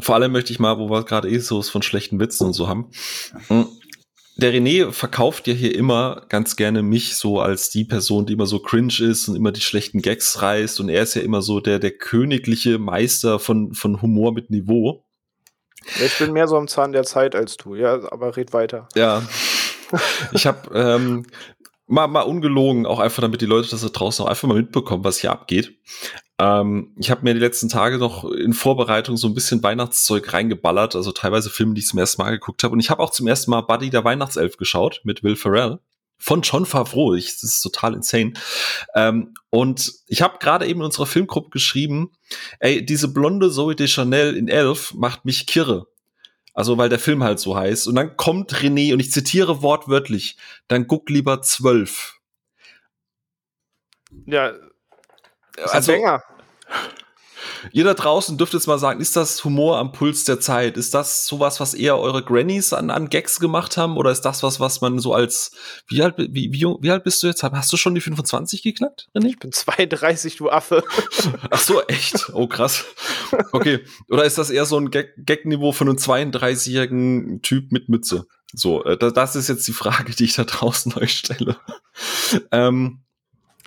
vor allem möchte ich mal, wo wir gerade eh so von schlechten Witzen und so haben. Hm, der René verkauft ja hier immer ganz gerne mich so als die Person, die immer so cringe ist und immer die schlechten Gags reißt. Und er ist ja immer so der, der königliche Meister von, von Humor mit Niveau. Ich bin mehr so am Zahn der Zeit als du, ja, aber red weiter. Ja. Ich habe ähm, mal, mal ungelogen, auch einfach damit die Leute das da draußen auch einfach mal mitbekommen, was hier abgeht. Ähm, ich habe mir die letzten Tage noch in Vorbereitung so ein bisschen Weihnachtszeug reingeballert, also teilweise Filme, die ich zum ersten Mal geguckt habe. Und ich habe auch zum ersten Mal Buddy der Weihnachtself geschaut mit Will Ferrell von John Favreau. Ich, das ist total insane. Ähm, und ich habe gerade eben in unserer Filmgruppe geschrieben, ey, diese blonde Zoe de Chanel in Elf macht mich kirre. Also, weil der Film halt so heißt. Und dann kommt René, und ich zitiere wortwörtlich, dann guck lieber zwölf. Ja, also. Ihr da draußen dürft jetzt mal sagen, ist das Humor am Puls der Zeit? Ist das sowas, was eher eure Grannies an, an Gags gemacht haben? Oder ist das was, was man so als, wie alt, wie, wie, wie alt bist du jetzt? Hast du schon die 25 geknackt, René? Ich bin 32, du Affe. Ach so, echt? Oh, krass. Okay. Oder ist das eher so ein Gag-Niveau von einem 32-jährigen Typ mit Mütze? So, äh, das ist jetzt die Frage, die ich da draußen euch stelle. Ähm,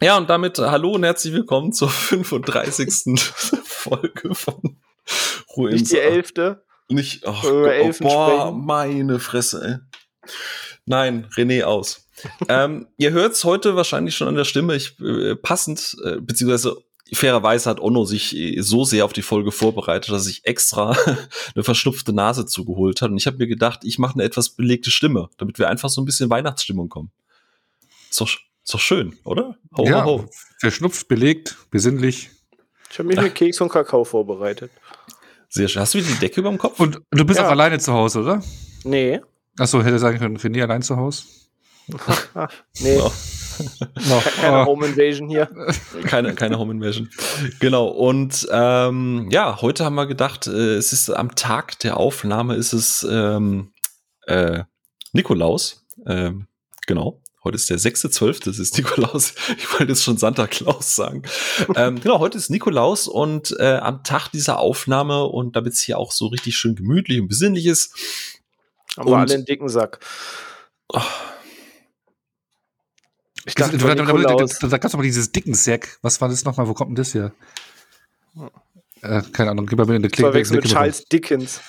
ja, und damit äh, hallo und herzlich willkommen zur 35. Folge von Ruhe Nicht die elfte. Nicht, oh, oh boah, sprechen. meine Fresse, ey. Nein, René aus. ähm, ihr hört es heute wahrscheinlich schon an der Stimme. Ich äh, passend, äh, beziehungsweise fairerweise hat Onno sich äh, so sehr auf die Folge vorbereitet, dass ich extra eine verschnupfte Nase zugeholt hat. Und ich habe mir gedacht, ich mache eine etwas belegte Stimme, damit wir einfach so ein bisschen Weihnachtsstimmung kommen. So, ist doch schön, oder? Ho, ja, ho, ho. verschnupft, belegt, besinnlich. Ich habe mich mit Keks und Kakao vorbereitet. Sehr schön. Hast du die Decke über dem Kopf? Und du bist ja. auch alleine zu Hause, oder? Nee. Achso, hätte sagen können, René allein zu Hause. nee. No. No. Keine oh. Home Invasion hier. Keine, keine Home Invasion. Genau. Und ähm, ja, heute haben wir gedacht, äh, es ist am Tag der Aufnahme ist es ähm, äh, Nikolaus. Ähm, genau. Heute ist der 6.12., das ist Nikolaus. Ich wollte jetzt schon Santa Claus sagen. ähm, genau, heute ist Nikolaus und äh, am Tag dieser Aufnahme und damit es hier auch so richtig schön gemütlich und besinnlich ist. Haben und, wir alle einen dicken Sack. Oh. Ich dachte, da, da, da, da gab es aber dieses dicken Sack. Was war das nochmal? Wo kommt denn das hier? Äh, keine Ahnung, gib mal mir eine Klick. Verwechselt mit Charles Dickens.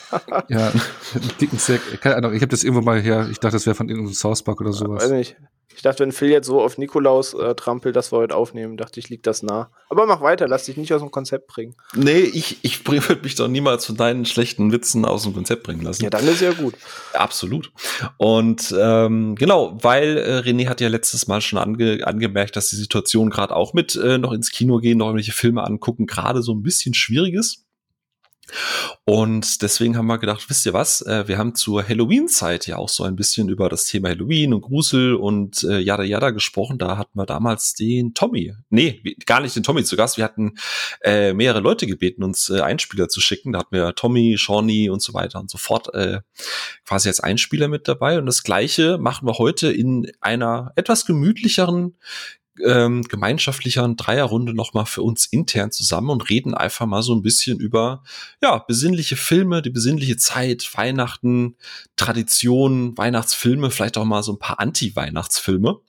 ja, Dickens Sack. Keine Ahnung, ich habe das irgendwo mal her. Ich dachte, das wäre von irgendeinem South Park oder sowas. Weiß nicht. Ich dachte, wenn Phil jetzt so auf Nikolaus äh, trampelt, dass wir heute aufnehmen, dachte ich, liegt das nah. Aber mach weiter, lass dich nicht aus dem Konzept bringen. Nee, ich, ich würde mich doch niemals von deinen schlechten Witzen aus dem Konzept bringen lassen. Ja, dann ist ja gut. Absolut. Und ähm, genau, weil äh, René hat ja letztes Mal schon ange angemerkt, dass die Situation gerade auch mit äh, noch ins Kino gehen, noch irgendwelche Filme angucken, gerade so ein bisschen schwierig ist. Und deswegen haben wir gedacht, wisst ihr was, äh, wir haben zur Halloween-Zeit ja auch so ein bisschen über das Thema Halloween und Grusel und äh, Yada Yada gesprochen. Da hatten wir damals den Tommy, nee, gar nicht den Tommy zu Gast. Wir hatten äh, mehrere Leute gebeten, uns äh, Einspieler zu schicken. Da hatten wir Tommy, Shawnee und so weiter und so fort äh, quasi als Einspieler mit dabei. Und das Gleiche machen wir heute in einer etwas gemütlicheren ähm, gemeinschaftlicheren Dreierrunde nochmal für uns intern zusammen und reden einfach mal so ein bisschen über, ja, besinnliche Filme, die besinnliche Zeit, Weihnachten, Traditionen, Weihnachtsfilme, vielleicht auch mal so ein paar Anti-Weihnachtsfilme.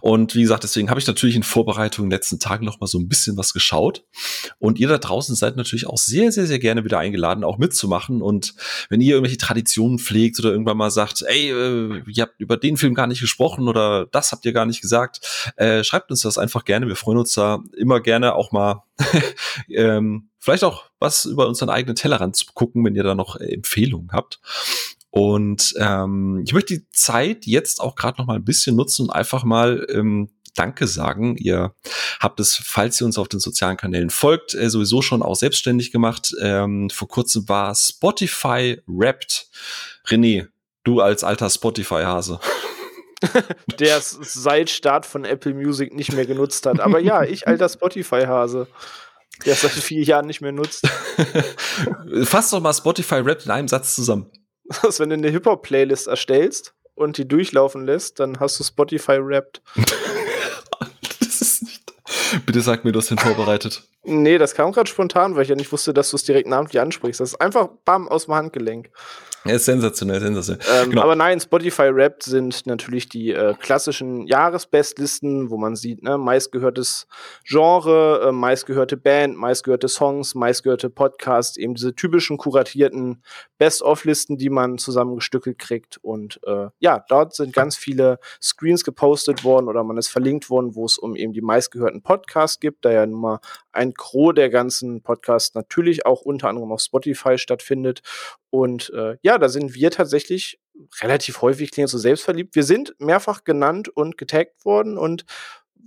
Und wie gesagt, deswegen habe ich natürlich in Vorbereitung in den letzten Tagen noch mal so ein bisschen was geschaut. Und ihr da draußen seid natürlich auch sehr, sehr, sehr gerne wieder eingeladen, auch mitzumachen. Und wenn ihr irgendwelche Traditionen pflegt oder irgendwann mal sagt, ey, äh, ihr habt über den Film gar nicht gesprochen oder das habt ihr gar nicht gesagt, äh, schreibt uns das einfach gerne. Wir freuen uns da immer gerne auch mal ähm, vielleicht auch was über unseren eigenen Tellerrand zu gucken, wenn ihr da noch Empfehlungen habt. Und ähm, ich möchte die Zeit jetzt auch gerade noch mal ein bisschen nutzen und einfach mal ähm, Danke sagen. Ihr habt es, falls ihr uns auf den sozialen Kanälen folgt, äh, sowieso schon auch selbstständig gemacht. Ähm, vor kurzem war Spotify Wrapped. René, du als alter Spotify-Hase. Der es seit Start von Apple Music nicht mehr genutzt hat. Aber ja, ich alter Spotify-Hase. Der es seit vier Jahren nicht mehr nutzt. Fass doch mal Spotify Wrapped in einem Satz zusammen dass wenn du eine Hip-Hop-Playlist erstellst und die durchlaufen lässt, dann hast du Spotify Wrapped. das ist nicht. Bitte sag mir, du hast den vorbereitet. Nee, das kam gerade spontan, weil ich ja nicht wusste, dass du es direkt namentlich ansprichst. Das ist einfach bam aus dem Handgelenk. Ja, ist sensationell, sensationell. Ähm, genau. Aber nein, Spotify Rap sind natürlich die äh, klassischen Jahresbestlisten, wo man sieht, ne, meistgehörtes Genre, äh, meistgehörte Band, meistgehörte Songs, meistgehörte Podcast, eben diese typischen kuratierten Best-of-Listen, die man zusammengestückelt kriegt. Und äh, ja, dort sind ganz viele Screens gepostet worden oder man ist verlinkt worden, wo es um eben die meistgehörten Podcasts gibt, da ja nun mal ein Gros der ganzen Podcasts natürlich auch unter anderem auf Spotify stattfindet. Und äh, ja, da sind wir tatsächlich relativ häufig, klingt so selbstverliebt. Wir sind mehrfach genannt und getaggt worden und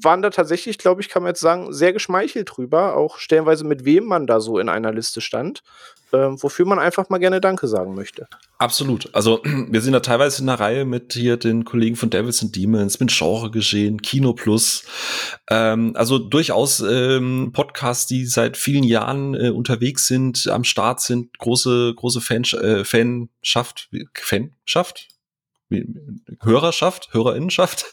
waren da tatsächlich, glaube ich, kann man jetzt sagen, sehr geschmeichelt drüber, auch stellenweise mit wem man da so in einer Liste stand, ähm, wofür man einfach mal gerne Danke sagen möchte. Absolut. Also wir sind da teilweise in der Reihe mit hier den Kollegen von Devils and Demons, mit Genre geschehen, Kino Plus. Ähm, also durchaus ähm, Podcasts, die seit vielen Jahren äh, unterwegs sind, am Start sind, große, große Fan, äh, Fanschaft, Fanschaft? Hörerschaft, Hörerinnenschaft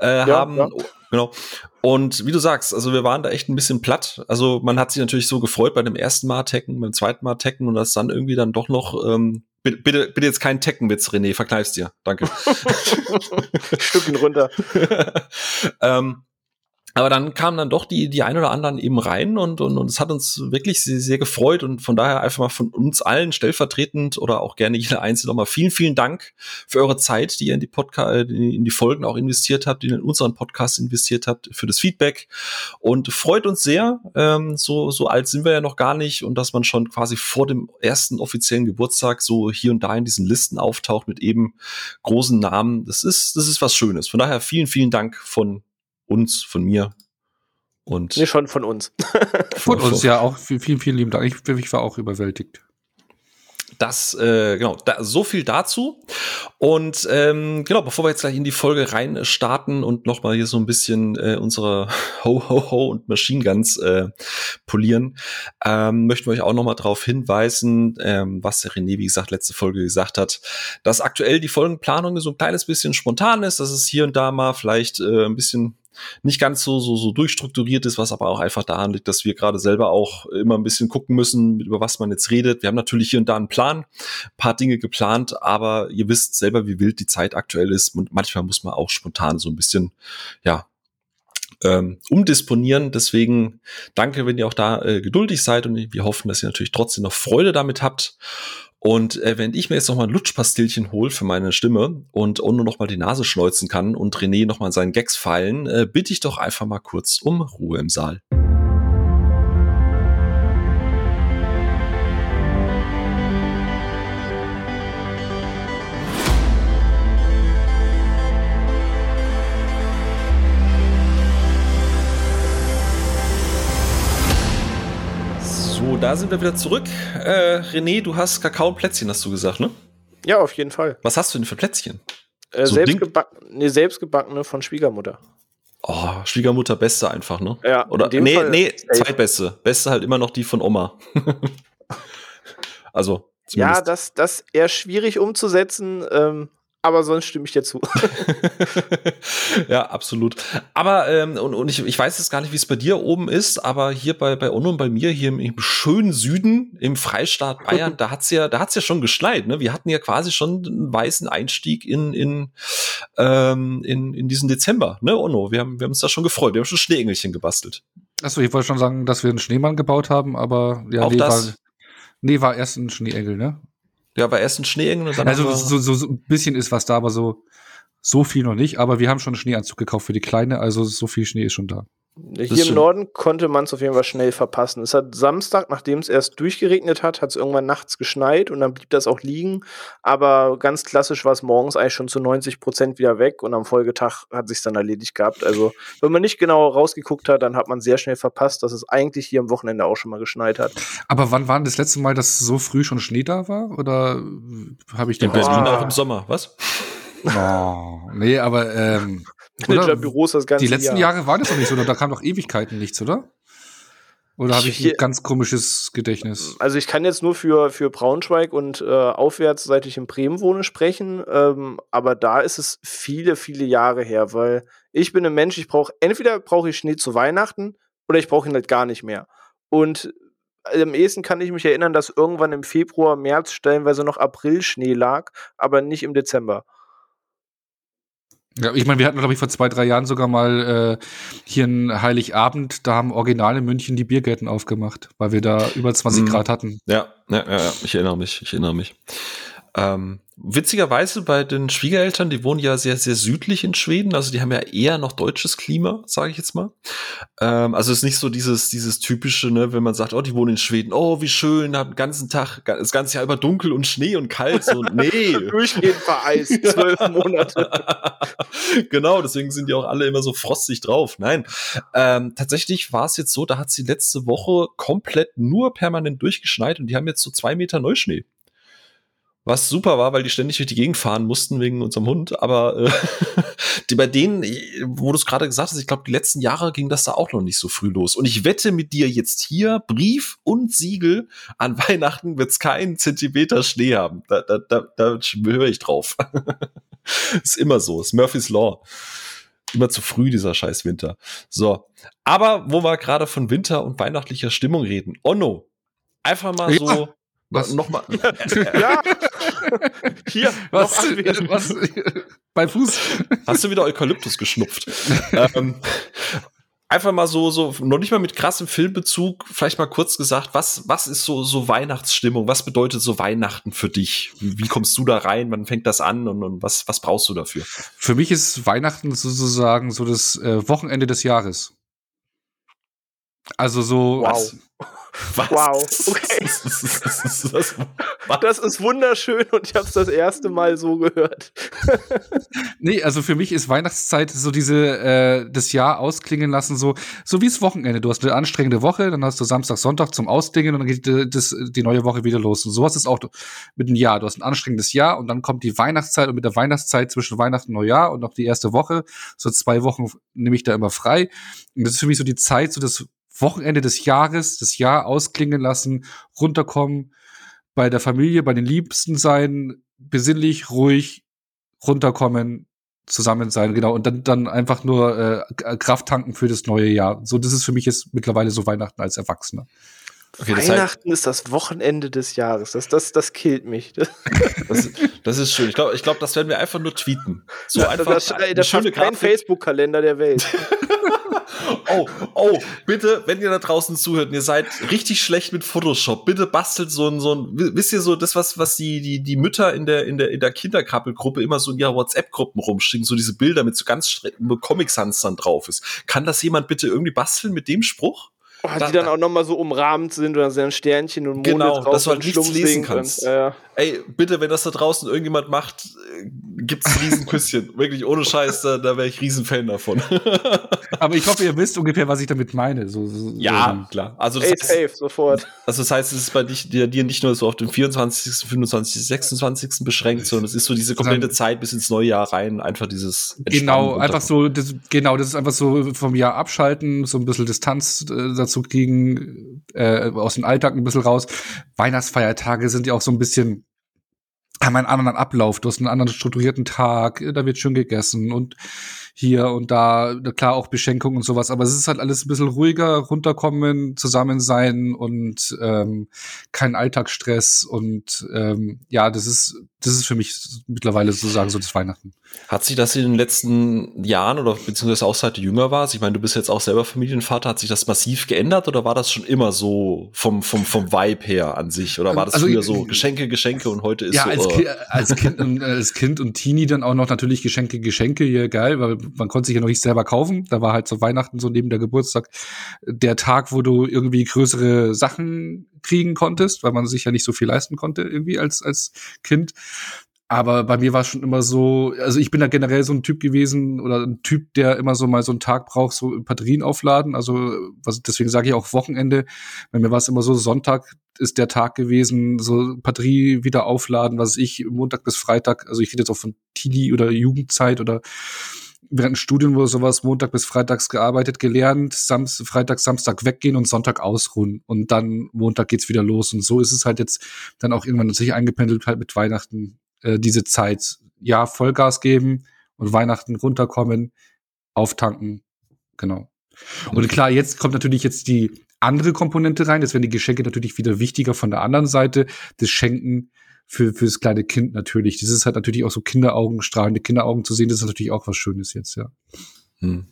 äh, ja, haben. Ja. Genau. Und wie du sagst, also wir waren da echt ein bisschen platt. Also man hat sich natürlich so gefreut bei dem ersten Mal Tekken, beim zweiten Mal Tekken und das dann irgendwie dann doch noch ähm, Bitte, bitte jetzt keinen Teckenwitz, René, verkneifst dir. Danke. Stücken runter. ähm, aber dann kamen dann doch die, die ein oder anderen eben rein und, und, und es hat uns wirklich sehr, sehr gefreut und von daher einfach mal von uns allen stellvertretend oder auch gerne jeder Einzelne nochmal vielen, vielen Dank für eure Zeit, die ihr in die Podcast, in die Folgen auch investiert habt, die ihr in unseren Podcast investiert habt, für das Feedback und freut uns sehr. Ähm, so, so alt sind wir ja noch gar nicht und dass man schon quasi vor dem ersten offiziellen Geburtstag so hier und da in diesen Listen auftaucht mit eben großen Namen. Das ist, das ist was Schönes. Von daher vielen, vielen Dank von uns, von mir. Und nee, schon von uns. von uns, ja, auch vielen, vielen lieben Dank. Ich, ich war auch überwältigt. Das, äh, genau, da, so viel dazu. Und ähm, genau, bevor wir jetzt gleich in die Folge rein starten und nochmal hier so ein bisschen äh, unsere Ho-Ho-Ho und Machine Guns äh, polieren, ähm, möchten wir euch auch nochmal darauf hinweisen, ähm, was der René, wie gesagt, letzte Folge gesagt hat, dass aktuell die Folgenplanung so ein kleines bisschen spontan ist, dass es hier und da mal vielleicht äh, ein bisschen nicht ganz so, so, so durchstrukturiert ist, was aber auch einfach daran liegt, dass wir gerade selber auch immer ein bisschen gucken müssen, über was man jetzt redet. Wir haben natürlich hier und da einen Plan, paar Dinge geplant, aber ihr wisst selber, wie wild die Zeit aktuell ist und manchmal muss man auch spontan so ein bisschen, ja, ähm, umdisponieren. Deswegen danke, wenn ihr auch da äh, geduldig seid und wir hoffen, dass ihr natürlich trotzdem noch Freude damit habt. Und äh, wenn ich mir jetzt noch mal ein Lutschpastillchen hole für meine Stimme und Ono noch mal die Nase schneuzen kann und René noch mal seinen Gags fallen, äh, bitte ich doch einfach mal kurz um Ruhe im Saal. Da sind wir wieder zurück. Äh, René, du hast Kakao und Plätzchen, hast du gesagt, ne? Ja, auf jeden Fall. Was hast du denn für Plätzchen? Äh, so selbstgebacken, nee, selbstgebackene von Schwiegermutter. Oh, Schwiegermutter beste einfach, ne? Ja, Oder nee, Fall nee, zweitbeste. Beste halt immer noch die von Oma. also. Zumindest. Ja, das, das eher schwierig umzusetzen. Ähm, aber sonst stimme ich dir zu. ja, absolut. Aber, ähm, und, und ich, ich weiß jetzt gar nicht, wie es bei dir oben ist, aber hier bei, bei Onno und bei mir, hier im, im schönen Süden, im Freistaat Bayern, da hat's ja, da hat's ja schon geschneit, ne? Wir hatten ja quasi schon einen weißen Einstieg in, in, ähm, in, in diesen Dezember, ne, Onno? Wir haben, wir haben uns da schon gefreut. Wir haben schon Schneeengelchen gebastelt. Achso, ich wollte schon sagen, dass wir einen Schneemann gebaut haben, aber ja, Auch nee, das? war, nee, war erst ein Schneeengel, ne? Ja, war erst ein Schneeengel und dann. Also so, so, so ein bisschen ist was da, aber so, so viel noch nicht. Aber wir haben schon einen Schneeanzug gekauft für die Kleine, also so viel Schnee ist schon da. Hier im Norden konnte man es auf jeden Fall schnell verpassen. Es hat Samstag, nachdem es erst durchgeregnet hat, hat es irgendwann nachts geschneit und dann blieb das auch liegen. Aber ganz klassisch war es morgens eigentlich schon zu 90 Prozent wieder weg und am Folgetag hat sich dann erledigt gehabt. Also wenn man nicht genau rausgeguckt hat, dann hat man sehr schnell verpasst, dass es eigentlich hier am Wochenende auch schon mal geschneit hat. Aber wann war denn das letzte Mal, dass so früh schon Schnee da war? Oder habe ich den In Berlin auch im Sommer, was? Oh, nee, aber ähm, Managerbüros das ganze Die letzten Jahr. Jahre war das doch nicht so, da kam doch Ewigkeiten nichts, oder? Oder habe ich ein ganz komisches Gedächtnis? Also ich kann jetzt nur für, für Braunschweig und äh, aufwärts, seit ich in Bremen wohne, sprechen. Ähm, aber da ist es viele, viele Jahre her, weil ich bin ein Mensch, ich brauche, entweder brauche ich Schnee zu Weihnachten oder ich brauche ihn halt gar nicht mehr. Und äh, am ehesten kann ich mich erinnern, dass irgendwann im Februar, März stellenweise noch April-Schnee lag, aber nicht im Dezember. Ja, ich meine, wir hatten, glaube ich, vor zwei, drei Jahren sogar mal äh, hier einen Heiligabend, da haben original in München die Biergärten aufgemacht, weil wir da über 20 mhm. Grad hatten. Ja, ja, ja, ja, ich erinnere mich, ich erinnere mich. Ähm, witzigerweise bei den Schwiegereltern, die wohnen ja sehr, sehr südlich in Schweden, also die haben ja eher noch deutsches Klima, sage ich jetzt mal. Ähm, also es ist nicht so dieses, dieses typische, ne, wenn man sagt, oh, die wohnen in Schweden, oh, wie schön, haben den ganzen Tag, das ganze Jahr über dunkel und Schnee und kalt, so, nee. Durchgehend vereist, zwölf Monate. genau, deswegen sind die auch alle immer so frostig drauf. Nein, ähm, tatsächlich war es jetzt so, da hat sie letzte Woche komplett nur permanent durchgeschneit und die haben jetzt so zwei Meter Neuschnee. Was super war, weil die ständig durch die Gegend fahren mussten wegen unserem Hund. Aber äh, die bei denen, wo du es gerade gesagt hast, ich glaube, die letzten Jahre ging das da auch noch nicht so früh los. Und ich wette mit dir jetzt hier, Brief und Siegel, an Weihnachten wird es keinen Zentimeter Schnee haben. Da, da, da, da höre ich drauf. ist immer so. Ist Murphy's Law. Immer zu früh, dieser scheiß Winter. So. Aber wo wir gerade von Winter und weihnachtlicher Stimmung reden. Onno. Einfach mal ja. so was? Nochmal. ja. Hier. Was? Noch was? Bei Fuß. Hast du wieder Eukalyptus geschnupft? ähm, einfach mal so, so, noch nicht mal mit krassem Filmbezug, vielleicht mal kurz gesagt, was, was ist so, so Weihnachtsstimmung? Was bedeutet so Weihnachten für dich? Wie, wie kommst du da rein? Wann fängt das an? Und, und was, was brauchst du dafür? Für mich ist Weihnachten sozusagen so das äh, Wochenende des Jahres. Also so. Wow. Was? Wow, okay. das ist wunderschön und ich habe es das erste Mal so gehört. nee, also für mich ist Weihnachtszeit so diese äh, das Jahr ausklingen lassen, so so wie das Wochenende. Du hast eine anstrengende Woche, dann hast du Samstag, Sonntag zum Ausklingen und dann geht die, das, die neue Woche wieder los. Und sowas ist auch mit dem Jahr. Du hast ein anstrengendes Jahr und dann kommt die Weihnachtszeit und mit der Weihnachtszeit zwischen Weihnachten und Neujahr und noch die erste Woche, so zwei Wochen nehme ich da immer frei. Und das ist für mich so die Zeit, so das Wochenende des Jahres, das Jahr ausklingen lassen, runterkommen, bei der Familie, bei den Liebsten sein, besinnlich, ruhig, runterkommen, zusammen sein, genau, und dann, dann einfach nur äh, Kraft tanken für das neue Jahr. So, das ist für mich jetzt mittlerweile so Weihnachten als Erwachsener. Okay, Weihnachten das heißt, ist das Wochenende des Jahres. Das, das, das killt mich. Das, das ist schön. Ich glaube, ich glaub, das werden wir einfach nur tweeten. So einfach das, das, das schöne kein Facebook-Kalender der Welt. oh, oh, bitte, wenn ihr da draußen zuhört ihr seid richtig schlecht mit Photoshop, bitte bastelt so ein, so ein, wisst ihr so, das, was, was die, die, die Mütter in der, in der, in der Kinderkrabbelgruppe immer so in ihrer WhatsApp-Gruppen rumschicken, so diese Bilder mit so ganz Comic-Sans dann drauf ist. Kann das jemand bitte irgendwie basteln mit dem Spruch? Oh, da, die dann auch nochmal so umrahmt sind oder sind Sternchen und Monde genau, drauf dass du halt nichts lesen kannst. Und, äh, Ey, bitte, wenn das da draußen irgendjemand macht, äh, gibt's ein Riesenküsschen. Wirklich, ohne Scheiß, da, da wäre ich Riesenfan davon. Aber ich hoffe, ihr wisst ungefähr, was ich damit meine. So, so, ja, so. klar. Also das Ey, heißt, safe, sofort. Also das heißt, es ist bei dich, dir, dir nicht nur so auf den 24., 25., 26. beschränkt, sondern es ist so diese komplette Zeit bis ins neue Jahr rein, einfach dieses Genau, einfach so, das, genau, das ist einfach so vom Jahr abschalten, so ein bisschen Distanz äh, dazu kriegen, äh, aus dem Alltag ein bisschen raus. Weihnachtsfeiertage sind ja auch so ein bisschen haben einen anderen Ablauf, du hast einen anderen strukturierten Tag, da wird schön gegessen und hier und da, klar auch Beschenkung und sowas, aber es ist halt alles ein bisschen ruhiger, runterkommen, zusammen sein und ähm, kein Alltagsstress und ähm, ja, das ist das ist für mich mittlerweile sozusagen so das Weihnachten. Hat sich das in den letzten Jahren oder beziehungsweise auch seit du jünger warst? Ich meine, du bist jetzt auch selber Familienvater. Hat sich das massiv geändert oder war das schon immer so vom, vom, vom Vibe her an sich? Oder war das also, früher so Geschenke, Geschenke und heute ist ja, so? Als, Ki als, kind und, als Kind und Teenie dann auch noch natürlich Geschenke, Geschenke, ja geil, weil man konnte sich ja noch nicht selber kaufen. Da war halt so Weihnachten so neben der Geburtstag der Tag, wo du irgendwie größere Sachen kriegen konntest, weil man sich ja nicht so viel leisten konnte irgendwie als, als Kind. Aber bei mir war es schon immer so, also ich bin da generell so ein Typ gewesen oder ein Typ, der immer so mal so einen Tag braucht, so Batterien aufladen. Also was, deswegen sage ich auch Wochenende. Bei mir war es immer so, Sonntag ist der Tag gewesen, so Batterie wieder aufladen, was ich, Montag bis Freitag, also ich rede jetzt auch von Teenie oder Jugendzeit oder während dem Studium oder sowas Montag bis Freitags gearbeitet, gelernt, Samst, Freitag, Samstag weggehen und Sonntag ausruhen und dann Montag geht's wieder los und so ist es halt jetzt dann auch irgendwann sich eingependelt halt mit Weihnachten äh, diese Zeit. Ja, Vollgas geben und Weihnachten runterkommen, auftanken, genau. Und klar, jetzt kommt natürlich jetzt die andere Komponente rein. Jetzt werden die Geschenke natürlich wieder wichtiger von der anderen Seite. Das Schenken für, für das kleine Kind natürlich. Das ist halt natürlich auch so Kinderaugen, strahlende Kinderaugen zu sehen. Das ist natürlich auch was Schönes jetzt, ja. Hm.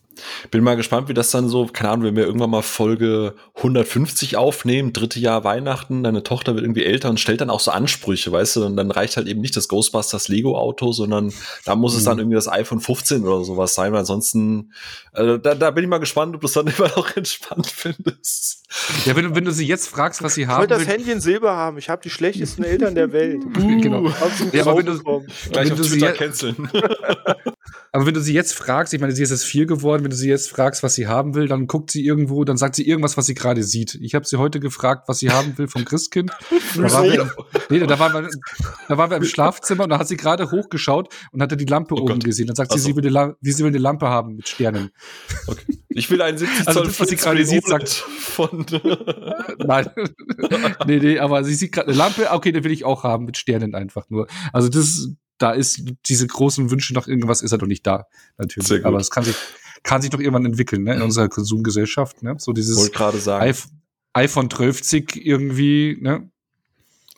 Bin mal gespannt, wie das dann so, keine Ahnung, wenn wir irgendwann mal Folge 150 aufnehmen, dritte Jahr Weihnachten, deine Tochter wird irgendwie älter und stellt dann auch so Ansprüche, weißt du, und dann reicht halt eben nicht das Ghostbusters Lego Auto, sondern da muss mhm. es dann mhm. irgendwie das iPhone 15 oder sowas sein, weil ansonsten, äh, da, da bin ich mal gespannt, ob du es dann immer noch entspannt findest. Ja, wenn, wenn du sie jetzt fragst, was sie haben. Ich wollte das Handy in Silber haben, ich habe die schlechtesten Eltern der Welt. Genau. Ja, aber wenn du, Gleich wenn auf du Twitter canceln. aber wenn du sie jetzt fragst, ich meine, sie ist jetzt vier geworden, wenn du sie jetzt fragst, was sie haben will, dann guckt sie irgendwo, dann sagt sie irgendwas, was sie gerade sieht. Ich habe sie heute gefragt, was sie haben will vom Christkind. da, waren wir, nee, da, waren wir, da waren wir im Schlafzimmer und da hat sie gerade hochgeschaut und hatte die Lampe oh oben Gott. gesehen. Dann sagt sie, so. sie will eine, wie sie will eine Lampe haben mit Sternen. Okay. Ich will einen 70 also das, was sie gerade sieht, sagt von Nein. nee, nee, aber sie sieht gerade eine Lampe, okay, die will ich auch haben mit Sternen einfach nur. Also das da ist diese großen Wünsche nach irgendwas ist er doch nicht da, natürlich. Aber es kann sich, kann sich doch irgendwann entwickeln, ne, in unserer Konsumgesellschaft, ne? So dieses gerade sagen. iPhone 12 irgendwie, ne?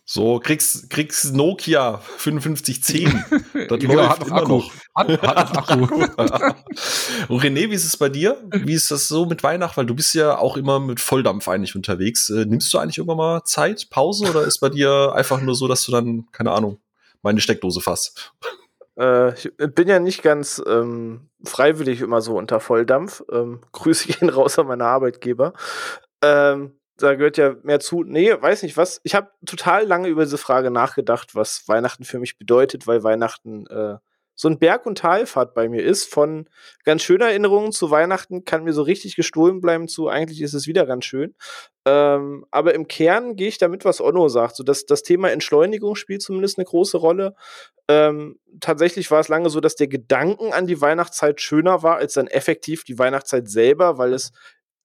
So, kriegst, kriegst Nokia 5510. Das genau, läuft hat noch Akku. Noch. Hat, hat noch Akku. Und René, wie ist es bei dir? Wie ist das so mit Weihnachten? Weil du bist ja auch immer mit Volldampf eigentlich unterwegs. Äh, nimmst du eigentlich irgendwann mal Zeit, Pause oder ist bei dir einfach nur so, dass du dann, keine Ahnung, meine Steckdose fasst? Äh, ich bin ja nicht ganz ähm, freiwillig immer so unter Volldampf. Ähm, Grüße gehen raus an meine Arbeitgeber. Ähm, da gehört ja mehr zu. Nee, weiß nicht was. Ich habe total lange über diese Frage nachgedacht, was Weihnachten für mich bedeutet, weil Weihnachten äh, so ein Berg- und Talfahrt bei mir ist. Von ganz schönen Erinnerungen zu Weihnachten kann mir so richtig gestohlen bleiben zu, eigentlich ist es wieder ganz schön. Ähm, aber im Kern gehe ich damit, was Onno sagt. So dass das Thema Entschleunigung spielt zumindest eine große Rolle. Ähm, tatsächlich war es lange so, dass der Gedanken an die Weihnachtszeit schöner war als dann effektiv die Weihnachtszeit selber, weil es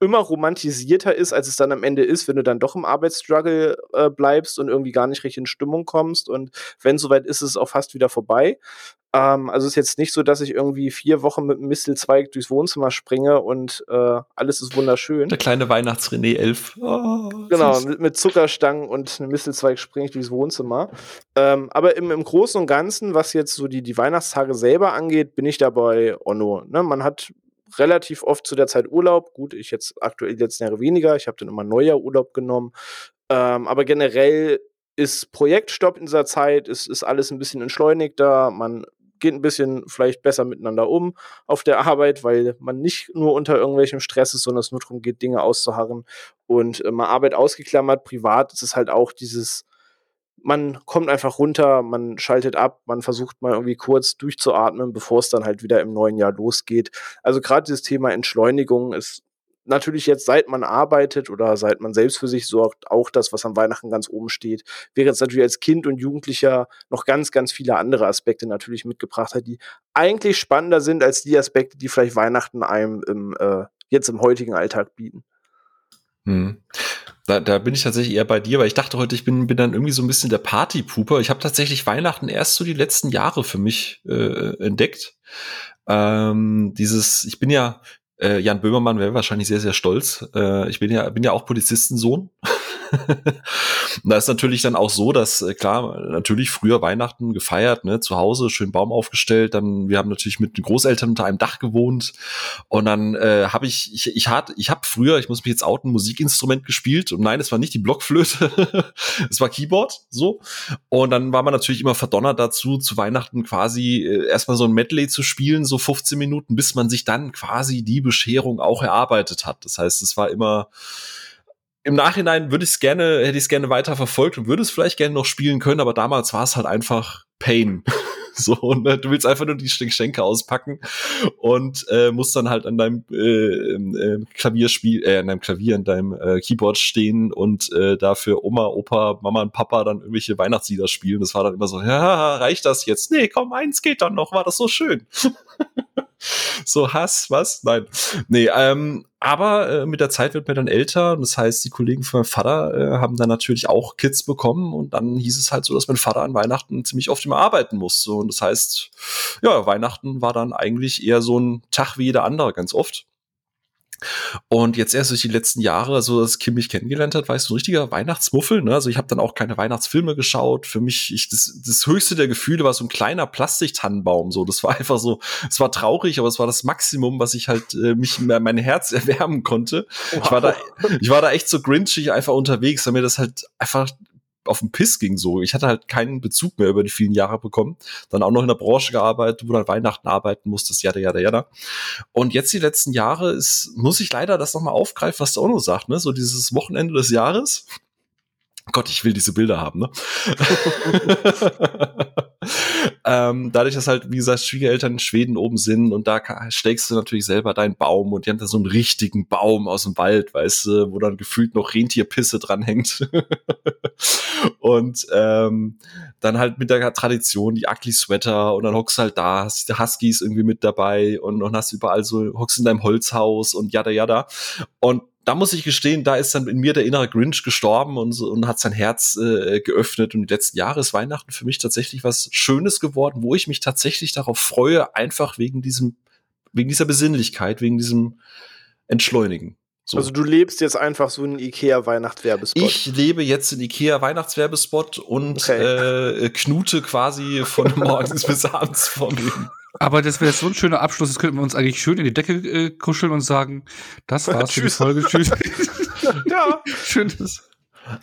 immer romantisierter ist, als es dann am Ende ist, wenn du dann doch im Arbeitsstruggle äh, bleibst und irgendwie gar nicht richtig in Stimmung kommst. Und wenn soweit ist, ist es auch fast wieder vorbei. Ähm, also es ist jetzt nicht so, dass ich irgendwie vier Wochen mit einem Mistelzweig durchs Wohnzimmer springe und äh, alles ist wunderschön. Der kleine Weihnachts-René 11. Oh, genau, mit, mit, Zuckerstangen und einem Mistelzweig springe ich durchs Wohnzimmer. Ähm, aber im, im Großen und Ganzen, was jetzt so die, die Weihnachtstage selber angeht, bin ich dabei Onno. Ne? Man hat relativ oft zu der Zeit Urlaub. Gut, ich jetzt aktuell die letzten Jahre weniger. Ich habe dann immer Neujahr Urlaub genommen. Ähm, aber generell ist Projektstopp in dieser Zeit, ist, ist alles ein bisschen entschleunigter. Man geht ein bisschen vielleicht besser miteinander um auf der Arbeit, weil man nicht nur unter irgendwelchem Stress ist, sondern es nur darum geht, Dinge auszuharren. Und äh, mal Arbeit ausgeklammert, privat ist es halt auch dieses man kommt einfach runter, man schaltet ab, man versucht mal irgendwie kurz durchzuatmen, bevor es dann halt wieder im neuen Jahr losgeht. Also gerade dieses Thema Entschleunigung ist natürlich jetzt, seit man arbeitet oder seit man selbst für sich sorgt, auch das, was am Weihnachten ganz oben steht. Während es natürlich als Kind und Jugendlicher noch ganz, ganz viele andere Aspekte natürlich mitgebracht hat, die eigentlich spannender sind als die Aspekte, die vielleicht Weihnachten einem im, äh, jetzt im heutigen Alltag bieten. Hm. Da, da bin ich tatsächlich eher bei dir, weil ich dachte heute, ich bin, bin dann irgendwie so ein bisschen der Partypuper. Ich habe tatsächlich Weihnachten erst so die letzten Jahre für mich äh, entdeckt. Ähm, dieses, ich bin ja, äh, Jan Böhmermann wäre wahrscheinlich sehr, sehr stolz. Äh, ich bin ja, bin ja auch Polizistensohn. da ist natürlich dann auch so, dass äh, klar, natürlich früher Weihnachten gefeiert, ne, zu Hause, schön Baum aufgestellt, dann wir haben natürlich mit den Großeltern unter einem Dach gewohnt und dann äh, habe ich ich ich hat ich habe früher, ich muss mich jetzt outen, Musikinstrument gespielt und nein, es war nicht die Blockflöte, es war Keyboard, so und dann war man natürlich immer verdonnert dazu zu Weihnachten quasi äh, erstmal so ein Medley zu spielen, so 15 Minuten, bis man sich dann quasi die Bescherung auch erarbeitet hat. Das heißt, es war immer im Nachhinein würde ich es gerne, hätte ich es gerne weiter verfolgt und würde es vielleicht gerne noch spielen können, aber damals war es halt einfach Pain. so, ne? du willst einfach nur die Geschenke auspacken und äh, musst dann halt an deinem äh, äh, Klavierspiel, äh, an deinem Klavier, an deinem äh, Keyboard stehen und äh, dafür Oma, Opa, Mama und Papa dann irgendwelche Weihnachtslieder spielen. Das war dann immer so, ja, reicht das jetzt? Nee, komm, eins geht dann noch, war das so schön. so Hass, was? Nein. Nee, ähm, aber äh, mit der Zeit wird man dann älter und das heißt, die Kollegen von meinem Vater äh, haben dann natürlich auch Kids bekommen und dann hieß es halt so, dass mein Vater an Weihnachten ziemlich oft immer arbeiten musste und das heißt, ja, Weihnachten war dann eigentlich eher so ein Tag wie jeder andere ganz oft. Und jetzt erst durch die letzten Jahre, so dass Kim mich kennengelernt hat, war ich so ein richtiger Weihnachtsmuffel. Ne? Also ich habe dann auch keine Weihnachtsfilme geschaut. Für mich, ich, das, das höchste der Gefühle war so ein kleiner Plastiktannenbaum. So, das war einfach so, es war traurig, aber es war das Maximum, was ich halt äh, mich mein Herz erwärmen konnte. Wow. Ich war da, ich war da echt so grinchig einfach unterwegs, weil mir das halt einfach auf den Piss ging so. Ich hatte halt keinen Bezug mehr über die vielen Jahre bekommen. Dann auch noch in der Branche gearbeitet, wo dann Weihnachten arbeiten musstest, jada, jada, jada. Und jetzt die letzten Jahre ist, muss ich leider das nochmal aufgreifen, was der Ono sagt, ne? So dieses Wochenende des Jahres. Gott, ich will diese Bilder haben, ne? ähm, dadurch, dass halt, wie gesagt, Schwiegereltern in Schweden oben sind und da schlägst du natürlich selber deinen Baum und die haben da so einen richtigen Baum aus dem Wald, weißt du, wo dann gefühlt noch Rentierpisse dranhängt. und ähm, dann halt mit der Tradition die Ugly Sweater und dann hockst du halt da, hast die Huskies irgendwie mit dabei und, und hast überall so, hockst in deinem Holzhaus und jada jada. Und da muss ich gestehen, da ist dann in mir der innere Grinch gestorben und, und hat sein Herz äh, geöffnet. Und die letzten Jahre ist Weihnachten für mich tatsächlich was Schönes geworden, wo ich mich tatsächlich darauf freue, einfach wegen diesem, wegen dieser Besinnlichkeit, wegen diesem Entschleunigen. So. Also du lebst jetzt einfach so einen Ikea Weihnachtswerbespot. Ich lebe jetzt in Ikea Weihnachtswerbespot und okay. äh, knute quasi von morgens bis abends vor mir. Aber das wäre so ein schöner Abschluss. Das könnten wir uns eigentlich schön in die Decke äh, kuscheln und sagen, das war's für die Folge. Tschüss. ja. Schönes.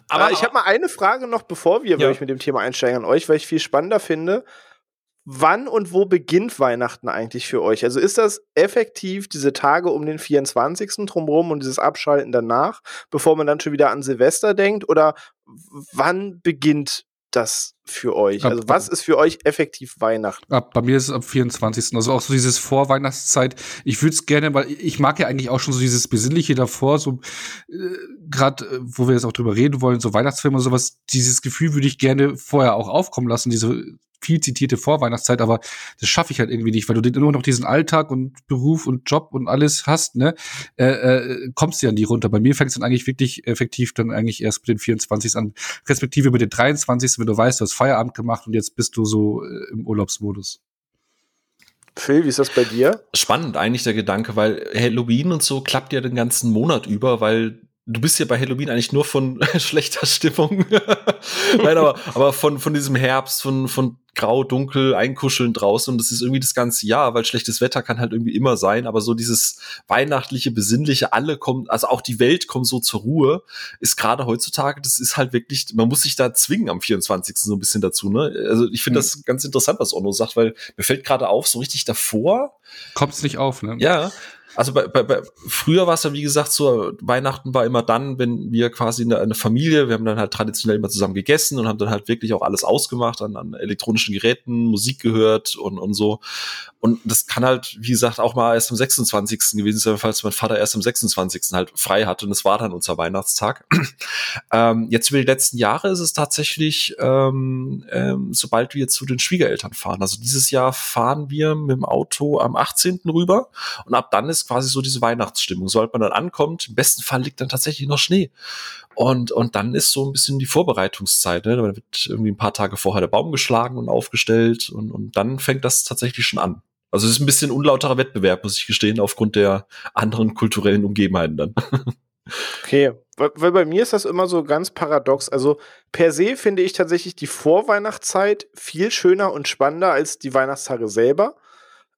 Aber äh, ich habe mal eine Frage noch, bevor wir ja. wirklich mit dem Thema einsteigen an euch, weil ich viel spannender finde. Wann und wo beginnt Weihnachten eigentlich für euch? Also ist das effektiv diese Tage um den 24. drumherum und dieses Abschalten danach, bevor man dann schon wieder an Silvester denkt? Oder wann beginnt das für euch? Also was ist für euch effektiv Weihnachten? Ab, bei mir ist es am 24. Also auch so dieses Vorweihnachtszeit. Ich würde es gerne, weil ich mag ja eigentlich auch schon so dieses Besinnliche davor, so äh, gerade, äh, wo wir jetzt auch drüber reden wollen, so Weihnachtsfilme und sowas, dieses Gefühl würde ich gerne vorher auch aufkommen lassen, diese viel zitierte Vorweihnachtszeit, aber das schaffe ich halt irgendwie nicht, weil du immer noch diesen Alltag und Beruf und Job und alles hast, ne? Äh, äh, kommst du ja nie runter. Bei mir fängt es dann eigentlich wirklich effektiv dann eigentlich erst mit den 24 an, respektive mit den 23. wenn du weißt, du hast Feierabend gemacht und jetzt bist du so äh, im Urlaubsmodus. Phil, wie ist das bei dir? Spannend eigentlich der Gedanke, weil Halloween und so klappt ja den ganzen Monat über, weil du bist ja bei Halloween eigentlich nur von schlechter Stimmung. Nein, aber, aber von, von diesem Herbst, von, von grau, dunkel, einkuscheln draußen und das ist irgendwie das ganze Jahr, weil schlechtes Wetter kann halt irgendwie immer sein, aber so dieses weihnachtliche, besinnliche, alle kommen, also auch die Welt kommt so zur Ruhe, ist gerade heutzutage, das ist halt wirklich, man muss sich da zwingen am 24. so ein bisschen dazu, ne? Also ich finde mhm. das ganz interessant, was Onno sagt, weil mir fällt gerade auf, so richtig davor. Kommt es nicht auf, ne? Ja, also bei, bei, bei, früher war es ja, wie gesagt, so, Weihnachten war immer dann, wenn wir quasi eine, eine Familie, wir haben dann halt traditionell immer zusammen gegessen und haben dann halt wirklich auch alles ausgemacht an, an elektronischen Geräten, Musik gehört und, und so. Und das kann halt, wie gesagt, auch mal erst am 26. gewesen sein, falls mein Vater erst am 26. halt frei hatte und es war dann unser Weihnachtstag. ähm, jetzt über die letzten Jahre ist es tatsächlich, ähm, ähm, sobald wir zu den Schwiegereltern fahren. Also dieses Jahr fahren wir mit dem Auto am 18. rüber und ab dann ist quasi so diese Weihnachtsstimmung. Sobald man dann ankommt, im besten Fall liegt dann tatsächlich noch Schnee. Und, und dann ist so ein bisschen die Vorbereitungszeit. Ne? Da wird irgendwie ein paar Tage vorher der Baum geschlagen und aufgestellt und, und dann fängt das tatsächlich schon an. Also es ist ein bisschen unlauterer Wettbewerb, muss ich gestehen, aufgrund der anderen kulturellen Umgebenheiten dann. Okay, weil bei mir ist das immer so ganz paradox. Also per se finde ich tatsächlich die Vorweihnachtszeit viel schöner und spannender als die Weihnachtstage selber.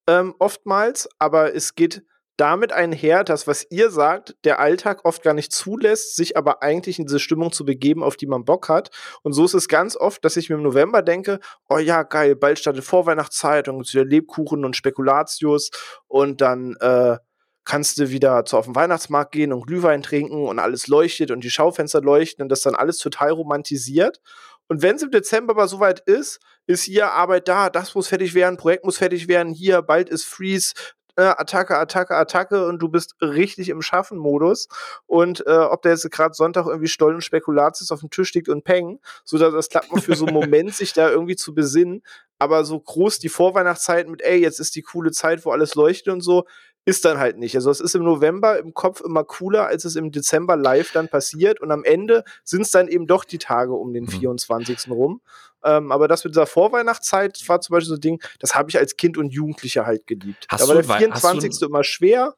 Ähm, oftmals, aber es geht damit einher, dass, was ihr sagt, der Alltag oft gar nicht zulässt, sich aber eigentlich in diese Stimmung zu begeben, auf die man Bock hat. Und so ist es ganz oft, dass ich mir im November denke, oh ja, geil, bald startet Vorweihnachtszeit und wieder Lebkuchen und Spekulatius und dann äh, kannst du wieder zu auf den Weihnachtsmarkt gehen und Glühwein trinken und alles leuchtet und die Schaufenster leuchten und das dann alles total romantisiert. Und wenn es im Dezember aber soweit ist, ist hier Arbeit da, das muss fertig werden, Projekt muss fertig werden, hier, bald ist Freeze, äh, Attacke, Attacke, Attacke und du bist richtig im Schaffen-Modus. Und äh, ob der jetzt gerade Sonntag irgendwie Stollen und Spekulatius auf dem Tisch liegt und peng, so dass das klappt mal für so einen Moment, sich da irgendwie zu besinnen. Aber so groß die Vorweihnachtszeit mit, ey, jetzt ist die coole Zeit, wo alles leuchtet und so, ist dann halt nicht. Also es ist im November im Kopf immer cooler, als es im Dezember live dann passiert. Und am Ende sind es dann eben doch die Tage um den 24. Mhm. rum. Ähm, aber das mit dieser Vorweihnachtszeit war zum Beispiel so ein Ding, das habe ich als Kind und Jugendlicher halt geliebt. Hast da war der 24. immer schwer.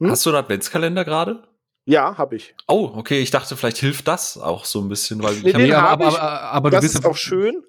Hm? Hast du einen Adventskalender gerade? Ja, habe ich. Oh, okay. Ich dachte, vielleicht hilft das auch so ein bisschen, weil nee, ich habe hab aber, aber, aber, aber das ist auch schön.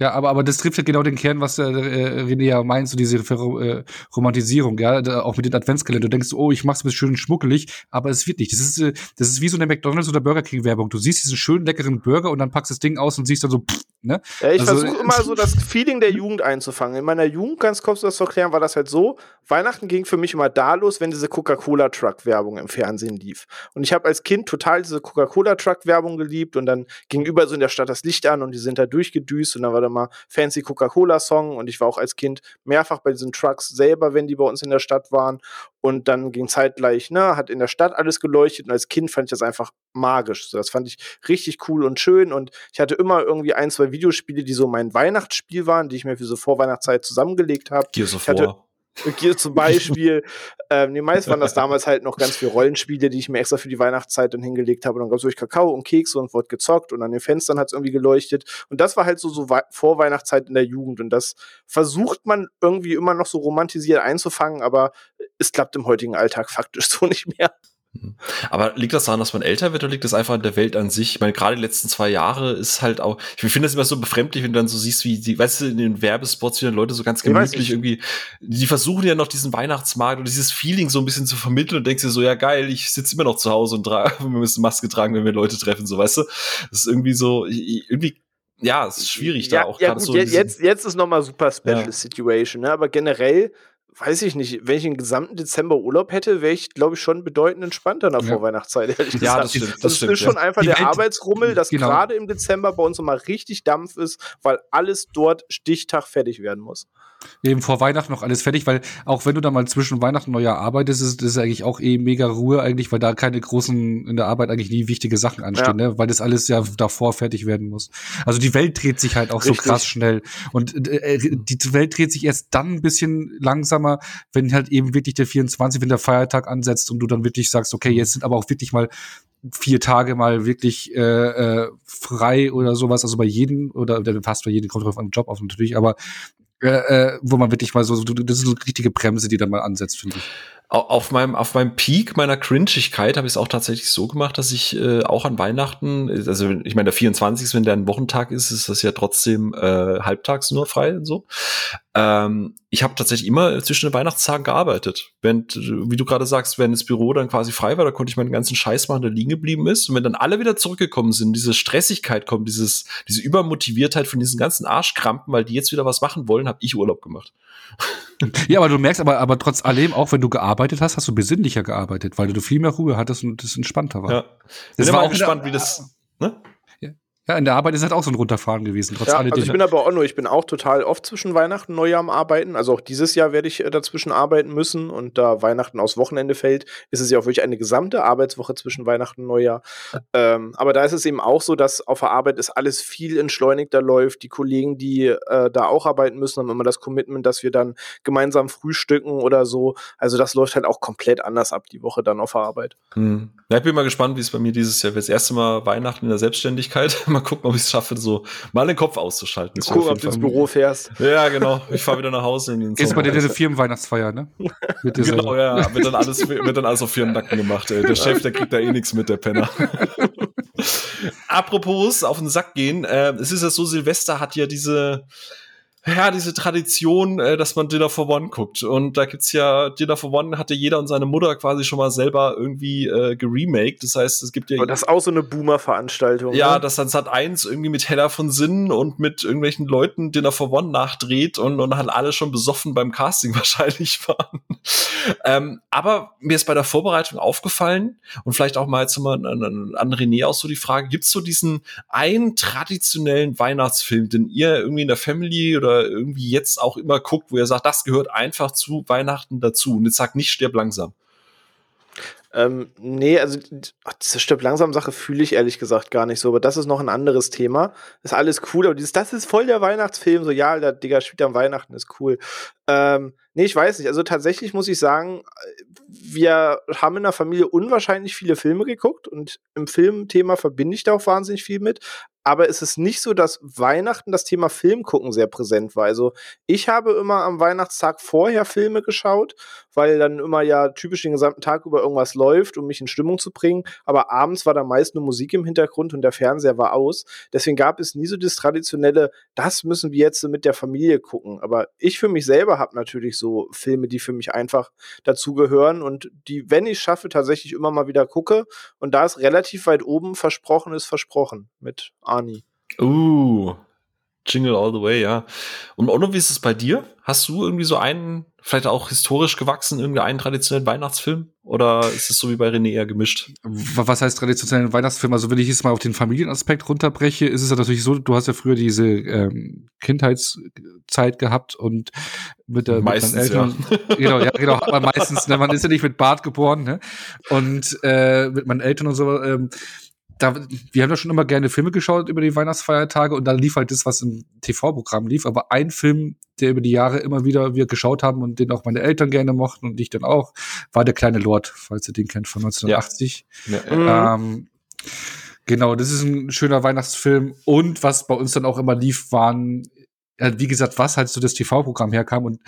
Ja, aber, aber das trifft ja genau den Kern, was äh, René ja meint, so diese äh, Romantisierung, ja, da, auch mit den Adventskalender. Du denkst, oh, ich mach's mir schön schmuckelig, aber es wird nicht. Das ist, äh, das ist wie so eine McDonalds oder Burger King Werbung. Du siehst diesen schönen leckeren Burger und dann packst das Ding aus und siehst dann so, pff, ne? Ja, ich also, versuche immer so das Feeling der Jugend einzufangen. In meiner Jugend, ganz kurz das zu erklären, war das halt so, Weihnachten ging für mich immer da los, wenn diese Coca-Cola-Truck-Werbung im Fernsehen lief. Und ich habe als Kind total diese Coca-Cola-Truck-Werbung geliebt und dann ging überall so in der Stadt das Licht an und die sind da durchgedüst und dann war da mal fancy Coca-Cola-Song und ich war auch als Kind mehrfach bei diesen Trucks selber, wenn die bei uns in der Stadt waren. Und dann ging zeitgleich, ne, hat in der Stadt alles geleuchtet und als Kind fand ich das einfach magisch. So, das fand ich richtig cool und schön und ich hatte immer irgendwie ein, zwei Videospiele, die so mein Weihnachtsspiel waren, die ich mir für so Vorweihnachtszeit zusammengelegt habe. Gears of War. Zum Beispiel, ähm, nee, meist waren das damals halt noch ganz viele Rollenspiele, die ich mir extra für die Weihnachtszeit dann hingelegt habe. Und dann gab es durch Kakao und Kekse und wurde gezockt und an den Fenstern hat es irgendwie geleuchtet. Und das war halt so, so Vorweihnachtszeit in der Jugend. Und das versucht man irgendwie immer noch so romantisiert einzufangen, aber es klappt im heutigen Alltag faktisch so nicht mehr. Mhm. Aber liegt das daran, dass man älter wird oder liegt das einfach an der Welt an sich? Ich meine, gerade die letzten zwei Jahre ist halt auch, ich finde das immer so befremdlich, wenn du dann so siehst, wie die, weißt du, in den Werbespots, wie dann Leute so ganz gemütlich irgendwie, die versuchen ja noch diesen Weihnachtsmarkt und dieses Feeling so ein bisschen zu vermitteln und denkst dir so, ja geil, ich sitze immer noch zu Hause und wir müssen Maske tragen, wenn wir Leute treffen, so, weißt du? Das ist irgendwie so, irgendwie ja, es ist schwierig ja, da auch ja, gut, so. Jetzt, jetzt ist nochmal super Special ja. Situation, ne? aber generell weiß ich nicht, wenn ich den gesamten Dezember Urlaub hätte, wäre ich, glaube ich, schon bedeutend entspannter der ja. Vorweihnachtszeit, ehrlich gesagt. Ja, das stimmt. Das, das stimmt, ist schon ja. einfach Die der Welt, Arbeitsrummel, dass genau. gerade im Dezember bei uns nochmal richtig Dampf ist, weil alles dort Stichtag fertig werden muss eben vor Weihnachten noch alles fertig, weil auch wenn du da mal zwischen Weihnachten und Neujahr arbeitest, ist das eigentlich auch eh mega Ruhe eigentlich, weil da keine großen in der Arbeit eigentlich nie wichtige Sachen anstehen, ja. ne? weil das alles ja davor fertig werden muss. Also die Welt dreht sich halt auch Richtig. so krass schnell und äh, die Welt dreht sich erst dann ein bisschen langsamer, wenn halt eben wirklich der 24, wenn der Feiertag ansetzt und du dann wirklich sagst, okay, jetzt sind aber auch wirklich mal vier Tage mal wirklich äh, äh, frei oder sowas, also bei jedem oder fast bei jedem kommt drauf an den Job auf natürlich, aber äh, wo man wirklich mal so, das ist so eine richtige Bremse, die dann mal ansetzt, finde ich auf meinem, auf meinem Peak meiner Cringigkeit habe ich es auch tatsächlich so gemacht, dass ich äh, auch an Weihnachten, also ich meine, der 24. wenn der ein Wochentag ist, ist das ja trotzdem äh, halbtags nur frei und so. Ähm, ich habe tatsächlich immer zwischen den Weihnachtstagen gearbeitet. Wenn, wie du gerade sagst, wenn das Büro dann quasi frei war, da konnte ich meinen ganzen Scheiß machen, der liegen geblieben ist. Und wenn dann alle wieder zurückgekommen sind, diese Stressigkeit kommt, dieses, diese Übermotiviertheit von diesen ganzen Arschkrampen, weil die jetzt wieder was machen wollen, habe ich Urlaub gemacht. Ja, aber du merkst aber, aber trotz allem, auch wenn du gearbeitet hast, hast du besinnlicher gearbeitet, weil du viel mehr Ruhe hattest und es entspannter war. Ja. Das war auch gespannt, wie das, ne? Ja, in der Arbeit ist halt auch so ein Runterfahren gewesen, trotz ja, also ich bin aber auch nur, ich bin auch total oft zwischen Weihnachten und Neujahr am Arbeiten. Also auch dieses Jahr werde ich äh, dazwischen arbeiten müssen und da Weihnachten aus Wochenende fällt, ist es ja auch wirklich eine gesamte Arbeitswoche zwischen Weihnachten und Neujahr. Ähm, aber da ist es eben auch so, dass auf der Arbeit ist alles viel entschleunigter läuft. Die Kollegen, die äh, da auch arbeiten müssen, haben immer das Commitment, dass wir dann gemeinsam frühstücken oder so. Also das läuft halt auch komplett anders ab die Woche dann auf der Arbeit. Hm. Ja, ich bin mal gespannt, wie es bei mir dieses Jahr wird. Das erste Mal Weihnachten in der Selbstständigkeit. mal gucken, ob ich es schaffe, so mal den Kopf auszuschalten. Gucken, ob du ins Büro fährst. Ja, genau. Ich fahre wieder nach Hause in den Ist bei dir diese Firmenweihnachtsfeier, ne? genau, ja. Wird dann, alles, wird dann alles auf Firmennacken gemacht. Ey. Der Chef, der kriegt da eh nichts mit, der Penner. Apropos auf den Sack gehen. Äh, es ist ja so, Silvester hat ja diese ja, diese Tradition, äh, dass man Dinner for One guckt. Und da gibt's ja, Dinner for One hatte jeder und seine Mutter quasi schon mal selber irgendwie äh, geremaked. Das heißt, es gibt ja. Und das ist auch so eine Boomer-Veranstaltung. Ja, ne? dass dann Sat 1 irgendwie mit Heller von Sinnen und mit irgendwelchen Leuten Dinner for One nachdreht und, und halt alle schon besoffen beim Casting wahrscheinlich waren. ähm, aber mir ist bei der Vorbereitung aufgefallen und vielleicht auch mal jetzt mal an, an, an René auch so die Frage, gibt's so diesen einen traditionellen Weihnachtsfilm, den ihr irgendwie in der Family oder irgendwie jetzt auch immer guckt, wo er sagt, das gehört einfach zu Weihnachten dazu. Und jetzt sagt nicht, stirb langsam. Ähm, nee, also diese Stirb langsam Sache fühle ich ehrlich gesagt gar nicht so, aber das ist noch ein anderes Thema. Ist alles cool, aber dieses, das ist voll der Weihnachtsfilm, so ja, der Digga spielt am Weihnachten, ist cool. Ähm, nee, ich weiß nicht. Also tatsächlich muss ich sagen, wir haben in der Familie unwahrscheinlich viele Filme geguckt und im Filmthema verbinde ich da auch wahnsinnig viel mit aber es ist nicht so, dass Weihnachten das Thema Film gucken sehr präsent war. Also ich habe immer am Weihnachtstag vorher Filme geschaut, weil dann immer ja typisch den gesamten Tag über irgendwas läuft, um mich in Stimmung zu bringen. Aber abends war da meist nur Musik im Hintergrund und der Fernseher war aus. Deswegen gab es nie so das traditionelle, das müssen wir jetzt mit der Familie gucken. Aber ich für mich selber habe natürlich so Filme, die für mich einfach dazugehören und die, wenn ich schaffe, tatsächlich immer mal wieder gucke. Und da ist relativ weit oben versprochen ist versprochen mit Arnie. Uh, Jingle All the Way, ja. Und Ono, wie ist es bei dir? Hast du irgendwie so einen, vielleicht auch historisch gewachsen, irgendeinen traditionellen Weihnachtsfilm? Oder ist es so wie bei René eher gemischt? Was heißt traditionellen Weihnachtsfilm? Also wenn ich jetzt mal auf den Familienaspekt runterbreche, ist es ja natürlich so, du hast ja früher diese ähm, Kindheitszeit gehabt und mit, der, meistens, mit Eltern. Ja. Genau, ja, genau, aber meistens, ne, man ist ja nicht mit Bart geboren, ne? Und äh, mit meinen Eltern und so, ähm, da, wir haben ja schon immer gerne Filme geschaut über die Weihnachtsfeiertage und da lief halt das, was im TV-Programm lief. Aber ein Film, der über die Jahre immer wieder wir geschaut haben und den auch meine Eltern gerne mochten und ich dann auch, war Der kleine Lord, falls ihr den kennt, von 1980. Ja. Ja. Ähm, genau, das ist ein schöner Weihnachtsfilm. Und was bei uns dann auch immer lief, waren, wie gesagt, was halt so das TV-Programm herkam und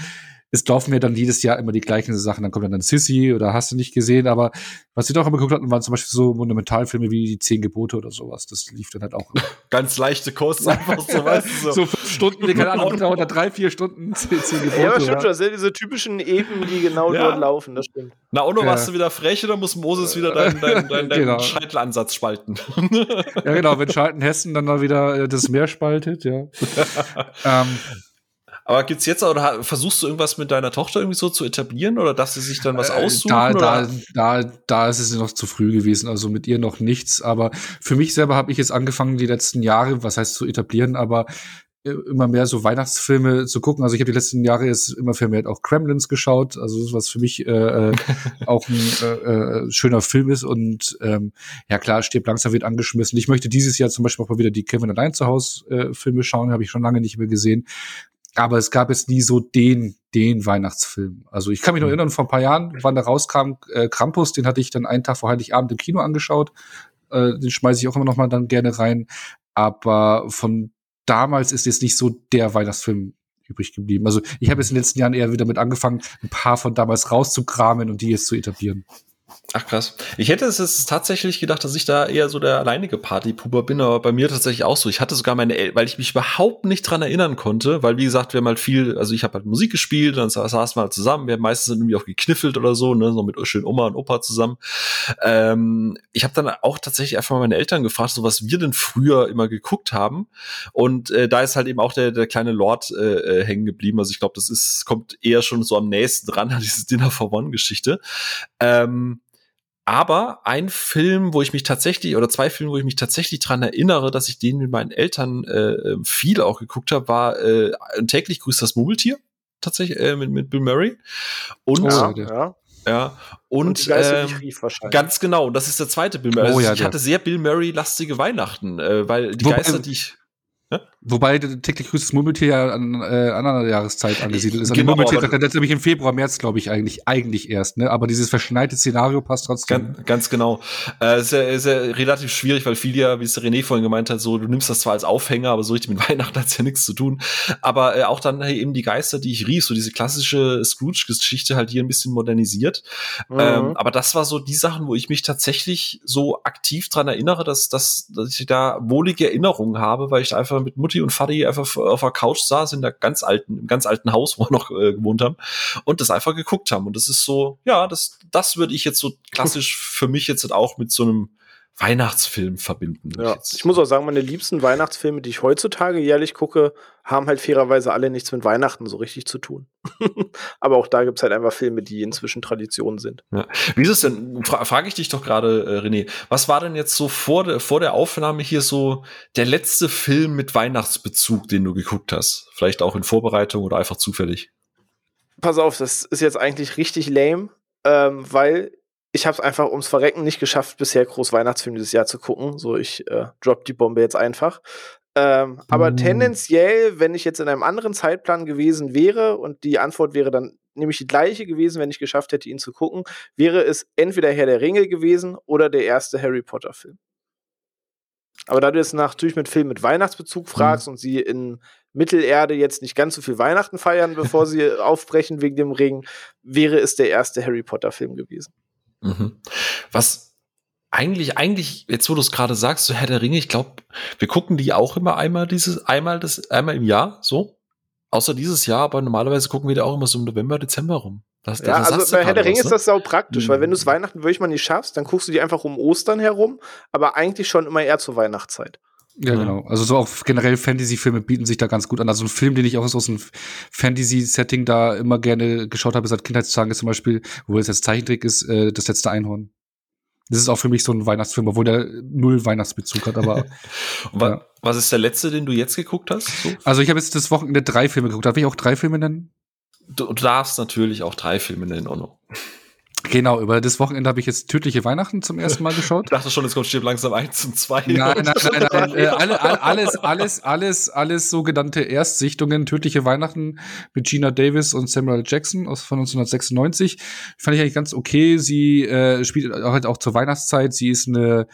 es laufen mir dann jedes Jahr immer die gleichen Sachen. Dann kommt dann, dann Sissy oder hast du nicht gesehen. Aber was wir doch immer geguckt hatten, waren zum Beispiel so Monumentalfilme wie die Zehn Gebote oder sowas. Das lief dann halt auch. Ganz leichte Kost einfach so, weißt du, so. so fünf Stunden, die keine Ahnung, oder drei, vier Stunden Zehn, Gebote. Ja, aber stimmt, ja. das sind diese typischen Eben, die genau ja. dort laufen, das stimmt. Na, Ono, ja. warst du wieder frech oder muss Moses wieder deinen dein, dein, dein genau. Scheitelansatz spalten? ja, genau, wenn Schalten Hessen dann mal wieder äh, das Meer spaltet, ja. ähm, aber gibt's jetzt oder versuchst du irgendwas mit deiner Tochter irgendwie so zu etablieren oder darf sie sich dann was äh, aussuchen? Da, da, da, da ist es noch zu früh gewesen, also mit ihr noch nichts. Aber für mich selber habe ich jetzt angefangen, die letzten Jahre, was heißt zu etablieren, aber äh, immer mehr so Weihnachtsfilme zu gucken. Also ich habe die letzten Jahre jetzt immer vermehrt auch Kremlins geschaut, also was für mich äh, äh auch ein äh, äh, schöner Film ist und ähm, ja klar, stirbt langsam wird angeschmissen. Ich möchte dieses Jahr zum Beispiel auch mal wieder die Kevin allein zu Hause äh, Filme schauen, habe ich schon lange nicht mehr gesehen aber es gab jetzt nie so den, den Weihnachtsfilm. Also ich kann mich noch mhm. erinnern, vor ein paar Jahren, wann der rauskam, äh, Krampus, den hatte ich dann einen Tag vor Heiligabend im Kino angeschaut. Äh, den schmeiße ich auch immer noch mal dann gerne rein. Aber von damals ist jetzt nicht so der Weihnachtsfilm übrig geblieben. Also ich habe jetzt in den letzten Jahren eher wieder mit angefangen, ein paar von damals rauszukramen und die jetzt zu etablieren. Ach krass. Ich hätte es jetzt tatsächlich gedacht, dass ich da eher so der alleinige Partypuber bin, aber bei mir tatsächlich auch so. Ich hatte sogar meine, El weil ich mich überhaupt nicht dran erinnern konnte, weil wie gesagt, wir haben halt viel, also ich habe halt Musik gespielt, dann saßen wir halt zusammen, wir haben meistens irgendwie auch gekniffelt oder so, ne, so mit schön Oma und Opa zusammen. Ähm, ich habe dann auch tatsächlich einfach mal meine Eltern gefragt, so was wir denn früher immer geguckt haben. Und äh, da ist halt eben auch der, der kleine Lord äh, äh hängen geblieben. Also ich glaube, das ist, kommt eher schon so am nächsten dran an diese Dinner for One-Geschichte. Ähm, aber ein Film, wo ich mich tatsächlich, oder zwei Filme, wo ich mich tatsächlich dran erinnere, dass ich den mit meinen Eltern äh, viel auch geguckt habe, war äh, täglich grüßt das Murmeltier, tatsächlich, äh, mit, mit Bill Murray. Und ja, ja. Ja, und, und ähm, ganz genau, und das ist der zweite Bill Murray. Also oh, ja, ich hatte sehr Bill Murray-lastige Weihnachten, äh, weil die Wobei, Geister, die ich Wobei täglich grüßtes Murmeltier ja an äh, anderer Jahreszeit angesiedelt ist. Genau, Murmeltier sagt er nämlich im Februar, März, glaube ich, eigentlich, eigentlich erst, ne? Aber dieses verschneite Szenario passt trotzdem. Ganz, ganz genau. Äh, ist, ja, ist ja relativ schwierig, weil viele ja, wie es René vorhin gemeint hat, so, du nimmst das zwar als Aufhänger, aber so richtig mit Weihnachten hat's ja nichts zu tun. Aber äh, auch dann hey, eben die Geister, die ich rief, so diese klassische Scrooge-Geschichte halt hier ein bisschen modernisiert. Mhm. Ähm, aber das war so die Sachen, wo ich mich tatsächlich so aktiv dran erinnere, dass, dass, dass ich da wohlige Erinnerungen habe, weil ich da einfach mit Mutti und Vati einfach auf der Couch saß in der ganz alten, im ganz alten Haus, wo wir noch äh, gewohnt haben und das einfach geguckt haben. Und das ist so, ja, das, das würde ich jetzt so klassisch für mich jetzt auch mit so einem Weihnachtsfilm verbinden. Ja, ich muss auch sagen, meine liebsten Weihnachtsfilme, die ich heutzutage jährlich gucke, haben halt fairerweise alle nichts mit Weihnachten so richtig zu tun. Aber auch da gibt es halt einfach Filme, die inzwischen Tradition sind. Ja. Wie ist es denn, fra frage ich dich doch gerade, äh, René, was war denn jetzt so vor, de vor der Aufnahme hier so der letzte Film mit Weihnachtsbezug, den du geguckt hast? Vielleicht auch in Vorbereitung oder einfach zufällig? Pass auf, das ist jetzt eigentlich richtig lame, ähm, weil ich habe es einfach ums Verrecken nicht geschafft, bisher groß Weihnachtsfilm dieses Jahr zu gucken. So, ich äh, drop die Bombe jetzt einfach. Ähm, aber Uh. tendenziell, wenn ich jetzt in einem anderen Zeitplan gewesen wäre und die Antwort wäre dann nämlich die gleiche gewesen, wenn ich geschafft hätte, ihn zu gucken, wäre es entweder Herr der Ringe gewesen oder der erste Harry Potter-Film. Aber da du jetzt natürlich mit Film mit Weihnachtsbezug fragst und sie in Mittelerde jetzt nicht ganz so viel Weihnachten feiern, bevor sie aufbrechen wegen dem Ring, wäre es der erste Harry Potter-Film gewesen. Mhm. Was eigentlich, eigentlich, jetzt wo du es gerade sagst, so Herr der Ringe, ich glaube, wir gucken die auch immer einmal dieses, einmal das, einmal im Jahr, so. Außer dieses Jahr, aber normalerweise gucken wir da auch immer so im November, Dezember rum. Das, Ja, also bei Herr der Ringe ist ne? das sau praktisch, weil wenn du es Mhm. Weihnachten wirklich mal nicht schaffst, dann guckst du die einfach um Ostern herum, aber eigentlich schon immer eher zur Weihnachtszeit. Ja, Ja. genau. Also so auch generell Fantasy-Filme bieten sich da ganz gut an. Also ein Film, den ich auch aus einem Fantasy-Setting da immer gerne geschaut habe seit Kindheitstagen, ist zum Beispiel, wo es jetzt Zeichentrick ist, äh, das letzte Einhorn. Das ist auch für mich so ein Weihnachtsfilm, obwohl der null Weihnachtsbezug hat, aber Ja. Was ist der letzte, den du jetzt geguckt hast? So? also ich habe jetzt das Wochenende drei Filme geguckt. Darf ich auch drei Filme nennen? Du, du darfst natürlich auch drei Filme nennen, Onno. Genau, über das Wochenende habe ich jetzt Tödliche Weihnachten zum ersten Mal geschaut. Ich dachte schon, jetzt kommt stirb langsam eins und zwei. Nein, nein, nein, nein. Äh, alle, alle, alles, alles, alles, alles sogenannte Erstsichtungen. Tödliche Weihnachten mit Gina Davis und Samuel Jackson aus von 1996. Fand ich eigentlich ganz okay. Sie äh, spielt halt auch zur Weihnachtszeit. Sie ist eine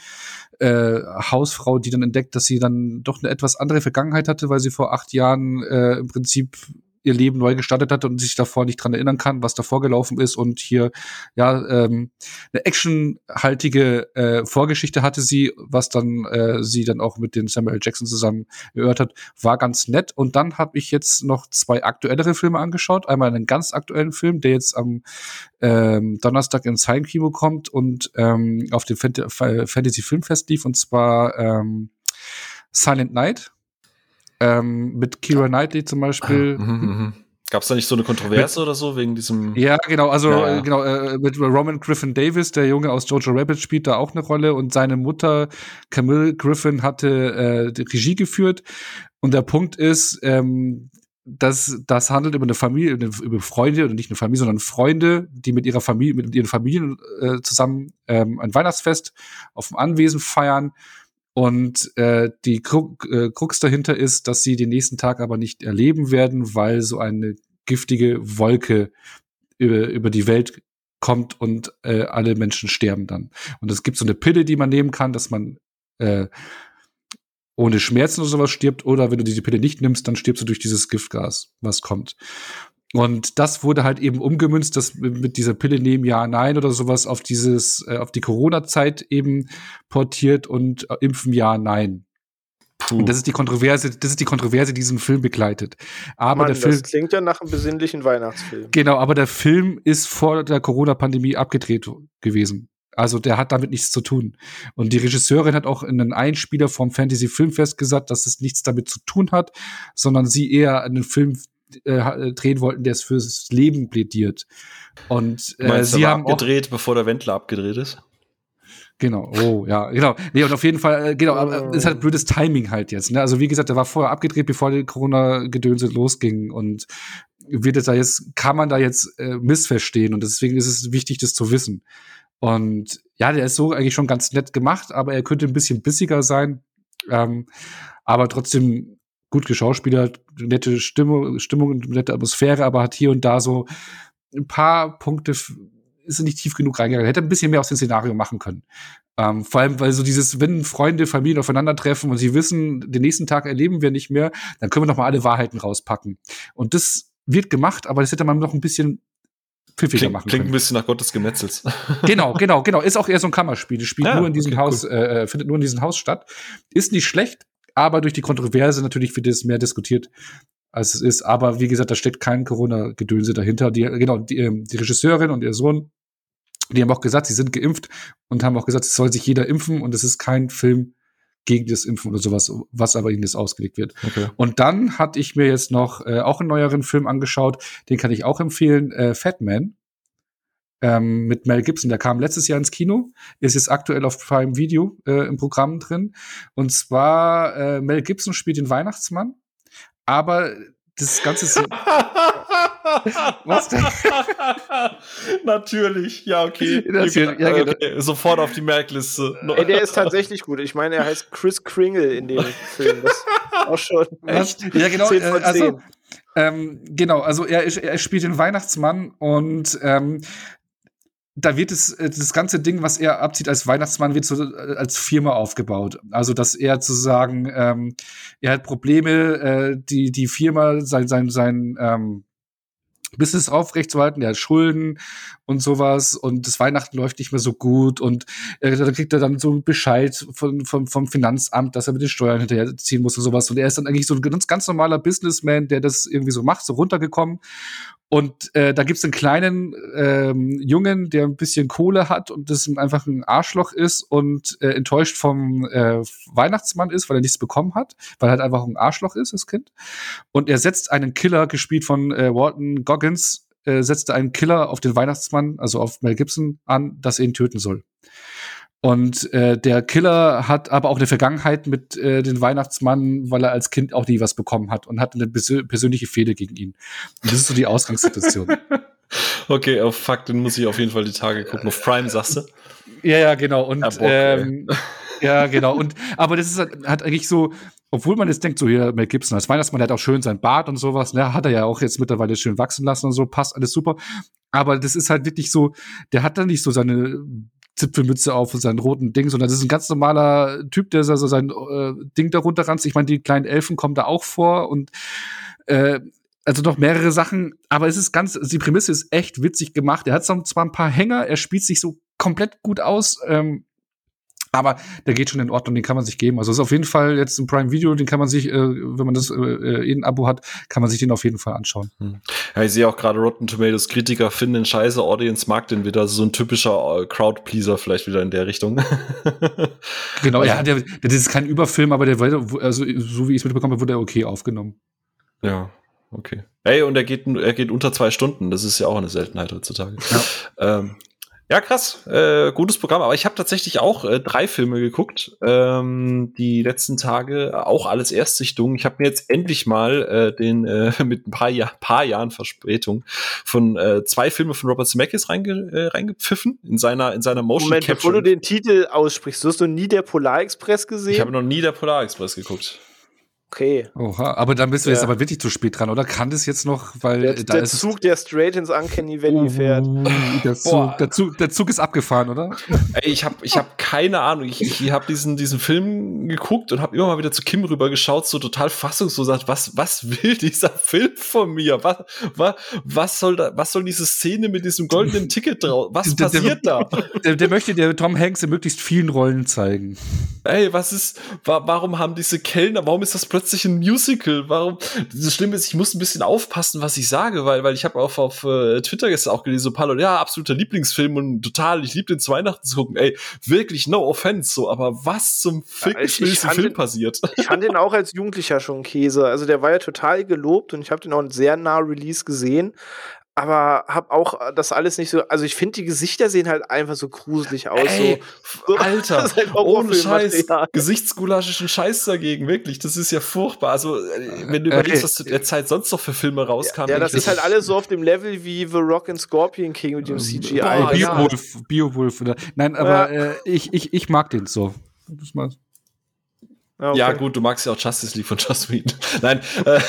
äh, Hausfrau, die dann entdeckt, dass sie dann doch eine etwas andere Vergangenheit hatte, weil sie vor acht Jahren äh, im Prinzip ihr Leben neu gestartet hat und sich davor nicht dran erinnern kann, was davor gelaufen ist und hier ja ähm, eine actionhaltige äh, Vorgeschichte hatte sie, was dann äh, sie dann auch mit den Samuel Jackson zusammen gehört hat, war ganz nett. Und dann habe ich jetzt noch zwei aktuellere Filme angeschaut. Einmal einen ganz aktuellen Film, der jetzt am ähm, Donnerstag ins Heimkino kommt und ähm, auf dem Fant Fantasy Filmfest lief, und zwar ähm, Silent Night. Ähm, mit Kira Knightley zum Beispiel. Mhm, mhm. Gab es da nicht so eine Kontroverse oder so wegen diesem? Ja, genau, also Ja, ja. äh, genau, äh, mit Roman Griffin Davis, der Junge aus Jojo Rabbit, spielt da auch eine Rolle und seine Mutter Camille Griffin hatte äh, die Regie geführt. Und der Punkt ist, ähm, dass das handelt über eine Familie, über Freunde oder nicht eine Familie, sondern Freunde, die mit ihrer Familie, mit ihren Familien äh, zusammen ähm, ein Weihnachtsfest auf dem Anwesen feiern. Und äh, die Kru äh, Krux dahinter ist, dass sie den nächsten Tag aber nicht erleben werden, weil so eine giftige Wolke über, über die Welt kommt und äh, alle Menschen sterben dann. Und es gibt so eine Pille, die man nehmen kann, dass man äh, ohne Schmerzen oder sowas stirbt. Oder wenn du diese Pille nicht nimmst, dann stirbst du durch dieses Giftgas, was kommt. Und das wurde halt eben umgemünzt, dass mit dieser Pille nehmen ja, nein oder sowas auf dieses, äh, auf die Corona-Zeit eben portiert und äh, impfen ja, nein. Puh. Und das ist die Kontroverse, das ist die Kontroverse, die diesen Film begleitet. Aber Mann, der Film, das klingt ja nach einem besinnlichen Weihnachtsfilm. genau, aber der Film ist vor der Corona-Pandemie abgedreht gewesen. Also der hat damit nichts zu tun. Und die Regisseurin hat auch in einem Einspieler vom Fantasy Filmfest gesagt, dass es nichts damit zu tun hat, sondern sie eher einen Film äh, drehen wollten, der es fürs Leben plädiert. Und äh, meinst, sie haben auch abgedreht, bevor der Wendler abgedreht ist? Genau, oh, ja, genau. Nee, und auf jeden Fall, äh, genau, aber es ist halt blödes Timing halt jetzt. Ne? Also wie gesagt, der war vorher abgedreht, bevor die Corona-Gedönse losging und wird es da jetzt, kann man da jetzt äh, missverstehen und deswegen ist es wichtig, das zu wissen. Und ja, der ist so eigentlich schon ganz nett gemacht, aber er könnte ein bisschen bissiger sein, ähm, aber trotzdem gut geschauspielert, nette Stimmung, Stimmung und nette Atmosphäre, aber hat hier und da so ein paar Punkte ist er nicht tief genug reingegangen. Hätte ein bisschen mehr aus dem Szenario machen können. Ähm, vor allem, weil so dieses, wenn Freunde, Familien aufeinandertreffen und sie wissen, den nächsten Tag erleben wir nicht mehr, dann können wir noch mal alle Wahrheiten rauspacken. Und das wird gemacht, aber das hätte man noch ein bisschen pfiffiger Klingt, machen klingt ein können. bisschen nach Gottes Gemetzels. Genau, genau, genau. Ist auch eher so ein Kammerspiel. Das spielt Ja, nur in diesem okay, Haus, äh, findet nur in diesem Haus statt. Ist nicht schlecht, aber durch die Kontroverse natürlich wird es mehr diskutiert, als es ist. Aber wie gesagt, da steckt kein Corona-Gedönse dahinter. Die, genau, die, ähm, die Regisseurin und ihr Sohn, die haben auch gesagt, sie sind geimpft und haben auch gesagt, es soll sich jeder impfen und es ist kein Film gegen das Impfen oder sowas, was aber ihnen das ausgelegt wird. Okay. Und dann hatte ich mir jetzt noch äh, auch einen neueren Film angeschaut, den kann ich auch empfehlen, äh, Fat Man ähm, mit Mel Gibson. Der kam letztes Jahr ins Kino, ist jetzt aktuell auf Prime Video äh, im Programm drin. Und zwar äh, Mel Gibson spielt den Weihnachtsmann, aber das Ganze so. Was denn? Natürlich, ja, okay. Natürlich, ja, genau. okay. Sofort auf die Merkliste. Ey, der ist tatsächlich gut. Ich meine, er heißt Chris Kringle in dem Film. Das ist auch schon. Echt? Ja, genau. Äh, also, ähm, genau, also er, er spielt den Weihnachtsmann und ähm, da wird es, äh, das ganze Ding, was er abzieht als Weihnachtsmann, wird so äh, als Firma aufgebaut. Also, dass er zu sagen, ähm, er hat Probleme, äh, die, die Firma, sein, sein, sein, ähm, Business aufrechtzuerhalten, der hat Schulden und sowas und das Weihnachten läuft nicht mehr so gut und äh, da kriegt er dann so einen Bescheid von, von, vom Finanzamt, dass er mit den Steuern hinterherziehen muss und sowas. Und er ist dann eigentlich so ein ganz, ganz normaler Businessman, der das irgendwie so macht, so runtergekommen und äh, da gibt's einen kleinen ähm, Jungen, der ein bisschen Kohle hat und das einfach ein Arschloch ist und äh, enttäuscht vom äh, Weihnachtsmann ist, weil er nichts bekommen hat, weil er halt einfach ein Arschloch ist, das Kind. Und er setzt einen Killer, gespielt von äh, Walton Goggins, äh, setzte einen Killer auf den Weihnachtsmann, also auf Mel Gibson, an, dass er ihn töten soll. Und äh, der Killer hat aber auch eine Vergangenheit mit äh, den Weihnachtsmann, weil er als Kind auch nie was bekommen hat und hat eine persö persönliche Fehde gegen ihn. Und das ist so die Ausgangssituation. okay, auf Fakt, dann muss ich auf jeden Fall die Tage gucken. Auf Prime, sagst du? Ja, ja, genau. Und ja, Bock, ähm, ja, genau. Und aber das ist halt, hat eigentlich so, obwohl man jetzt denkt, so hier Mel Gibson als Weihnachtsmann, der hat auch schön sein Bart und sowas, ne, hat er ja auch jetzt mittlerweile schön wachsen lassen und so, passt alles super. Aber das ist halt wirklich so, der hat dann nicht so seine Zipfelmütze auf und seinen roten Ding, sondern das ist ein ganz normaler Typ, der so sein äh, Ding darunter ranzt. Ich meine, die kleinen Elfen kommen da auch vor und äh, also noch mehrere Sachen, aber es ist ganz, die Prämisse ist echt witzig gemacht. Er hat zwar ein paar Hänger, er spielt sich so komplett gut aus. Ähm, aber der geht schon in Ordnung, den kann man sich geben. Also ist auf jeden Fall jetzt ein Prime Video, den kann man sich, äh, wenn man das äh, äh, in Abo hat, kann man sich den auf jeden Fall anschauen. Hm. Ja, ich sehe auch gerade Rotten Tomatoes Kritiker finden den scheiße, Audience mag den wieder, so ein typischer äh, Crowd-Pleaser vielleicht wieder in der Richtung. genau, ja, der, der, das ist kein Überfilm, aber der also so wie ich es mitbekommen habe, wurde er okay aufgenommen. Ja, okay. Ey, und er geht, er geht unter zwei Stunden. Das ist ja auch eine Seltenheit heutzutage. Ja. Ähm, ja, krass. Äh, gutes Programm. Aber ich habe tatsächlich auch äh, drei Filme geguckt. Ähm, die letzten Tage auch alles Erstsichtungen. Ich habe mir jetzt endlich mal äh, den äh, mit ein paar, Jahr, paar Jahren Verspätung von äh, zwei Filme von Robert Zemeckis reinge, äh, reingepfiffen in seiner in seiner Motion Moment, Capture. Bevor du den Titel aussprichst, hast du nie der Polar Express gesehen? Ich habe noch nie der Polar Express geguckt. Okay. Oha, aber dann bist du ja. jetzt aber wirklich zu spät dran, oder? Kann das jetzt noch, weil der, da der ist Zug, der straight ins Uncanny Valley fährt. Der Zug, der, Zug, der Zug ist abgefahren, oder? Ey, ich habe ich hab keine Ahnung. Ich, ich habe diesen, diesen Film geguckt und habe immer mal wieder zu Kim rüber geschaut, so total fassungslos, sagt, was, was will dieser Film von mir? Was, was, was, soll da, was soll diese Szene mit diesem goldenen Ticket drauf? Was der, passiert der, da? Der, der möchte der Tom Hanks in möglichst vielen Rollen zeigen. Ey, was ist, wa warum haben diese Kellner, warum ist das plötzlich ein Musical? Warum? Das Schlimme ist, ich muss ein bisschen aufpassen, was ich sage, weil, weil ich habe auf, auf uh, Twitter gestern auch gelesen, so paar Leute, ja, absoluter Lieblingsfilm und total, ich liebe den zu Weihnachten zu gucken. Ey, wirklich, no offense, so, aber was zum Fick ist in diesem Film den, passiert? Ich fand den auch als Jugendlicher schon Käse. Also der war ja total gelobt und ich habe den auch sehr nah Release gesehen aber hab auch äh, das alles nicht so. Also ich finde, die Gesichter sehen halt einfach so gruselig aus. Ey, so. Alter, halt ohne Scheiß. Gesichtsgulaschischen Scheiß dagegen, wirklich. Das ist ja furchtbar. Also, äh, wenn du überlegst, was zu der Zeit sonst noch für Filme rauskamen. Ja, ja das ist halt alles so auf dem Level wie The Rock and Scorpion King mit dem CGI. Boah, Beowulf, Beowulf. Nein, aber ja. äh, ich, ich, ich mag den so. Das mal. Okay. Ja, gut, du magst ja auch Justice League von Joss Whedon. Nein. Äh.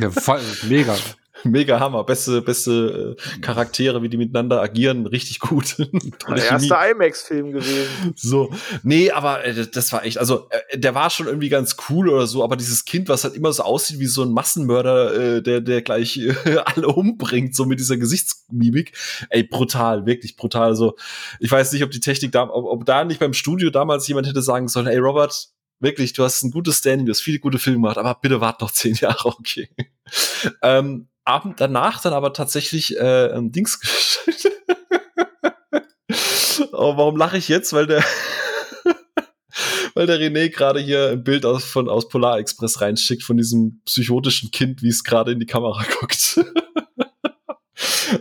Ja, voll, mega. Mega Hammer. Beste, beste äh, Charaktere, wie die miteinander agieren, richtig gut. Der erste IMAX-Film gewesen. So. Nee, aber äh, das war echt, also äh, der war schon irgendwie ganz cool oder so, aber dieses Kind, was halt immer so aussieht wie so ein Massenmörder, äh, der, der gleich äh, alle umbringt, so mit dieser Gesichtsmimik. Ey, brutal, wirklich brutal. Also, ich weiß nicht, ob die Technik da, ob, ob da nicht beim Studio damals jemand hätte sagen sollen, ey Robert, wirklich, du hast ein gutes Standing, du hast viele gute Filme gemacht, aber bitte wart noch zehn Jahre, okay. ähm, Abend danach dann aber tatsächlich äh, ein Dings gestellt. oh, warum lache ich jetzt? Weil der weil der René gerade hier ein Bild aus, von, aus Polar Express reinschickt von diesem psychotischen Kind, wie es gerade in die Kamera guckt.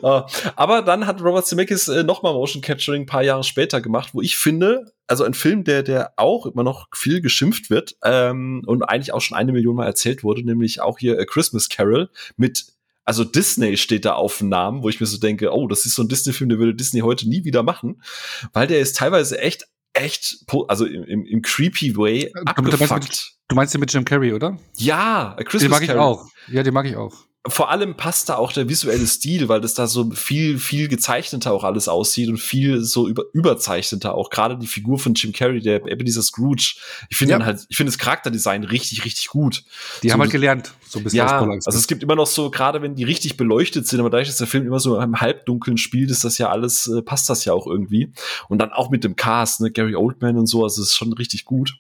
Äh, aber dann hat Robert Zemeckis äh, nochmal Motion Capturing ein paar Jahre später gemacht, wo ich finde, also ein Film, der, der auch immer noch viel geschimpft wird ähm, und eigentlich auch schon eine Million Mal erzählt wurde, nämlich auch hier A Christmas Carol mit also Disney steht da auf dem Namen, wo ich mir so denke, oh, das ist so ein Disney-Film, der würde Disney heute nie wieder machen, weil der ist teilweise echt, echt, also im, im, im creepy way abgefuckt. Du meinst den mit Jim Carrey, oder? Ja, Christmas Den mag ich auch. Ja, den mag ich auch vor allem passt da auch der visuelle Stil, weil das da so viel, viel gezeichneter auch alles aussieht und viel so über, überzeichneter auch. Gerade die Figur von Jim Carrey, der Ebenezer Scrooge. Ich finde ja. halt, ich finde das Charakterdesign richtig, richtig gut. Die so, haben halt gelernt, so ein bisschen. Ja, also es gibt immer noch so, gerade wenn die richtig beleuchtet sind, aber dadurch, dass der Film immer so im Halbdunkeln spielt, ist das ja alles, äh, passt das ja auch irgendwie. Und dann auch mit dem Cast, ne, Gary Oldman und so, also es ist schon richtig gut.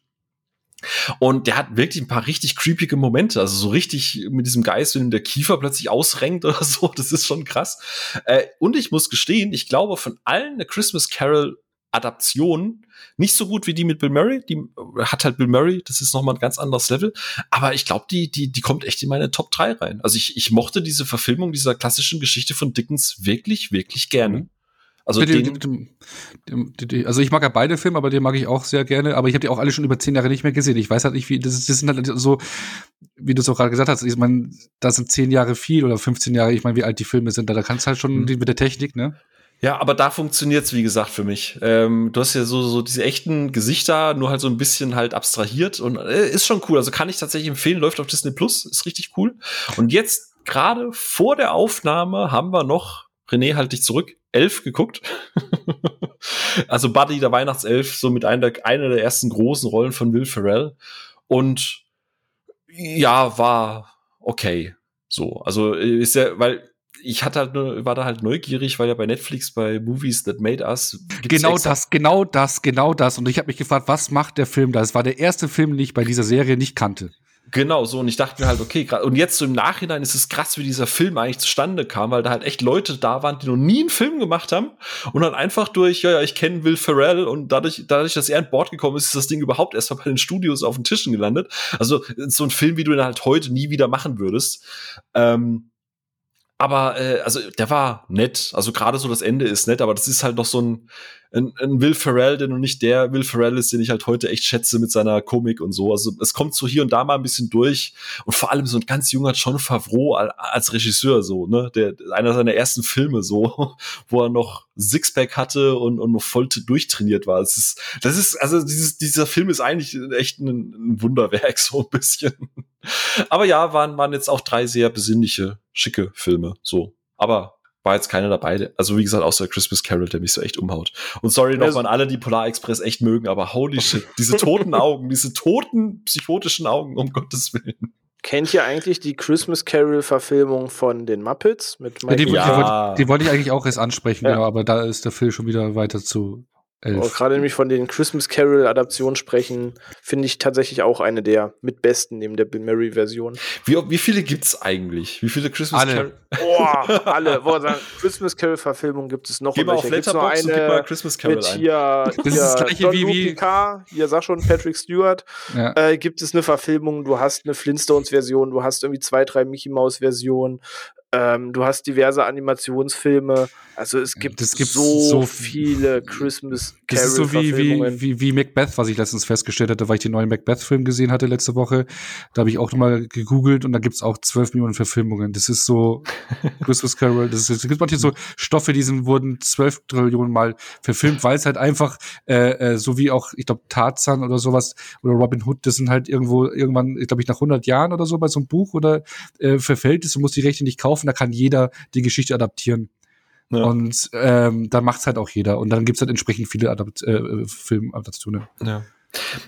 Und der hat wirklich ein paar richtig creepige Momente, also so richtig mit diesem Geist, wenn der Kiefer plötzlich ausrenkt oder so, das ist schon krass. Äh, und ich muss gestehen, ich glaube, von allen der Christmas Carol Adaptionen nicht so gut wie die mit Bill Murray. Die hat halt Bill Murray, das ist nochmal ein ganz anderes Level. Aber ich glaube, die, die, die kommt echt in meine Top 3 rein. Also ich, ich mochte diese Verfilmung dieser klassischen Geschichte von Dickens wirklich, wirklich gerne. Also, den, also ich mag ja beide Filme, aber den mag ich auch sehr gerne. Aber ich habe die auch alle schon über zehn Jahre nicht mehr gesehen. Ich weiß halt nicht, wie das, ist, das sind halt so, wie du es auch gerade gesagt hast. Ich meine, da sind zehn Jahre viel oder 15 Jahre. Ich meine, wie alt die Filme sind. Da, da kannst du halt schon mhm. mit der Technik, ne? Ja, aber da funktioniert's wie gesagt für mich. Ähm, du hast ja so so diese echten Gesichter, nur halt so ein bisschen halt abstrahiert und äh, ist schon cool. Also kann ich tatsächlich empfehlen. Läuft auf Disney Plus, ist richtig cool. Und jetzt gerade vor der Aufnahme haben wir noch René, halt dich zurück. Elf geguckt. also Buddy, der Weihnachtself, so mit einer der, einer der ersten großen Rollen von Will Ferrell. Und ja, war okay. So, also ist ja, weil ich hatte halt nur, war da halt neugierig, weil ja bei Netflix bei Movies That Made Us genau das, genau das, genau das. Und ich habe mich gefragt, was macht der Film da? Es war der erste Film, den ich bei dieser Serie nicht kannte. Genau, so. Und ich dachte mir halt, okay, und jetzt so im Nachhinein ist es krass, wie dieser Film eigentlich zustande kam, weil da halt echt Leute da waren, die noch nie einen Film gemacht haben und dann einfach durch, ja, ja, ich kenne Will Ferrell und dadurch, dadurch, dass er an Bord gekommen ist, ist das Ding überhaupt erst mal bei den Studios auf den Tischen gelandet. Also so ein Film, wie du ihn halt heute nie wieder machen würdest. Ähm, aber äh, also der war nett. Also gerade so das Ende ist nett, aber das ist halt noch so ein, ein, ein Will Ferrell, der noch nicht der Will Ferrell ist, den ich halt heute echt schätze mit seiner Komik und so. Also es kommt so hier und da mal ein bisschen durch und vor allem so ein ganz junger John Favreau als Regisseur so, ne, der einer seiner ersten Filme so, wo er noch Sixpack hatte und, und noch voll durchtrainiert war. Das ist, das ist also dieses, dieser Film ist eigentlich echt ein, ein Wunderwerk so ein bisschen. Aber ja, waren waren jetzt auch drei sehr besinnliche, schicke Filme so. Aber war jetzt keiner dabei. Also wie gesagt, außer Christmas Carol, der mich so echt umhaut. Und sorry noch an alle, die Polar Express echt mögen, aber holy shit, diese toten Augen, diese toten psychotischen Augen, um Gottes Willen. Kennt ihr eigentlich die Christmas Carol-Verfilmung von den Muppets mit Michael ja, die, ja. die, wollte, die, wollte ich eigentlich auch erst ansprechen, ja. genau, aber da ist der Film schon wieder weiter zu Gerade nämlich von den Christmas Carol-Adaptionen sprechen, finde ich tatsächlich auch eine der mit besten neben der Bill Murray-Version. Wie, wie viele gibt's eigentlich? Wie viele Christmas alle. Carol? Boah, alle. Boah, sagen, Christmas Carol-Verfilmungen gibt es noch. Geh mal auf Letterboxd und gib mal Christmas Carol mit hier, ein. Das ist das gleiche wie, wie Picard, hier sag schon Patrick Stewart. Ja. Äh, gibt es eine Verfilmung, du hast eine Flintstones-Version, du hast irgendwie zwei, drei Mickey-Mouse-Versionen, ähm, du hast diverse Animationsfilme. Also es gibt, gibt so, so viele Christmas Carol Das ist so wie, wie, wie, wie Macbeth, was ich letztens festgestellt hatte, weil ich den neuen Macbeth-Film gesehen hatte letzte Woche. Da habe ich auch nochmal gegoogelt und da gibt's auch zwölf Millionen Verfilmungen. Das ist so Christmas Carol. Das ist, es gibt manche so Stoffe, die sind, wurden zwölf Trillionen Mal verfilmt, weil es halt einfach, äh, äh, so wie auch, ich glaube, Tarzan oder sowas oder Robin Hood, das sind halt irgendwo irgendwann, ich glaube ich, nach 100 Jahren oder so bei so einem Buch oder äh, verfällt ist, du musst die Rechte nicht kaufen, da kann jeder die Geschichte adaptieren. Ja. Und ähm, dann macht's halt auch jeder. Und dann gibt's halt entsprechend viele Adapt äh, Filmadaptionen. Ja.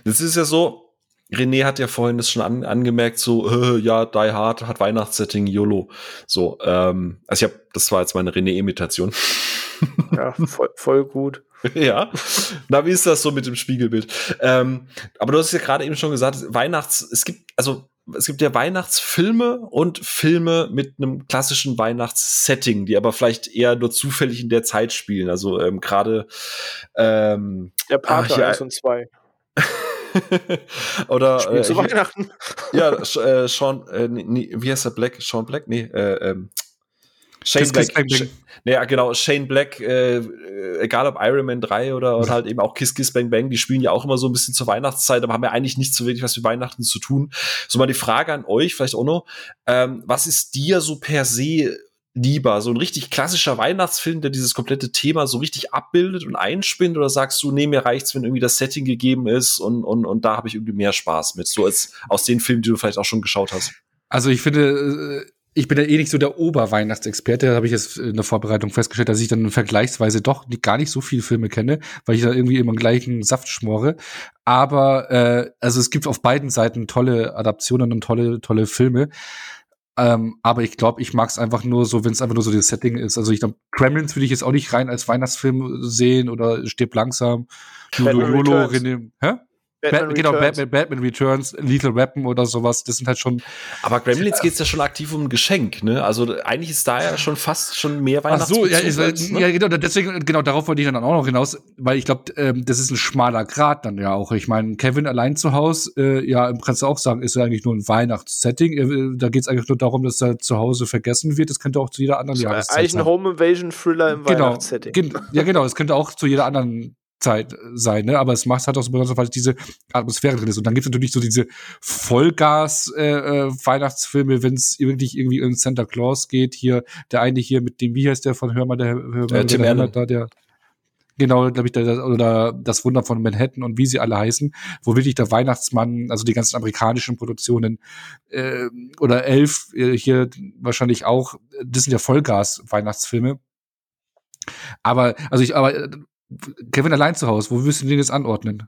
Das ist ja so, René hat ja vorhin das schon an, angemerkt, so, äh, ja, Die Hard hat Weihnachtssetting, YOLO. So, ähm, also ich habe, das war jetzt meine René-Imitation. Ja, voll, voll gut. ja. Na, wie ist das so mit dem Spiegelbild? Ähm, aber du hast ja gerade eben schon gesagt, Weihnachts, es gibt, also es gibt ja Weihnachtsfilme und Filme mit einem klassischen Weihnachtssetting, die aber vielleicht eher nur zufällig in der Zeit spielen. Also ähm, gerade ähm, Der Pate 1 und 2. Oder Spiel äh, zu Weihnachten. ja, äh, Sean, äh, nee, wie heißt der Black? Sean Black? Nee, äh, ähm, Shane Kiss, Black. Kiss, Bang, Bang. Ja, genau. Shane Black, äh, egal ob Iron Man 3 oder, oder halt eben auch Kiss Kiss Bang Bang, die spielen ja auch immer so ein bisschen zur Weihnachtszeit, aber haben ja eigentlich nicht so wirklich was mit Weihnachten zu tun. So mal die Frage an euch, vielleicht auch noch, ähm, was ist dir so per se lieber? So ein richtig klassischer Weihnachtsfilm, der dieses komplette Thema so richtig abbildet und einspinnt? Oder sagst du, nee, mir reicht's, wenn irgendwie das Setting gegeben ist und, und, und da habe ich irgendwie mehr Spaß mit? So als aus den Filmen, die du vielleicht auch schon geschaut hast. Also ich finde, äh, ich bin ja eh nicht so der Oberweihnachtsexperte, da habe ich jetzt in der Vorbereitung festgestellt, dass ich dann vergleichsweise doch gar nicht so viele Filme kenne, weil ich da irgendwie immer gleichen Saft schmore. Aber äh, also es gibt auf beiden Seiten tolle Adaptionen und tolle, tolle Filme. Ähm, aber ich glaube, ich mag es einfach nur so, wenn es einfach nur so das Setting ist. Also ich glaube, Kremlins würde ich jetzt auch nicht rein als Weihnachtsfilm sehen oder stirb langsam. Lolo, Lolo, René, hä? Batman, genau, Batman, Batman Returns, Lethal Weapon oder sowas, das sind halt schon. Aber Gremlins geht es ja schon aktiv um ein Geschenk, ne? Also eigentlich ist da ja schon fast schon mehr Weihnachtsbezug. Ach so, ja, ist, als, ne? ja, genau, deswegen, genau, darauf wollte ich dann auch noch hinaus, weil ich glaube, ähm, das ist ein schmaler Grad dann ja auch. Ich meine, Kevin allein zu Hause, äh, ja, im Prinzip auch sagen, ist ja eigentlich nur ein Weihnachtssetting. Äh, da geht es eigentlich nur darum, dass er zu Hause vergessen wird. Das könnte auch zu jeder anderen Jahreszeit Eigentlich ein Home Invasion Thriller im genau, Weihnachtssetting. Ja, genau, es könnte auch zu jeder anderen Zeit sein, ne? Aber es macht halt auch so besonders, weil diese Atmosphäre drin ist. Und dann gibt es natürlich so diese Vollgas-Weihnachtsfilme, äh, äh wenn es wirklich irgendwie in Santa Claus geht. Hier, der eine hier mit dem, wie heißt der von Hörmann, der Hörmann, der, der, der, da, der Genau, glaube ich, der, oder das Wunder von Manhattan und wie sie alle heißen, wo wirklich der Weihnachtsmann, also die ganzen amerikanischen Produktionen äh, oder Elf äh, hier wahrscheinlich auch, das sind ja Vollgas-Weihnachtsfilme. Aber, also ich, aber äh, Kevin allein zu Hause, wo würdest du den jetzt anordnen?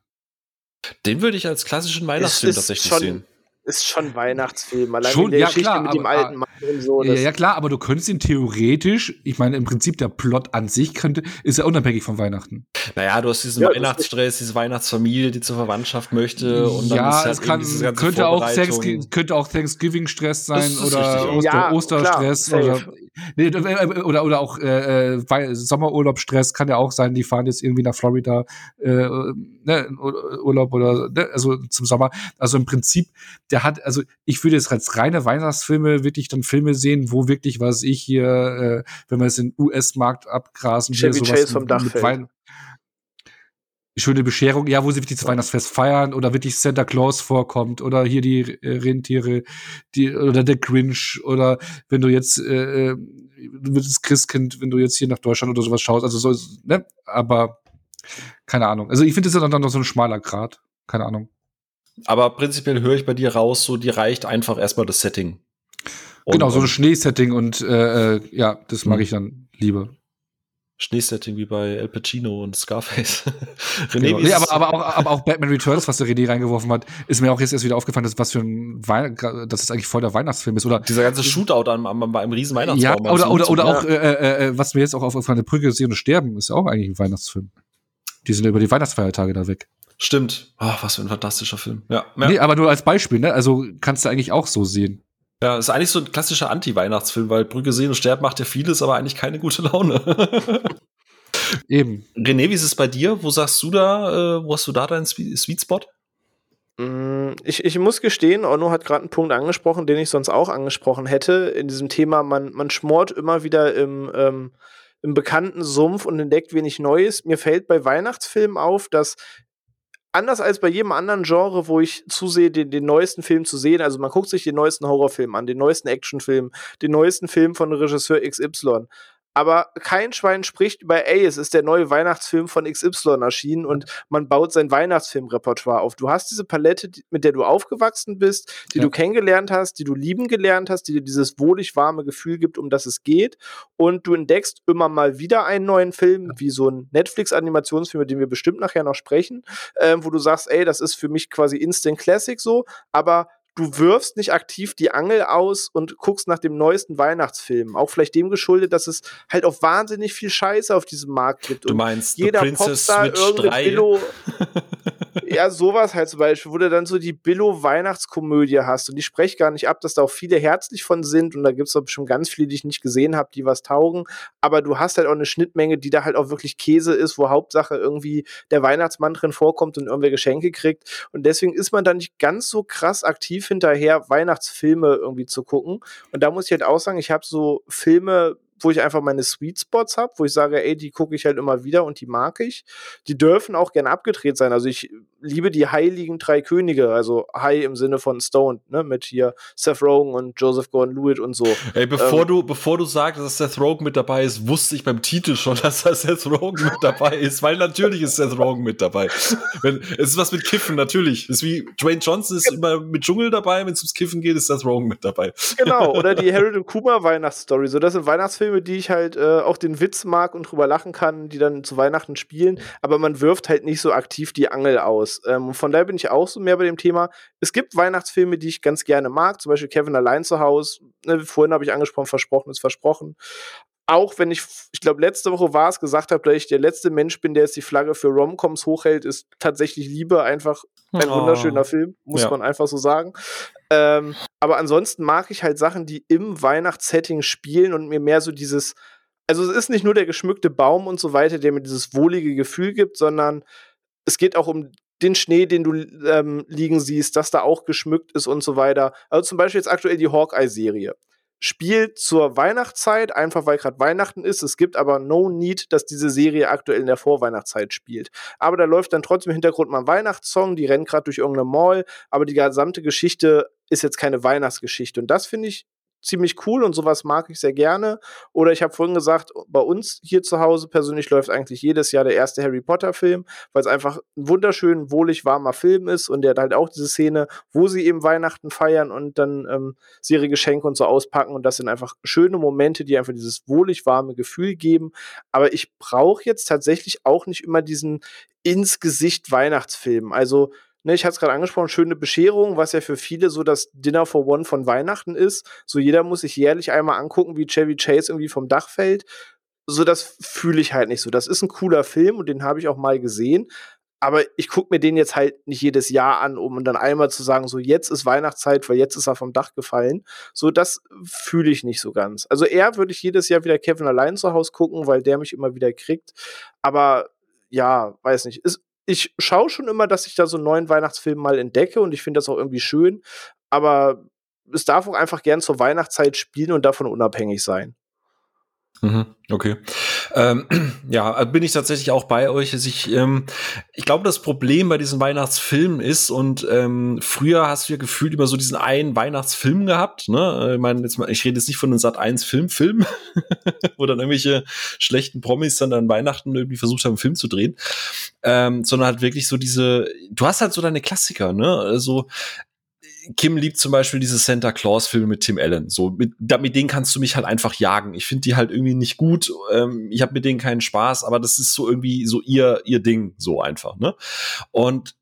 Den würde ich als klassischen Weihnachtsfilm tatsächlich schon, sehen ist schon Weihnachtsfilm. Allein schon, der ja, Geschichte klar, mit dem alten Mann und so. Ja, ja, klar, aber du könntest ihn theoretisch, ich meine, im Prinzip der Plot an sich könnte, ist ja unabhängig von Weihnachten. Naja, du hast diesen ja, Weihnachtsstress, diese Weihnachtsfamilie, die zur Verwandtschaft möchte. Und dann ja, ist halt es kann, könnte, auch könnte auch Thanksgiving-Stress sein oder Oster ja, Osterstress oder, nee, äh, äh, oder, oder auch äh, äh Sommerurlaubstress kann ja auch sein, die fahren jetzt irgendwie nach Florida äh, ne, Urlaub oder ne, also zum Sommer. Also im Prinzip, der hat, also ich würde jetzt als reine Weihnachtsfilme wirklich dann Filme sehen, wo wirklich, was ich hier, äh, wenn wir es in US-Markt abgrasen, Chevy Chase vom Dachfeld. Wein schöne Bescherung, ja, wo sie wirklich das Weihnachtsfest feiern oder wirklich Santa Claus vorkommt oder hier die äh, Rentiere, die oder der Grinch oder wenn du jetzt äh, äh du das Christkind, wenn du jetzt hier nach Deutschland oder sowas schaust, also so, ne, aber keine Ahnung. Also ich finde, das ist dann noch so ein schmaler Grad, keine Ahnung. Aber prinzipiell höre ich bei dir raus, so die reicht einfach erstmal das Setting. Und, genau, so ein Schneesetting und äh, äh, ja, das mag mhm. ich dann lieber. Schneesetting wie bei El Pacino und Scarface. René, genau. nee, aber, aber, auch, aber auch Batman Returns, was der René reingeworfen hat, ist mir auch jetzt erst wieder aufgefallen, dass was für ein Wein dass es eigentlich voll der Weihnachtsfilm ist. Oder dieser ganze Shootout am, am, am riesen Weihnachtsbaum. Ja, oder, oder, oder auch, äh, äh, äh, was mir jetzt auch auf, eine Brücke sehen und sterben, ist ja auch eigentlich ein Weihnachtsfilm. Die sind ja über die Weihnachtsfeiertage da weg. Stimmt. Oh, was für ein fantastischer Film. Ja. ja. Nee, aber nur als Beispiel, ne? Also kannst du eigentlich auch so sehen. Ja, ist eigentlich so ein klassischer Anti-Weihnachtsfilm, weil Brücke sehen und sterben macht ja vieles, aber eigentlich keine gute Laune. Eben. René, wie ist es bei dir? Wo sagst du da, äh, wo hast du da deinen Sweet Spot? Mm, ich, ich muss gestehen, Onno hat gerade einen Punkt angesprochen, den ich sonst auch angesprochen hätte. In diesem Thema, man, man schmort immer wieder im, ähm, im bekannten Sumpf und entdeckt wenig Neues. Mir fällt bei Weihnachtsfilmen auf, dass anders als bei jedem anderen Genre, wo ich zusehe, den, den neuesten Film zu sehen, also man guckt sich den neuesten Horrorfilm an, den neuesten Actionfilm, den neuesten Film von Regisseur XY aber kein Schwein spricht über, ey, es ist der neue Weihnachtsfilm von XY erschienen und man baut sein Weihnachtsfilmrepertoire auf. Du hast diese Palette, mit der du aufgewachsen bist, die ja. du kennengelernt hast, die du lieben gelernt hast, die dir dieses wohlig warme Gefühl gibt, um das es geht. Und du entdeckst immer mal wieder einen neuen Film, wie so ein Netflix-Animationsfilm, über den wir bestimmt nachher noch sprechen, äh, wo du sagst, ey, das ist für mich quasi Instant Classic so, aber du wirfst nicht aktiv die Angel aus und guckst nach dem neuesten Weihnachtsfilm. Auch vielleicht dem geschuldet, dass es halt auch wahnsinnig viel Scheiße auf diesem Markt gibt. Du meinst, jeder Popstar irgendeine Billo, ja, sowas halt zum Beispiel, wo du dann so die Billo-Weihnachtskomödie hast. Und ich spreche gar nicht ab, dass da auch viele herzlich von sind. Und da gibt es auch schon ganz viele, die ich nicht gesehen habe, die was taugen. Aber du hast halt auch eine Schnittmenge, die da halt auch wirklich Käse ist, wo Hauptsache irgendwie der Weihnachtsmann drin vorkommt und irgendwer Geschenke kriegt. Und deswegen ist man da nicht ganz so krass aktiv hinterher, Weihnachtsfilme irgendwie zu gucken. Und da muss ich halt auch sagen, ich habe so Filme wo ich einfach meine Sweet Spots habe, wo ich sage, ey, die gucke ich halt immer wieder und die mag ich. Die dürfen auch gern abgedreht sein. Also ich liebe die heiligen drei Könige, also High im Sinne von Stone, ne, mit hier Seth Rogen und Joseph Gordon-Lewitt und so. Ey, bevor ähm, du, bevor du sagst, dass Seth Rogen mit dabei ist, wusste ich beim Titel schon, dass da Seth Rogen mit dabei ist, weil natürlich ist Seth Rogen mit dabei. Wenn, es ist was mit Kiffen, natürlich. Es ist wie Dwayne Johnson ist immer mit Dschungel dabei, wenn es ums Kiffen geht, ist Seth Rogen mit dabei. Genau, oder die Harold und Kuma Weihnachtsstory. So, das sind Weihnachtsfilme, die ich halt äh, auch den Witz mag und drüber lachen kann, die dann zu Weihnachten spielen, aber man wirft halt nicht so aktiv die Angel aus. Ähm, von daher bin ich auch so mehr bei dem Thema. Es gibt Weihnachtsfilme, die ich ganz gerne mag, zum Beispiel Kevin allein zu Hause. Ne, vorhin habe ich angesprochen, versprochen ist versprochen auch wenn ich, ich glaube, letzte Woche war es, gesagt habe, dass ich der letzte Mensch bin, der jetzt die Flagge für Romcoms hochhält, ist tatsächlich Liebe einfach ein oh. wunderschöner Film, muss ja. man einfach so sagen. Ähm, aber ansonsten mag ich halt Sachen, die im Weihnachtssetting spielen und mir mehr so dieses, also es ist nicht nur der geschmückte Baum und so weiter, der mir dieses wohlige Gefühl gibt, sondern es geht auch um den Schnee, den du ähm, liegen siehst, dass da auch geschmückt ist und so weiter. Also zum Beispiel jetzt aktuell die Hawkeye-Serie spielt zur Weihnachtszeit, einfach weil gerade Weihnachten ist. Es gibt aber no need, dass diese Serie aktuell in der Vorweihnachtszeit spielt. Aber da läuft dann trotzdem im Hintergrund mal ein Weihnachtssong, die rennen gerade durch irgendeine Mall, aber die gesamte Geschichte ist jetzt keine Weihnachtsgeschichte. Und das finde ich ziemlich cool und sowas mag ich sehr gerne. Oder ich habe vorhin gesagt, bei uns hier zu Hause persönlich läuft eigentlich jedes Jahr der erste Harry Potter Film, weil es einfach ein wunderschön, wohlig warmer Film ist und der hat halt auch diese Szene, wo sie eben Weihnachten feiern und dann ähm, sie ihre Geschenke und so auspacken und das sind einfach schöne Momente, die einfach dieses wohlig warme Gefühl geben. Aber ich brauche jetzt tatsächlich auch nicht immer diesen ins Gesicht Weihnachtsfilm. Also ne, ich hatte es gerade angesprochen, schöne Bescherung, was ja für viele so das Dinner for One von Weihnachten ist. So jeder muss sich jährlich einmal angucken, wie Chevy Chase irgendwie vom Dach fällt. So, das fühle ich halt nicht so. Das ist ein cooler Film und den habe ich auch mal gesehen. Aber ich gucke mir den jetzt halt nicht jedes Jahr an, um dann einmal zu sagen, so jetzt ist Weihnachtszeit, weil jetzt ist er vom Dach gefallen. So, das fühle ich nicht so ganz. Also eher würde ich jedes Jahr wieder Kevin allein zu Hause gucken, weil der mich immer wieder kriegt. Aber ja, weiß nicht. Ist ich schaue schon immer, dass ich da so einen neuen Weihnachtsfilm mal entdecke und ich finde das auch irgendwie schön. Aber es darf auch einfach gern zur Weihnachtszeit spielen und davon unabhängig sein. Mhm, okay. Ähm, ja, bin ich tatsächlich auch bei euch. Also ich, ähm, ich glaube, das Problem bei diesen Weihnachtsfilmen ist, und ähm, früher hast du ja gefühlt immer so diesen einen Weihnachtsfilm gehabt. Ne? Ich meine, jetzt mal, ich rede jetzt nicht von einem Sat 1 Filmfilm, wo dann irgendwelche schlechten Promis dann an Weihnachten irgendwie versucht haben, einen Film zu drehen. Ähm, sondern halt wirklich so diese, du hast halt so deine Klassiker, ne? Also Kim liebt zum Beispiel diese Santa Claus-Filme mit Tim Allen. So, mit, mit denen kannst du mich halt einfach jagen. Ich finde die halt irgendwie nicht gut. Ähm, ich habe mit denen keinen Spaß, aber das ist so irgendwie so ihr, ihr Ding, so einfach, ne? Und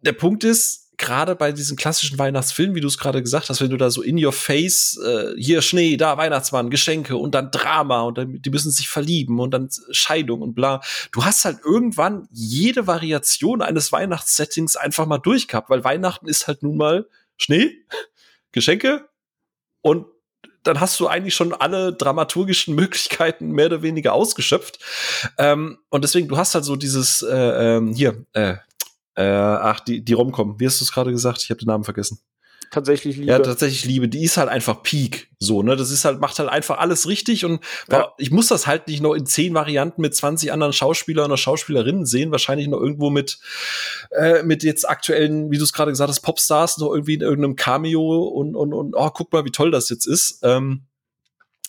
der Punkt ist, gerade bei diesen klassischen Weihnachtsfilmen, wie du es gerade gesagt hast, wenn du da so in your face, äh, hier Schnee, da Weihnachtsmann, Geschenke und dann Drama und dann, die müssen sich verlieben und dann Scheidung und bla. Du hast halt irgendwann jede Variation eines Weihnachtssettings einfach mal durchgehabt, weil Weihnachten ist halt nun mal Schnee, Geschenke und dann hast du eigentlich schon alle dramaturgischen Möglichkeiten mehr oder weniger ausgeschöpft. Ähm, und deswegen, du hast halt so dieses, äh, ähm, hier, äh, äh, ach, die, die Romcom, wie hast du es gerade gesagt? Ich habe den Namen vergessen tatsächlich Liebe. Ja, tatsächlich Liebe. Die ist halt einfach Peak. So, ne? Das ist halt, macht halt einfach alles richtig und ja. ich muss das halt nicht noch in zehn Varianten mit 20 anderen Schauspielern oder Schauspielerinnen sehen. Wahrscheinlich noch irgendwo mit, äh, mit jetzt aktuellen, wie du es gerade gesagt hast, Popstars noch irgendwie in irgendeinem Cameo und, und, und, oh, guck mal, wie toll das jetzt ist. Ähm,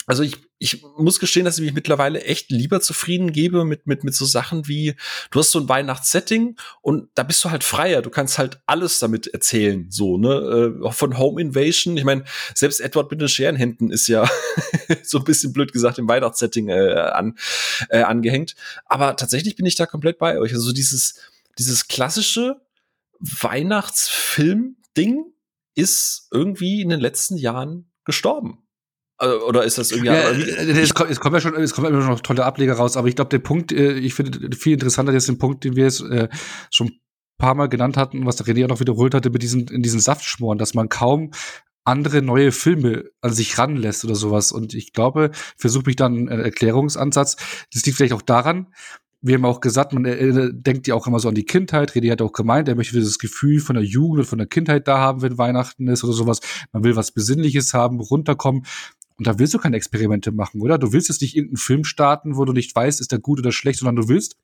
also ich, ich muss gestehen, dass ich mich mittlerweile echt lieber zufrieden gebe mit, mit, mit so Sachen wie, du hast so ein Weihnachtssetting und da bist du halt freier. Du kannst halt alles damit erzählen, so, ne? Äh, von Home Invasion. Ich meine, selbst Edward mit den Scherenhänden ist ja so ein bisschen blöd gesagt im Weihnachtssetting äh, an, äh, angehängt. Aber tatsächlich bin ich da komplett bei euch. Also dieses, dieses klassische Weihnachtsfilm-Ding ist irgendwie in den letzten Jahren gestorben. Also, oder ist das irgendwie? Ja, äh, es, kommt, es kommen ja schon, es kommen immer noch tolle Ableger raus, aber ich glaube, der Punkt, äh, ich finde viel interessanter ist den Punkt, den wir jetzt äh, schon ein paar Mal genannt hatten, was der René auch noch wiederholt hatte, mit diesen, in diesen Saftschmoren, dass man kaum andere neue Filme an sich ranlässt oder sowas. Und ich glaube, versuche mich dann einen Erklärungsansatz. Das liegt vielleicht auch daran, wir haben auch gesagt, man äh, denkt ja auch immer so an die Kindheit. Redi hat auch gemeint, er möchte dieses Gefühl von der Jugend und von der Kindheit da haben, wenn Weihnachten ist oder sowas. Man will was Besinnliches haben, runterkommen. Und da willst du keine Experimente machen, oder? Du willst jetzt nicht irgendeinen Film starten, wo du nicht weißt, ist der gut oder schlecht, sondern du willst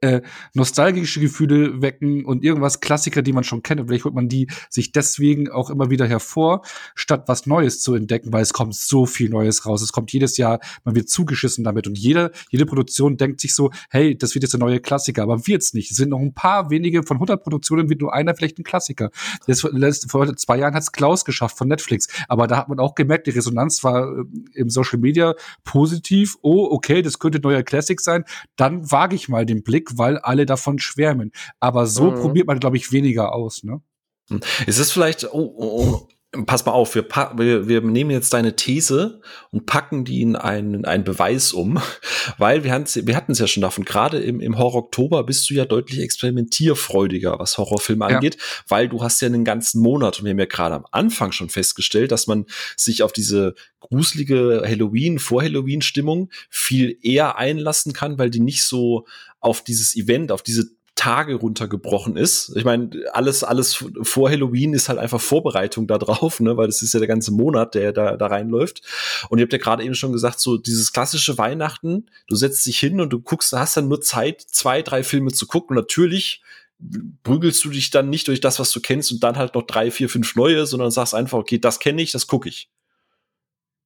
äh, nostalgische Gefühle wecken und irgendwas Klassiker, die man schon kennt. Und vielleicht holt man die sich deswegen auch immer wieder hervor, statt was Neues zu entdecken, weil es kommt so viel Neues raus. Es kommt jedes Jahr, man wird zugeschissen damit. Und jede, jede Produktion denkt sich so, hey, das wird jetzt ein neuer Klassiker. Aber wird's nicht. Es sind noch ein paar wenige, von 100 Produktionen wird nur einer vielleicht ein Klassiker. Das, vor zwei Jahren hat's Klaus geschafft von Netflix. Aber da hat man auch gemerkt, die Resonanz war äh, im Social Media positiv. Oh, okay, das könnte ein neuer Classic sein. Dann wage ich mal den Blick weil alle davon schwärmen. Aber so mhm. probiert man, glaube ich, weniger aus, ne? Hm. Ist es vielleicht, oh, oh, oh, pass mal auf, wir, wir, wir nehmen jetzt deine These und packen die in einen, einen Beweis um, weil wir, wir hatten es ja schon davon, gerade im, im Horror-Oktober bist du ja deutlich experimentierfreudiger, was Horrorfilme ja. angeht, weil du hast ja einen ganzen Monat und wir haben ja gerade am Anfang schon festgestellt, dass man sich auf diese gruselige Halloween, Vor-Halloween-Stimmung viel eher einlassen kann, weil die nicht so auf dieses Event, auf diese Tage runtergebrochen ist. Ich meine, alles, alles vor Halloween ist halt einfach Vorbereitung da drauf, ne, weil das ist ja der ganze Monat, der da, da reinläuft. Und ihr habt ja gerade eben schon gesagt, so dieses klassische Weihnachten, du setzt dich hin und du guckst, hast dann nur Zeit, zwei, drei Filme zu gucken. Und natürlich prügelst du dich dann nicht durch das, was du kennst und dann halt noch drei, vier, fünf neue, sondern sagst einfach, okay, das kenne ich, das gucke ich.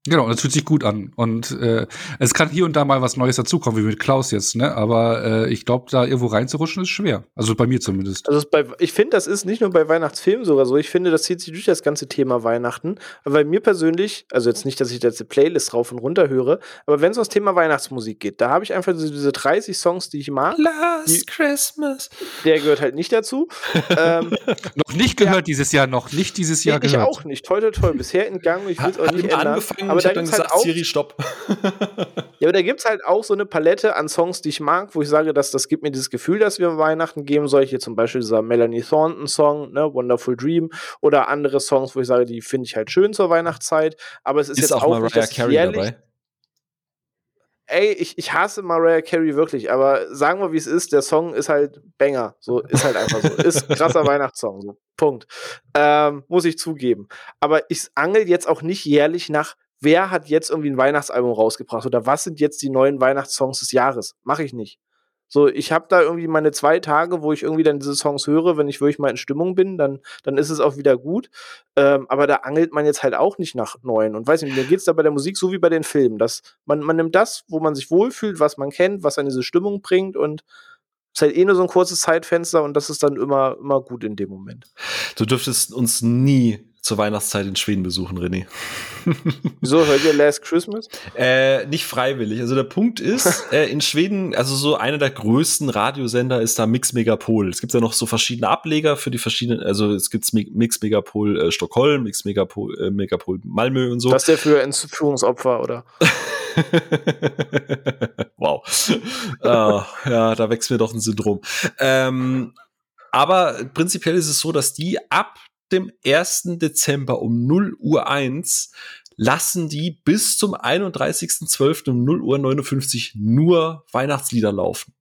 Genau, das fühlt sich gut an. Und äh, es kann hier und da mal was Neues dazukommen, wie mit Klaus jetzt, ne? Aber äh, ich glaube, da irgendwo reinzurutschen ist schwer. Also bei mir zumindest. Also bei, ich finde, das ist nicht nur bei Weihnachtsfilmen sogar so. Ich finde, das zieht sich durch das ganze Thema Weihnachten. Aber bei mir persönlich, also jetzt nicht, dass ich jetzt eine Playlist drauf und runter höre, aber wenn es um das Thema Weihnachtsmusik geht, da habe ich einfach diese, diese 30 Songs, die ich mag. Last die, Christmas. Der gehört halt nicht dazu. ähm, noch nicht gehört ja, dieses Jahr, noch nicht dieses Jahr nee, gehört. Ich auch nicht. Toll, toll, toll. Bisher entgangen. Ich will es auch nicht ändern. Aber ich habe dann gesagt, halt auch, Siri, stopp. ja, aber da gibt es halt auch so eine Palette an Songs, die ich mag, wo ich sage, dass das gibt mir dieses Gefühl, dass wir Weihnachten geben soll. Hier zum Beispiel dieser Melanie Thornton-Song, ne, Wonderful Dream, oder andere Songs, wo ich sage, die finde ich halt schön zur Weihnachtszeit. Aber es ist, ist jetzt auch, auch nicht, Carey jährlich, dabei. Ey, ich, ich hasse Mariah Carey wirklich, aber sagen wir, wie es ist, der Song ist halt Banger. So, ist halt einfach so. Ist krasser Weihnachtssong. So. Punkt. Ähm, muss ich zugeben. Aber ich angel jetzt auch nicht jährlich nach wer hat jetzt irgendwie ein Weihnachtsalbum rausgebracht oder was sind jetzt die neuen Weihnachtssongs des Jahres? Mache ich nicht. So, ich habe da irgendwie meine zwei Tage, wo ich irgendwie dann diese Songs höre, wenn ich wirklich mal in Stimmung bin, dann, dann ist es auch wieder gut. Ähm, aber da angelt man jetzt halt auch nicht nach neuen. Und weiß nicht, mir geht es da bei der Musik so wie bei den Filmen, dass man, man nimmt das, wo man sich wohlfühlt, was man kennt, was an diese Stimmung bringt und ist halt eh nur so ein kurzes Zeitfenster und das ist dann immer, immer gut in dem Moment. Du dürftest uns nie zur Weihnachtszeit in Schweden besuchen, René. Wieso hört ihr Last Christmas? Äh, nicht freiwillig. Also der Punkt ist, äh, in Schweden, also so einer der größten Radiosender ist da Mix Megapol. Es gibt ja noch so verschiedene Ableger für die verschiedenen, also es gibt Mix Megapol äh, Stockholm, Mix Megapol, äh, Megapol Malmö und so. Das ist der für Entführungsopfer, oder? wow. ah, ja, da wächst mir doch ein Syndrom. Ähm, aber prinzipiell ist es so, dass die ab dem 1. Dezember um 0 Uhr 1 lassen die bis zum 31.12. um 0 Uhr 59 nur Weihnachtslieder laufen.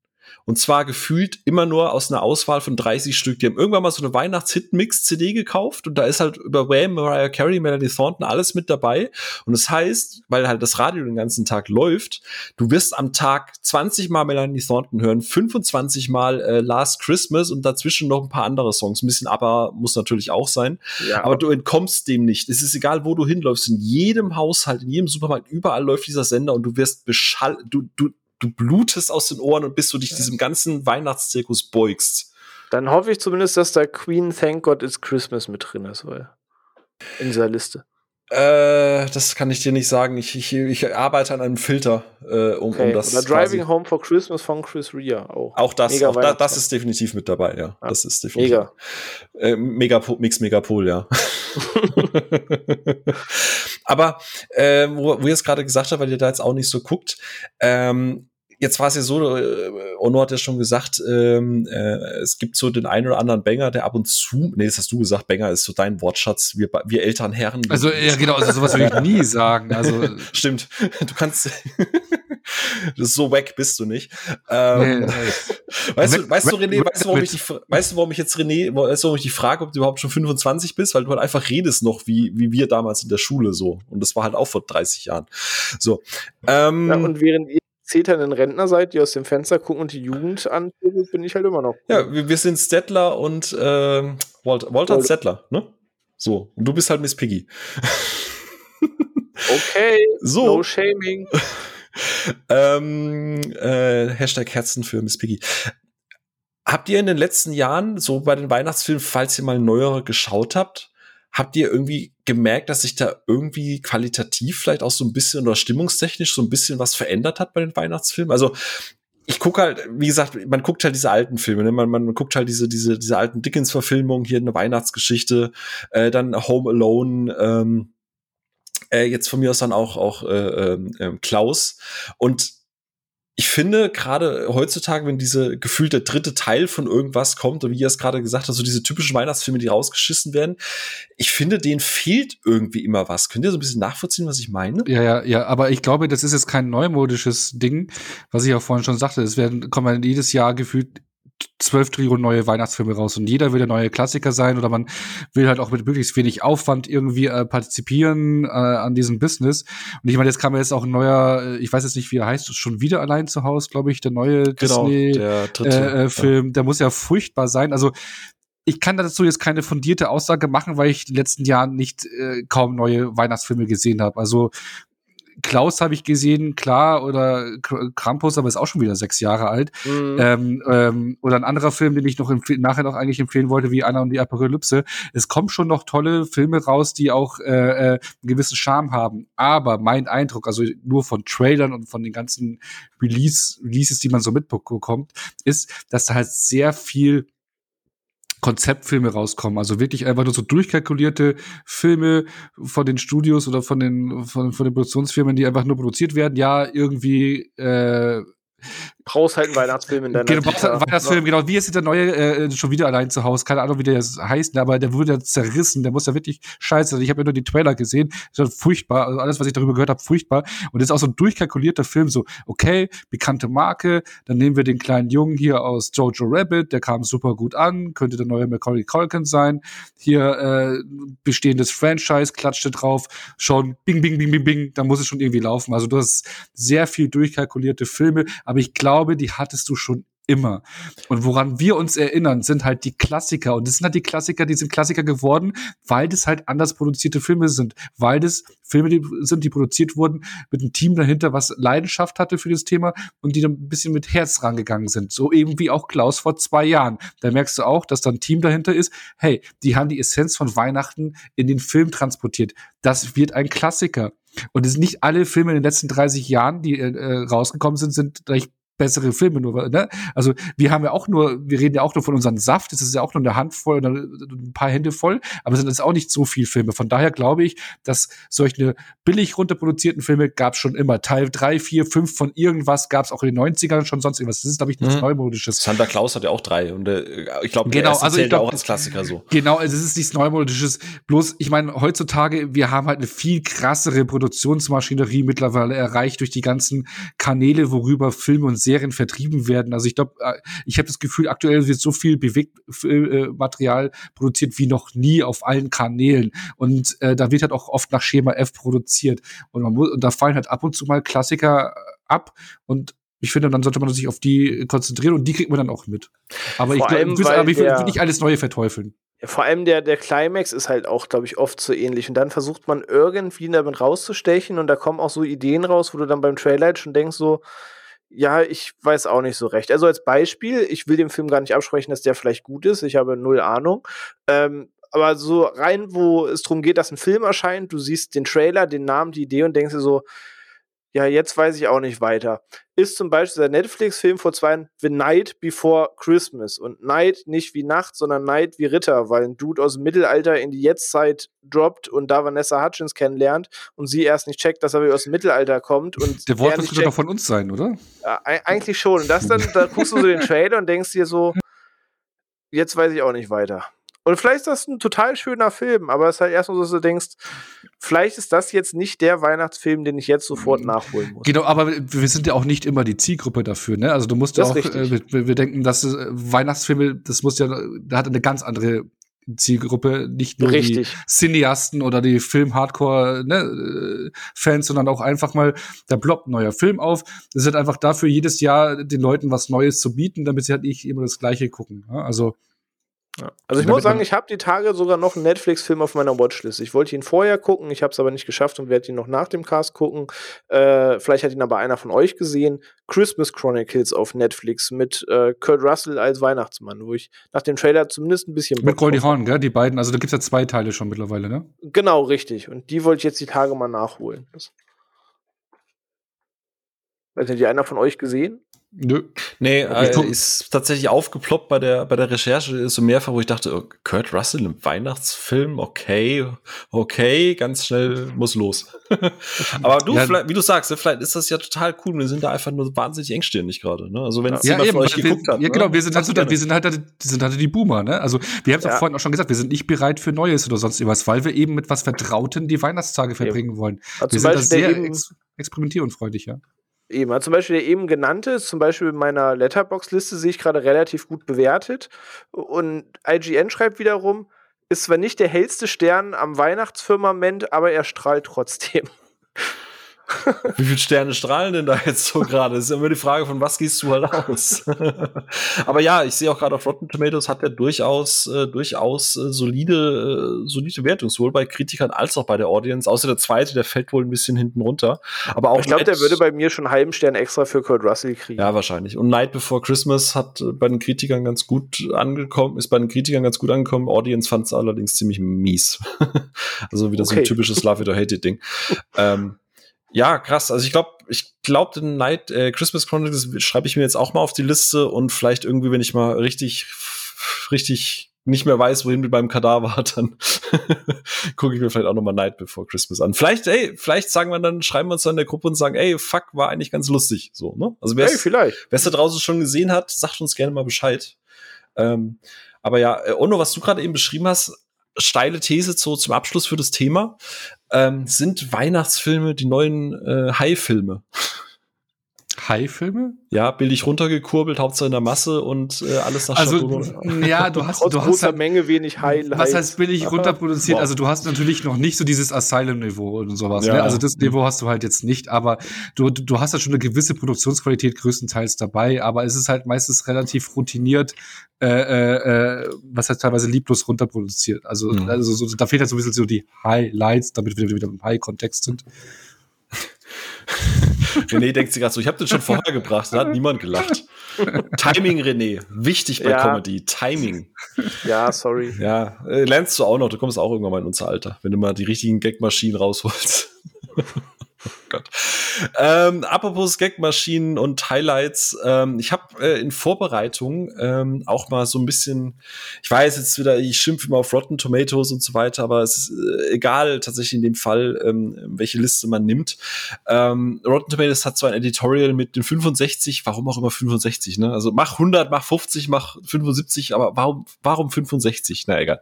Und zwar gefühlt immer nur aus einer Auswahl von 30 Stück. Die haben irgendwann mal so eine Weihnachts-Hit-Mix-CD gekauft und da ist halt über Wham, Mariah Carey, Melanie Thornton alles mit dabei. Und das heißt, weil halt das Radio den ganzen Tag läuft, du wirst am Tag 20 Mal Melanie Thornton hören, 25 Mal äh, Last Christmas und dazwischen noch ein paar andere Songs. Ein bisschen aber muss natürlich auch sein. Ja. Aber du entkommst dem nicht. Es ist egal, wo du hinläufst. In jedem Haushalt, in jedem Supermarkt, überall läuft dieser Sender und du wirst beschall, du, du, du blutest aus den Ohren und bis du dich ja. diesem ganzen Weihnachtszirkus beugst. Dann hoffe ich zumindest, dass da Queen Thank God It's Christmas mit drin ist, weil in dieser Liste. Äh, das kann ich dir nicht sagen. Ich, ich, ich arbeite an einem Filter, äh, um, okay. um das. Oder Driving Home for Christmas von Chris Rea auch. Auch das, auch da, das ist definitiv mit dabei, ja. ja. Das ist definitiv. Mega. Äh, Megapol, Mix Megapol, ja. Aber äh, wo, wo ihr es gerade gesagt habt, weil ihr da jetzt auch nicht so guckt, ähm, jetzt war es ja so, äh, Ono hat ja schon gesagt, ähm, äh, es gibt so den einen oder anderen Banger, der ab und zu, nee, das hast du gesagt, Banger ist so dein Wortschatz, wir, wir älteren Herren. Also, ja, genau, also sowas würde ich nie sagen. Also, Stimmt. Du kannst, so weg bist du nicht. Ähm, nee, weißt, du, weißt du, René, weißt du, warum ich die, weißt du, warum ich jetzt René, weißt du, warum ich die frage, ob du überhaupt schon 25 bist? Weil du halt einfach redest noch wie, wie wir damals in der Schule so. Und das war halt auch vor 30 Jahren. So. Ähm, ja, und während ihr zeternden Rentner seid, die aus dem Fenster gucken und die Jugend angucken, bin ich halt immer noch. Ja, wir, wir sind Stettler und äh, Walter, Walter und Stettler, ne? So. Und du bist halt Miss Piggy. okay, so. no shaming. Ähm, äh, Hashtag Herzen für Miss Piggy. Habt ihr in den letzten Jahren, so bei den Weihnachtsfilmen, falls ihr mal neuere geschaut habt, habt ihr irgendwie gemerkt, dass sich da irgendwie qualitativ vielleicht auch so ein bisschen oder stimmungstechnisch so ein bisschen was verändert hat bei den Weihnachtsfilmen? Also ich gucke halt, wie gesagt, man guckt halt diese alten Filme, ne? man, man, guckt halt diese, diese, diese alten Dickens-Verfilmungen, hier eine Weihnachtsgeschichte, äh, dann Home Alone, ähm, äh, jetzt von mir aus dann auch, auch äh, äh, Klaus. Und ich finde gerade heutzutage, wenn diese gefühlte dritte Teil von irgendwas kommt, und wie ihr es gerade gesagt habt, so diese typischen Weihnachtsfilme, die rausgeschissen werden, ich finde, denen fehlt irgendwie immer was. Könnt ihr so ein bisschen nachvollziehen, was ich meine? Ja, ja, ja, aber ich glaube, das ist jetzt kein neumodisches Ding, was ich auch vorhin schon sagte. Es werden, kommen jedes Jahr gefühlt zwölf Trillionen neue Weihnachtsfilme raus und jeder will der neue Klassiker sein oder man will halt auch mit möglichst wenig Aufwand irgendwie äh, partizipieren äh, an diesem Business. Und ich meine, jetzt kam jetzt auch ein neuer, äh, ich weiß jetzt nicht, wie er heißt, schon wieder allein zu Hause, glaube ich, der neue genau, Disney der dritte, äh, äh, Film. Ja. Der muss ja furchtbar sein. Also ich kann dazu jetzt keine fundierte Aussage machen, weil ich in den letzten Jahren nicht äh, kaum neue Weihnachtsfilme gesehen habe. Also Klaus habe ich gesehen, klar, oder Krampus, aber ist auch schon wieder sechs Jahre alt. Mhm. Ähm, ähm, oder ein anderer Film, den ich noch nachher noch eigentlich empfehlen wollte, wie Anna und die Apokalypse. Es kommen schon noch tolle Filme raus, die auch äh, äh, einen gewissen Charme haben. Aber mein Eindruck, also nur von Trailern und von den ganzen Release, Releases, die man so mitbekommt, ist, dass da halt sehr viel Konzeptfilme rauskommen. Also wirklich einfach nur so durchkalkulierte Filme von den Studios oder von den, von, von den Produktionsfirmen, die einfach nur produziert werden. Ja, irgendwie äh, brauchst halt einen Weihnachtsfilm in deiner Genau, brauchst halt einen Weihnachtsfilm, genau. Wie ist der neue äh, schon wieder allein zu Hause? Keine Ahnung, wie der heißt, aber der wurde ja zerrissen. Der muss ja wirklich scheiße. Also ich habe ja nur die Trailer gesehen. Das ist furchtbar. Also alles, was ich darüber gehört habe, furchtbar. Und das ist auch so ein durchkalkulierter Film. So, okay, bekannte Marke. Dann nehmen wir den kleinen Jungen hier aus Jojo Rabbit. Der kam super gut an. Könnte der neue Macaulay Culkin sein. Hier äh, bestehendes Franchise, klatschte drauf. Schon bing, bing, bing, bing, bing. Da muss es schon irgendwie laufen. Also du hast sehr viel durchkalkulierte Filme. Aber ich glaube, glaube, die hattest du schon immer. Und woran wir uns erinnern, sind halt die Klassiker. Und das sind halt die Klassiker, die sind Klassiker geworden, weil das halt anders produzierte Filme sind. Weil das Filme die sind, die produziert wurden mit einem Team dahinter, was Leidenschaft hatte für das Thema und die dann ein bisschen mit Herz rangegangen sind. So eben wie auch Klaus vor zwei Jahren. Da merkst du auch, dass da ein Team dahinter ist. Hey, die haben die Essenz von Weihnachten in den Film transportiert. Das wird ein Klassiker. Und es sind nicht alle Filme in den letzten 30 Jahren, die äh, rausgekommen sind, sind gleich bessere Filme nur, ne? Also wir haben ja auch nur, wir reden ja auch nur von unserem Saft, das ist ja auch nur eine Handvoll oder ein paar Hände voll, aber es sind jetzt auch nicht so viel Filme. Von daher glaube ich, dass solche billig runterproduzierten Filme gab es schon immer. Teil drei, vier, fünf von irgendwas gab es auch in den 90ern schon sonst irgendwas. Das ist, glaube ich, nichts mhm. Neumodisches. Santa Claus hat ja auch drei und äh, ich glaube, genau, also ich glaub, auch als Klassiker so. Genau, also es ist nichts Neumodisches. Bloß, ich meine, heutzutage, wir haben halt eine viel krassere Produktionsmaschinerie mittlerweile erreicht durch die ganzen Kanäle, worüber Filme und Serien vertrieben werden. Also ich glaube, äh, ich habe das Gefühl, aktuell wird so viel Bewegtmaterial produziert wie noch nie auf allen Kanälen. Und äh, da wird halt auch oft nach Schema F produziert. Und, man muss, und da fallen halt ab und zu mal Klassiker äh, ab und ich finde, dann sollte man sich auf die konzentrieren und die kriegt man dann auch mit. Aber Vor ich, glaub, will, aber ich will, will nicht alles Neue verteufeln. Vor allem der, der Climax ist halt auch, glaube ich, oft so ähnlich. Und dann versucht man irgendwie damit rauszustechen und da kommen auch so Ideen raus, wo du dann beim Trailer halt schon denkst, so, ja, ich weiß auch nicht so recht. Also als Beispiel, ich will dem Film gar nicht absprechen, dass der vielleicht gut ist. Ich habe null Ahnung. Ähm, aber so rein, wo es darum geht, dass ein Film erscheint, du siehst den Trailer, den Namen, die Idee und denkst dir so, ja, jetzt weiß ich auch nicht weiter. Ist zum Beispiel der Netflix-Film vor zwei Jahren The Night Before Christmas. Und Night nicht wie Nacht, sondern Night wie Ritter, weil ein Dude aus dem Mittelalter in die Jetztzeit droppt und da Vanessa Hutchins kennenlernt und sie erst nicht checkt, dass er wieder aus dem Mittelalter kommt. Und der Wort wird doch von uns sein, oder? Ja, eigentlich schon. Und das dann, da guckst du so den Trailer und denkst dir so, jetzt weiß ich auch nicht weiter. Und vielleicht ist das ein total schöner Film, aber es ist halt erstmal so, dass du denkst, vielleicht ist das jetzt nicht der Weihnachtsfilm, den ich jetzt sofort Mhm. nachholen muss. Genau, aber wir sind ja auch nicht immer die Zielgruppe dafür, ne? Also du musst ja auch, äh, wir, wir denken, dass äh, Weihnachtsfilme, das muss ja, da hat eine ganz andere Zielgruppe, nicht nur Richtig. die Cineasten oder die Film-Hardcore-Fans, sondern auch einfach mal, da ploppt ein neuer Film auf. Das ist halt einfach dafür, jedes Jahr den Leuten was Neues zu bieten, damit sie halt nicht immer das Gleiche gucken. Ja? Also Also ich Damit muss sagen, ich habe die Tage sogar noch einen Netflix-Film auf meiner Watchlist. Ich wollte ihn vorher gucken, ich habe es aber nicht geschafft und werde ihn noch nach dem Cast gucken. Äh, vielleicht hat ihn aber einer von euch gesehen. Christmas Chronicles auf Netflix mit äh, Kurt Russell als Weihnachtsmann, wo ich nach dem Trailer zumindest ein bisschen mit Goldie Hawn, gell? Die beiden, also da gibt's ja zwei Teile schon mittlerweile, ne? Genau, richtig. Und die wollte ich jetzt die Tage mal nachholen. Weiß nicht, hat die einer von euch gesehen? Nö. Nee, äh, ist tatsächlich aufgeploppt bei der, bei der Recherche so mehrfach, wo ich dachte, oh, Kurt Russell im Weihnachtsfilm, okay, okay, ganz schnell muss los. Aber du, Ja. wie du sagst, ne, vielleicht ist das ja total cool. Wir sind da einfach nur wahnsinnig engstirnig gerade. Ne? Also wenn es Ja, jemand eben, von euch wir, geguckt hat. ja, genau, ne? wir sind halt, so, wir sind halt, wir sind halt die Boomer, ne? Also, wir haben es Ja. auch vorhin auch schon gesagt, wir sind nicht bereit für Neues oder sonst irgendwas, weil wir eben mit was Vertrauten die Weihnachtstage verbringen wollen. Also Wir sind da sehr ex experimentierunfreudig, ja. Eben, also zum Beispiel der eben genannte ist zum Beispiel in meiner Letterbox-Liste sehe ich gerade relativ gut bewertet. Und IGN schreibt wiederum, ist zwar nicht der hellste Stern am Weihnachtsfirmament, aber er strahlt trotzdem. Wie viele Sterne strahlen denn da jetzt so gerade? Das ist immer die Frage, von was gehst du halt aus? Aber ja, ich sehe auch gerade auf Rotten Tomatoes hat er durchaus, äh, durchaus äh, solide, äh, solide Wertung, sowohl bei Kritikern als auch bei der Audience. Außer der zweite, der fällt wohl ein bisschen hinten runter. Aber auch ich glaube, der würde bei mir schon einen halben Stern extra für Kurt Russell kriegen. ja, wahrscheinlich. Und Night Before Christmas hat äh, bei den Kritikern ganz gut angekommen, ist bei den Kritikern ganz gut angekommen. Audience fand es allerdings ziemlich mies. also wieder so ein Okay. typisches Love it or hate it Ding. ähm, ja, krass. Also ich glaube, ich glaube, den Night äh, Christmas Chronicles schreibe ich mir jetzt auch mal auf die Liste und vielleicht irgendwie, wenn ich mal richtig, richtig nicht mehr weiß, wohin wir beim Kadaver hat, dann gucke ich mir vielleicht auch noch mal Night Before Christmas an. Vielleicht, ey, vielleicht sagen wir dann, schreiben wir uns dann in der Gruppe und sagen, ey, fuck, war eigentlich ganz lustig, so, ne? Also. Wer es da draußen schon gesehen hat, sagt uns gerne mal Bescheid. Ähm, aber ja, äh, Ono, was du gerade eben beschrieben hast, steile These zu, zum Abschluss für das Thema, ähm, sind Weihnachtsfilme die neuen äh, High-Filme. High-Filme? Ja, billig runtergekurbelt, Hauptsache in der Masse und äh, alles nach Also, Schablone. ja, du hast, du hast großer halt, Menge wenig Highlights. was heißt billig runterproduziert? Wow. Also du hast natürlich noch nicht so dieses Asylum-Niveau und sowas. Ja. Ne? Also das Niveau hast du halt jetzt nicht, aber du, du hast ja schon eine gewisse Produktionsqualität größtenteils dabei, aber es ist halt meistens relativ routiniert, äh, äh, äh, was heißt teilweise lieblos runterproduziert. Also, Mhm. also so, da fehlt halt so ein bisschen so die Highlights, damit wir wieder im High-Kontext sind. René denkt sich gerade so, ich habe den schon vorher gebracht, da hat niemand gelacht. Timing, René, wichtig bei Ja. Comedy, Timing. Ja, sorry. Ja, äh, lernst du auch noch, du kommst auch irgendwann mal in unser Alter, wenn du mal die richtigen Gagmaschinen rausholst. Gott. Ähm, apropos Gagmaschinen und Highlights, ähm, ich habe äh, in Vorbereitung ähm, auch mal so ein bisschen, ich weiß jetzt wieder, ich schimpfe immer auf Rotten Tomatoes und so weiter, aber es ist äh, egal tatsächlich in dem Fall, ähm, welche Liste man nimmt. Ähm, Rotten Tomatoes hat zwar ein Editorial mit den 65, warum auch immer 65, ne? Also mach 100, mach 50, mach 75, aber warum, warum 65? Na egal.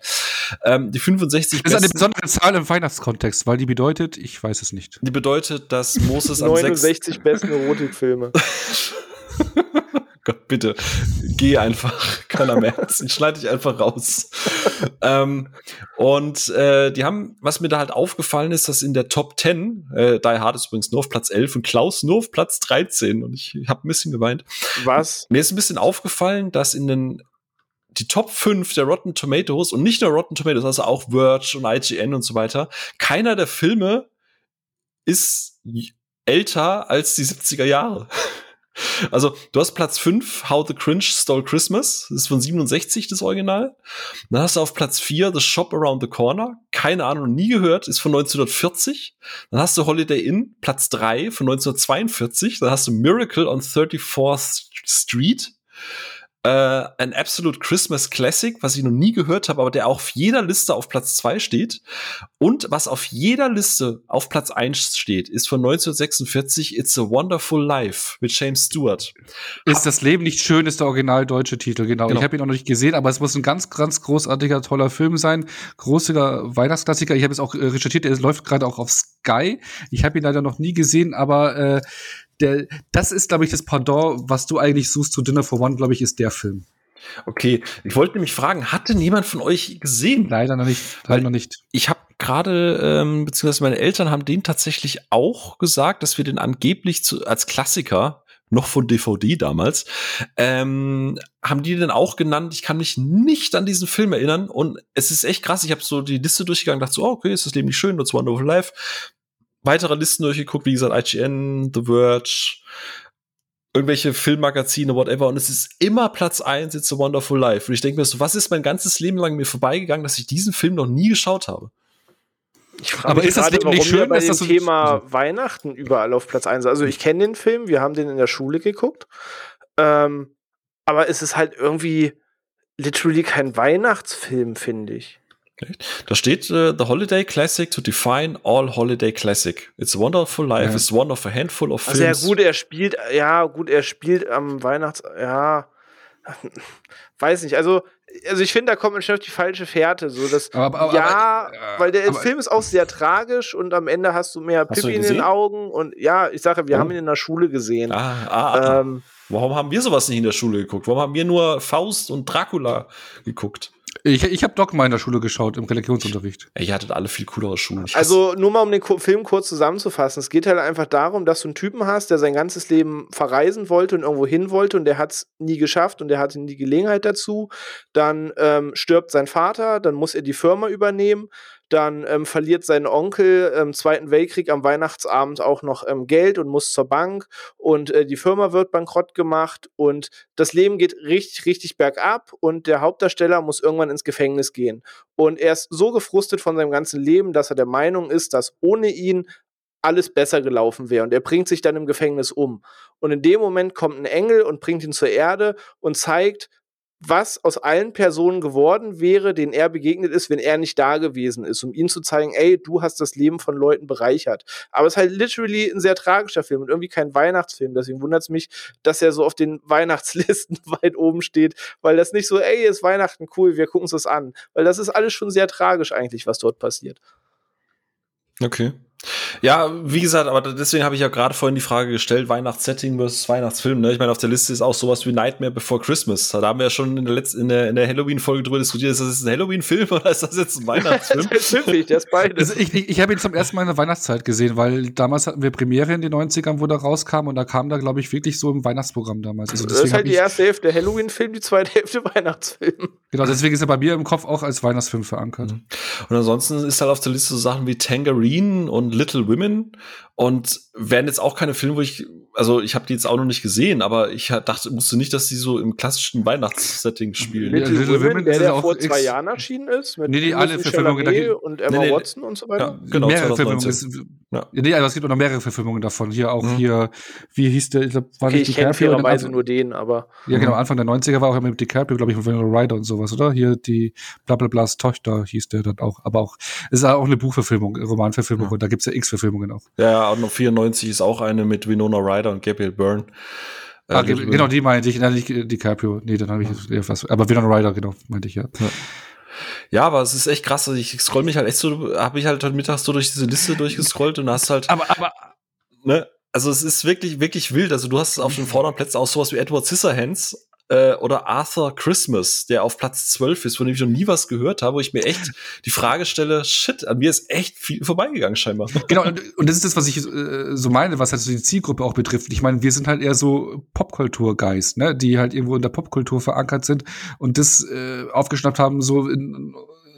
Ähm, die 65 Das ist eine besondere Zahl im Weihnachtskontext, weil die bedeutet, ich weiß es nicht. die bedeutet, dass Moses am 6. 69 besten Erotikfilme. Gott, bitte, geh einfach, keiner merkt. Ich schneide dich einfach raus. ähm, und äh, die haben, was mir da halt aufgefallen ist, dass in der Top 10, äh, Die Hard ist übrigens nur auf Platz 11 und Klaus nur auf Platz 13 und ich habe ein bisschen geweint. Was? Mir ist ein bisschen aufgefallen, dass in den die Top 5 der Rotten Tomatoes und nicht nur Rotten Tomatoes, also auch Verge und IGN und so weiter, keiner der Filme ist älter als die 70er Jahre. Also, du hast Platz 5, How the Cringe Stole Christmas, das ist von 67 das Original. Dann hast du auf Platz 4 The Shop Around the Corner, keine Ahnung, nie gehört, ist von 1940. Dann hast du Holiday Inn, Platz 3 von 1942. Dann hast du Miracle on 34th Street, äh, ein Absolute Christmas Classic, was ich noch nie gehört habe, aber der auf jeder Liste auf Platz zwei steht. Und was auf jeder Liste auf Platz eins steht, ist von 1946 It's a Wonderful Life mit James Stewart. Ist das Leben nicht schön, ist der original deutsche Titel, genau. genau. Ich habe ihn noch nicht gesehen, aber es muss ein ganz, ganz großartiger, toller Film sein. Großer Weihnachtsklassiker. Ich habe es auch äh, recherchiert, er läuft gerade auch auf Sky. Ich habe ihn leider noch nie gesehen, aber äh, der, das ist, glaube ich, das Pendant, was du eigentlich suchst zu Dinner for One, glaube ich, ist der Film. Okay, ich wollte nämlich fragen, hatte niemand von euch gesehen? Leider noch nicht. Leider noch nicht. Ich habe gerade, ähm, beziehungsweise meine Eltern haben den tatsächlich auch gesagt, dass wir den angeblich zu, als Klassiker noch von DVD damals, ähm, haben die den auch genannt. Ich kann mich nicht an diesen Film erinnern und es ist echt krass. Ich habe so die Liste durchgegangen, dachte so, oh, okay, ist das Leben nicht schön, It's Wonderful Life weitere Listen durchgeguckt, wie gesagt, IGN, The Verge, irgendwelche Filmmagazine, whatever. Und es ist immer Platz eins It's a Wonderful Life. Und ich denke mir so, was ist mein ganzes Leben lang mir vorbeigegangen, dass ich diesen Film noch nie geschaut habe? Aber ist das Leben nicht schön, bei dass das so Thema Weihnachten überall auf Platz eins? Also ich kenne den Film, wir haben den in der Schule geguckt. Ähm, aber es ist halt irgendwie literally kein Weihnachtsfilm, finde ich. Da steht uh, The Holiday Classic to define all Holiday Classic. It's a wonderful life. Ja. It's one of a handful of films. Also ja gut, er spielt, ja gut, er spielt am Weihnachts, ja, weiß nicht. Also also ich finde, da kommt man schon auf die falsche Fährte. So, dass, aber, aber, ja, aber, äh, weil der Film ist auch sehr tragisch und am Ende hast du mehr Pippi in den Augen und ja, ich sage, wir oh. haben ihn in der Schule gesehen. Ah, ah, ah, ähm, Warum haben wir sowas nicht in der Schule geguckt? Warum haben wir nur Faust und Dracula geguckt? Ich, ich habe Dogma in der Schule geschaut, im Religionsunterricht. Ey, ihr hattet alle viel coolere Schulen. Also, nur mal um den Film kurz zusammenzufassen. Es geht halt einfach darum, dass du einen Typen hast, der sein ganzes Leben verreisen wollte und irgendwo hin wollte und der hat es nie geschafft und der hatte nie die Gelegenheit dazu. Dann ähm, stirbt sein Vater, dann muss er die Firma übernehmen dann ähm, verliert sein Onkel im Zweiten Weltkrieg am Weihnachtsabend auch noch ähm, Geld und muss zur Bank und äh, die Firma wird bankrott gemacht und das Leben geht richtig, richtig bergab und der Hauptdarsteller muss irgendwann ins Gefängnis gehen. Und er ist so gefrustet von seinem ganzen Leben, dass er der Meinung ist, dass ohne ihn alles besser gelaufen wäre. Und er bringt sich dann im Gefängnis um. Und in dem Moment kommt ein Engel und bringt ihn zur Erde und zeigt, was aus allen Personen geworden wäre, denen er begegnet ist, wenn er nicht da gewesen ist, um ihnen zu zeigen, ey, du hast das Leben von Leuten bereichert. Aber es ist halt literally ein sehr tragischer Film und irgendwie kein Weihnachtsfilm. Deswegen wundert es mich, dass er so auf den Weihnachtslisten weit oben steht, weil das nicht so, ey, ist Weihnachten cool, wir gucken uns das an. Weil das ist alles schon sehr tragisch eigentlich, was dort passiert. Okay. Ja, wie gesagt, aber deswegen habe ich ja gerade vorhin die Frage gestellt, Weihnachtssetting versus Weihnachtsfilm. Ne? Ich meine, auf der Liste ist auch sowas wie Nightmare Before Christmas. Da haben wir ja schon in der letzten, in der, in der Halloween-Folge drüber diskutiert, ist das jetzt ein Halloween-Film oder ist das jetzt ein Weihnachtsfilm? das ist das beides. Also ich ich, ich habe ihn zum ersten Mal in der Weihnachtszeit gesehen, weil damals hatten wir Premiere in den 90ern, wo der rauskam und da kam da, glaube ich, wirklich so im Weihnachtsprogramm damals. Also das ist halt die erste Hälfte Halloween-Film, die zweite Hälfte Weihnachtsfilm. Genau, deswegen ist er bei mir im Kopf auch als Weihnachtsfilm verankert. Mhm. Und ansonsten ist halt auf der Liste so Sachen wie Tangerine und Little Women und werden jetzt auch keine Filme, wo ich, also ich habe die jetzt auch noch nicht gesehen, aber ich dachte, wusste nicht, dass die so im klassischen Weihnachtssetting spielen. Little, Little Women, Women der, der vor zwei Jahren erschienen ist, mit nee, die alle Verfilmungen und Emma nee, nee, Watson und so weiter. Ja, genau, mehrere Verfilmungen. Ist, ja. Nee, also es gibt auch noch mehrere Verfilmungen davon. Hier auch mhm. hier, wie hieß der? Ich, glaub, war okay, ich kenne fairerweise nur den, aber. Ja, genau, Anfang der 90er war auch immer mit DiCaprio, glaube ich, von Winona Ryder und sowas, oder? Hier die Blablablas Tochter hieß der dann auch. Aber auch, es ist auch eine Buchverfilmung, Romanverfilmung ja. und da gibt's ja X-Verfilmungen auch. Ja, noch 94 ist auch eine mit Winona Ryder und Gabriel Byrne. Äh, ah, genau, die meinte ich, nicht DiCaprio. Nee, dann habe ich ja. was. Aber Winona Ryder, genau, meinte ich ja. ja. Ja, aber es ist echt krass. Also ich scroll mich halt echt so, habe ich halt heute Mittag so durch diese Liste durchgescrollt und hast halt. Aber, aber. Ne? Also es ist wirklich, wirklich wild. Also du hast auf den vorderen Plätzen auch sowas wie Edward Scissorhands äh, oder Arthur Christmas, der auf Platz 12 ist, von dem ich noch nie was gehört habe, wo ich mir echt die Frage stelle, shit, an mir ist echt viel vorbeigegangen scheinbar. Genau, und, und das ist das, was ich äh, so meine, was halt so die Zielgruppe auch betrifft. Ich meine, wir sind halt eher so Popkulturgeist, ne, die halt irgendwo in der Popkultur verankert sind und das äh, aufgeschnappt haben, so in,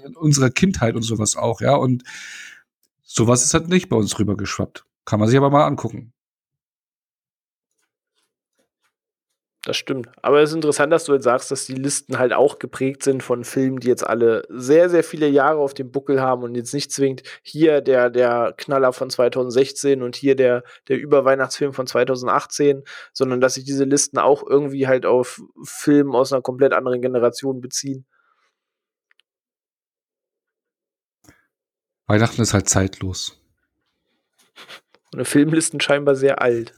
in unserer Kindheit und sowas auch, ja. Und sowas ist halt nicht bei uns rübergeschwappt. Kann man sich aber mal angucken. Das stimmt. Aber es ist interessant, dass du jetzt sagst, dass die Listen halt auch geprägt sind von Filmen, die jetzt alle sehr, sehr viele Jahre auf dem Buckel haben und jetzt nicht zwingend hier der, der Knaller von 2016 und hier der, der Überweihnachtsfilm von 2018, sondern dass sich diese Listen auch irgendwie halt auf Filme aus einer komplett anderen Generation beziehen. Weihnachten ist halt zeitlos. Und Filmlisten scheinbar sehr alt.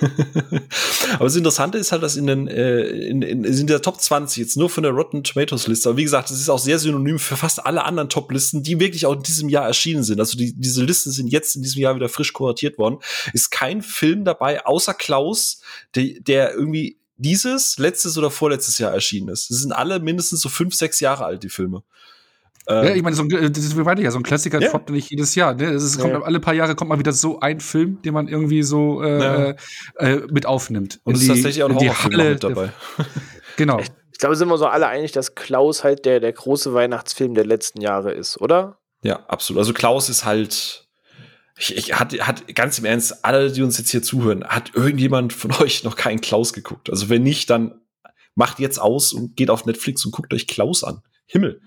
aber das Interessante ist halt, dass in den äh, in, in, in der Top 20 jetzt nur von der Rotten Tomatoes Liste, aber wie gesagt, das ist auch sehr synonym für fast alle anderen Top Listen, die wirklich auch in diesem Jahr erschienen sind. Also die, diese Listen sind jetzt in diesem Jahr wieder frisch kuratiert worden. Ist kein Film dabei, außer Klaus, der, der irgendwie dieses, letztes oder vorletztes Jahr erschienen ist. Das sind alle mindestens so fünf, sechs Jahre alt, die Filme. Ähm, ja, ich meine, so ein, das ist, wie ja, so ein Klassiker ja. droppt nicht jedes Jahr. Ne? Es ist, kommt, alle paar Jahre kommt mal wieder so ein Film, den man irgendwie so äh, ja. äh, mit aufnimmt. Und, Und ist tatsächlich auch ein die Halle mit dabei. genau. Ich, ich glaube, sind wir so alle einig, dass Klaus halt der, der große Weihnachtsfilm der letzten Jahre ist, oder? Ja, absolut. Also Klaus ist halt. Ich, ich hat, hat ganz im Ernst, alle, die uns jetzt hier zuhören, hat irgendjemand von euch noch keinen Klaus geguckt? Also wenn nicht, dann macht jetzt aus und geht auf Netflix und guckt euch Klaus an. Himmel.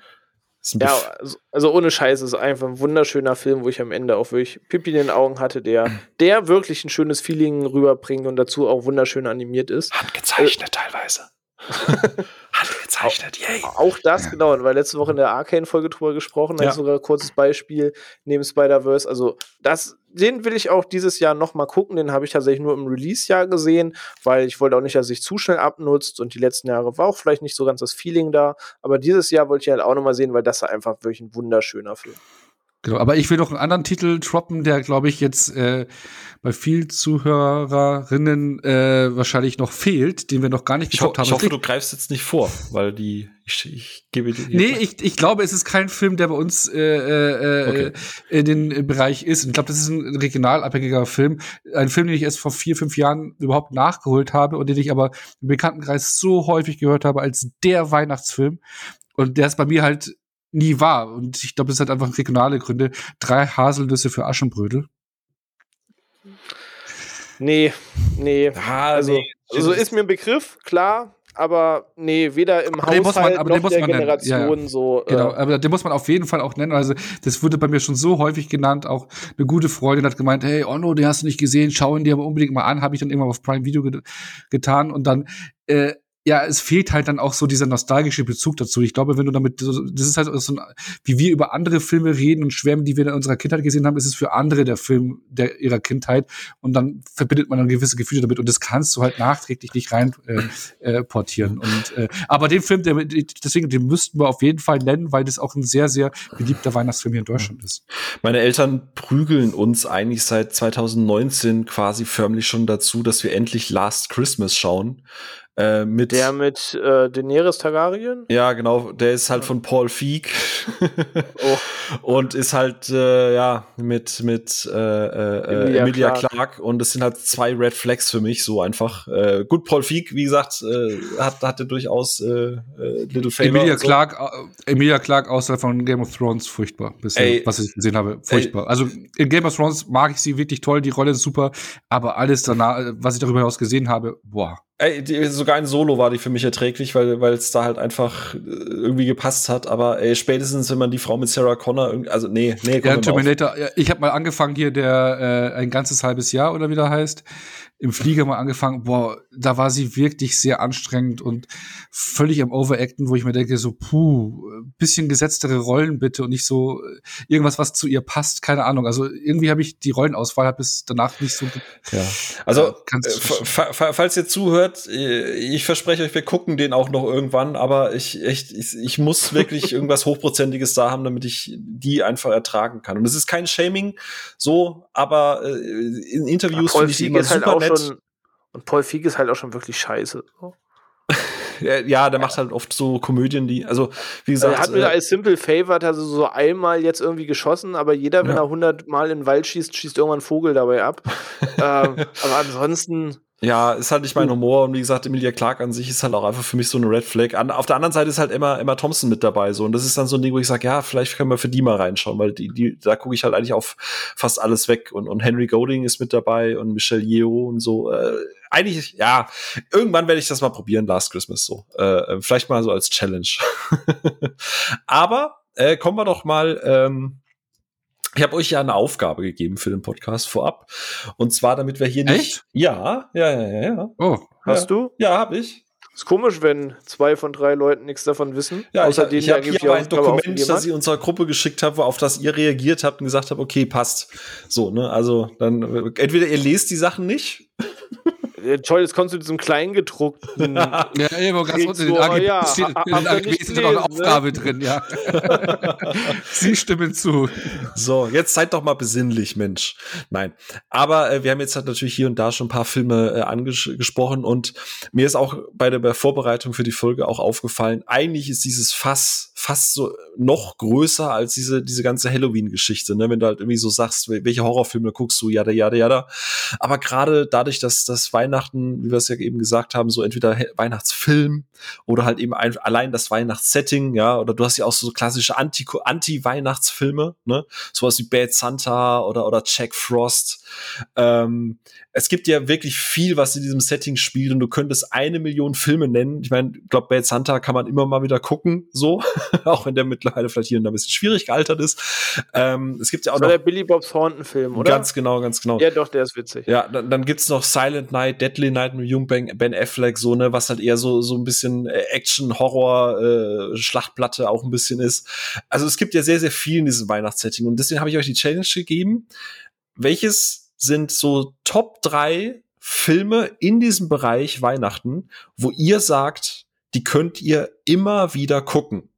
Ja, also, also, ohne Scheiß ist einfach ein wunderschöner Film, wo ich am Ende auch wirklich Pippi in den Augen hatte, der, der wirklich ein schönes Feeling rüberbringt und dazu auch wunderschön animiert ist. Handgezeichnet äh, teilweise. Handgezeichnet, yay. Auch das, ja. genau, weil letzte Woche in der Arcane-Folge drüber gesprochen, ja. sogar ein kurzes Beispiel neben Spider-Verse. Also, das, den will ich auch dieses Jahr nochmal gucken. Den habe ich tatsächlich nur im Release-Jahr gesehen, weil ich wollte auch nicht, dass sich zu schnell abnutzt und die letzten Jahre war auch vielleicht nicht so ganz das Feeling da. Aber dieses Jahr wollte ich halt auch nochmal sehen, weil das einfach wirklich ein wunderschöner Film. Genau, aber ich will noch einen anderen Titel droppen, der, glaube ich, jetzt äh, bei vielen Zuhörerinnen äh, wahrscheinlich noch fehlt, den wir noch gar nicht getoppt haben. Ich hoffe, du greifst jetzt nicht vor, weil die ich, ich gebe dir. Nee, ich, ich glaube, es ist kein Film, der bei uns äh, äh, okay. in den Bereich ist. Ich glaube, das ist ein regionalabhängiger Film. Ein Film, den ich erst vor vier, fünf Jahren überhaupt nachgeholt habe und den ich aber im Bekanntenkreis so häufig gehört habe als der Weihnachtsfilm. Und der ist bei mir halt nie war. Und ich glaube, das hat einfach regionale Gründe. Drei Haselnüsse für Aschenbrödel. Nee, nee. Ah, also, nee. also ist mir ein Begriff, klar, aber nee, weder im aber Haushalt man, noch der Generation ja, so. Äh genau, aber den muss man auf jeden Fall auch nennen. Also das wurde bei mir schon so häufig genannt. Auch eine gute Freundin hat gemeint, hey, Onno, den hast du nicht gesehen, schau ihn dir aber unbedingt mal an. Habe ich dann irgendwann auf Prime Video get getan und dann äh, ja, es fehlt halt dann auch so dieser nostalgische Bezug dazu. Ich glaube, wenn du damit, das ist halt so ein, wie wir über andere Filme reden und schwärmen, die wir in unserer Kindheit gesehen haben, ist es für andere der Film der ihrer Kindheit und dann verbindet man dann gewisse Gefühle damit und das kannst du halt nachträglich nicht rein äh, äh, portieren. Und äh, aber den Film, der, deswegen, den müssten wir auf jeden Fall nennen, weil das auch ein sehr, sehr beliebter Weihnachtsfilm hier in Deutschland ist. Meine Eltern prügeln uns eigentlich seit 2019 quasi förmlich schon dazu, dass wir endlich Last Christmas schauen. Äh, mit der mit äh, Daenerys Targaryen? Ja, genau. Der ist halt von Paul Feig. oh. Und ist halt, äh, ja, mit, mit äh, äh, Emilia, Emilia Clark. Clark. Und es sind halt zwei Red Flags für mich, so einfach. Äh, gut, Paul Feig, wie gesagt, äh, hat, hatte durchaus äh, äh, Little Favor. Emilia so. Clark, äh, Emilia Clark außer von Game of Thrones, furchtbar. Bisher, ey, was ich gesehen habe, furchtbar. Ey. Also in Game of Thrones mag ich sie wirklich toll, die Rolle ist super, aber alles danach, was ich darüber hinaus gesehen habe, boah. Ey, die, sogar in Solo war die für mich erträglich, weil weil es da halt einfach äh, irgendwie gepasst hat. Aber ey, spätestens, wenn man die Frau mit Sarah Connor, also nee, nee, komm Ja, Terminator, ja, ich habe mal angefangen hier, der äh, ein ganzes halbes Jahr oder wie der heißt im Flieger mal angefangen, boah, da war sie wirklich sehr anstrengend und völlig am Overacten, wo ich mir denke, so, puh, bisschen gesetztere Rollen bitte und nicht so äh, irgendwas, was zu ihr passt, keine Ahnung. Also irgendwie habe ich die Rollenauswahl hat bis danach nicht so. Ja. Also, äh, falls ihr zuhört, äh, ich verspreche euch, wir gucken den auch noch irgendwann, aber ich, echt, ich, ich muss wirklich irgendwas Hochprozentiges da haben, damit ich die einfach ertragen kann. Und es ist kein Shaming so, aber äh, in Interviews finde ich die immer super halt nett schon, und Paul Feig ist halt auch schon wirklich scheiße. ja, der macht halt oft so Komödien, die, also wie gesagt. Er hat mir äh, als Simple Favor also so einmal jetzt irgendwie geschossen, aber jeder, wenn ja. er 100 Mal in den Wald schießt, schießt irgendwann ein Vogel dabei ab. ähm, aber ansonsten Ja, ist halt nicht mein Humor und wie gesagt, Emilia Clark an sich ist halt auch einfach für mich so eine Red Flag. An, auf der anderen Seite ist halt Emma, Emma Thompson mit dabei so und das ist dann so ein Ding, wo ich sage, ja, vielleicht können wir für die mal reinschauen, weil die, die da gucke ich halt eigentlich auf fast alles weg und, und Henry Golding ist mit dabei und Michelle Yeoh und so. Äh, eigentlich, ja, irgendwann werde ich das mal probieren, Last Christmas so. Äh, vielleicht mal so als Challenge. Aber äh, kommen wir doch mal ähm, ich habe euch ja eine Aufgabe gegeben für den Podcast vorab. Und zwar, damit wir hier nicht. Echt? Ja, ja, ja, ja, ja. Oh, hast ja. du? Ja, habe ich. Ist komisch, wenn zwei von drei Leuten nichts davon wissen. Ja, außer ich, denen, ich habe hier aber ein Dokument, das ich unserer Gruppe geschickt habe, auf das ihr reagiert habt und gesagt habt, okay, passt. So, ne, also dann äh, entweder ihr lest die Sachen nicht. Äh, Toll, jetzt kommst du zu diesem Kleingedruckten. Ja, eben, ganz Kriegst unten in den AGB ja, steht, in den AGB steht noch eine ne? Aufgabe drin, ja. Sie stimmen zu. So, jetzt seid doch mal besinnlich, Mensch. Nein. Aber äh, wir haben jetzt halt natürlich hier und da schon ein paar Filme äh, angesprochen und mir ist auch bei der, bei der Vorbereitung für die Folge auch aufgefallen, eigentlich ist dieses Fass fast so noch größer als diese, diese ganze Halloween-Geschichte, ne? Wenn du halt irgendwie so sagst, wel- welche Horrorfilme guckst du, jada, jada, jada. Aber gerade dadurch, dass das Weihnachten, wie wir es ja eben gesagt haben, so entweder Weihnachtsfilm oder halt eben ein, allein das Weihnachtssetting, ja, oder du hast ja auch so klassische Anti- Anti-Weihnachtsfilme, ne? Sowas wie Bad Santa oder, oder Jack Frost. Ähm, es gibt ja wirklich viel, was in diesem Setting spielt und du könntest eine Million Filme nennen. Ich meine, ich glaube, Bad Santa kann man immer mal wieder gucken, so, auch wenn der mittlerweile vielleicht hier und da ein bisschen schwierig gealtert ist. Ähm, es gibt ja auch Das war noch der Billy Bob Thornton-Film, oder? ganz genau, ganz genau. ja, doch, der ist witzig. Ja, dann, dann gibt's noch Silent Night, Deadly Night mit Jung Ben, ben Affleck, so, ne, was halt eher so, so ein bisschen äh, Action, Horror, äh, Schlachtplatte auch ein bisschen ist. Also es gibt ja sehr, sehr viel in diesem Weihnachtssetting und deswegen habe ich euch die Challenge gegeben. Welches sind so Top drei Filme in diesem Bereich Weihnachten, wo ihr sagt, die könnt ihr immer wieder gucken?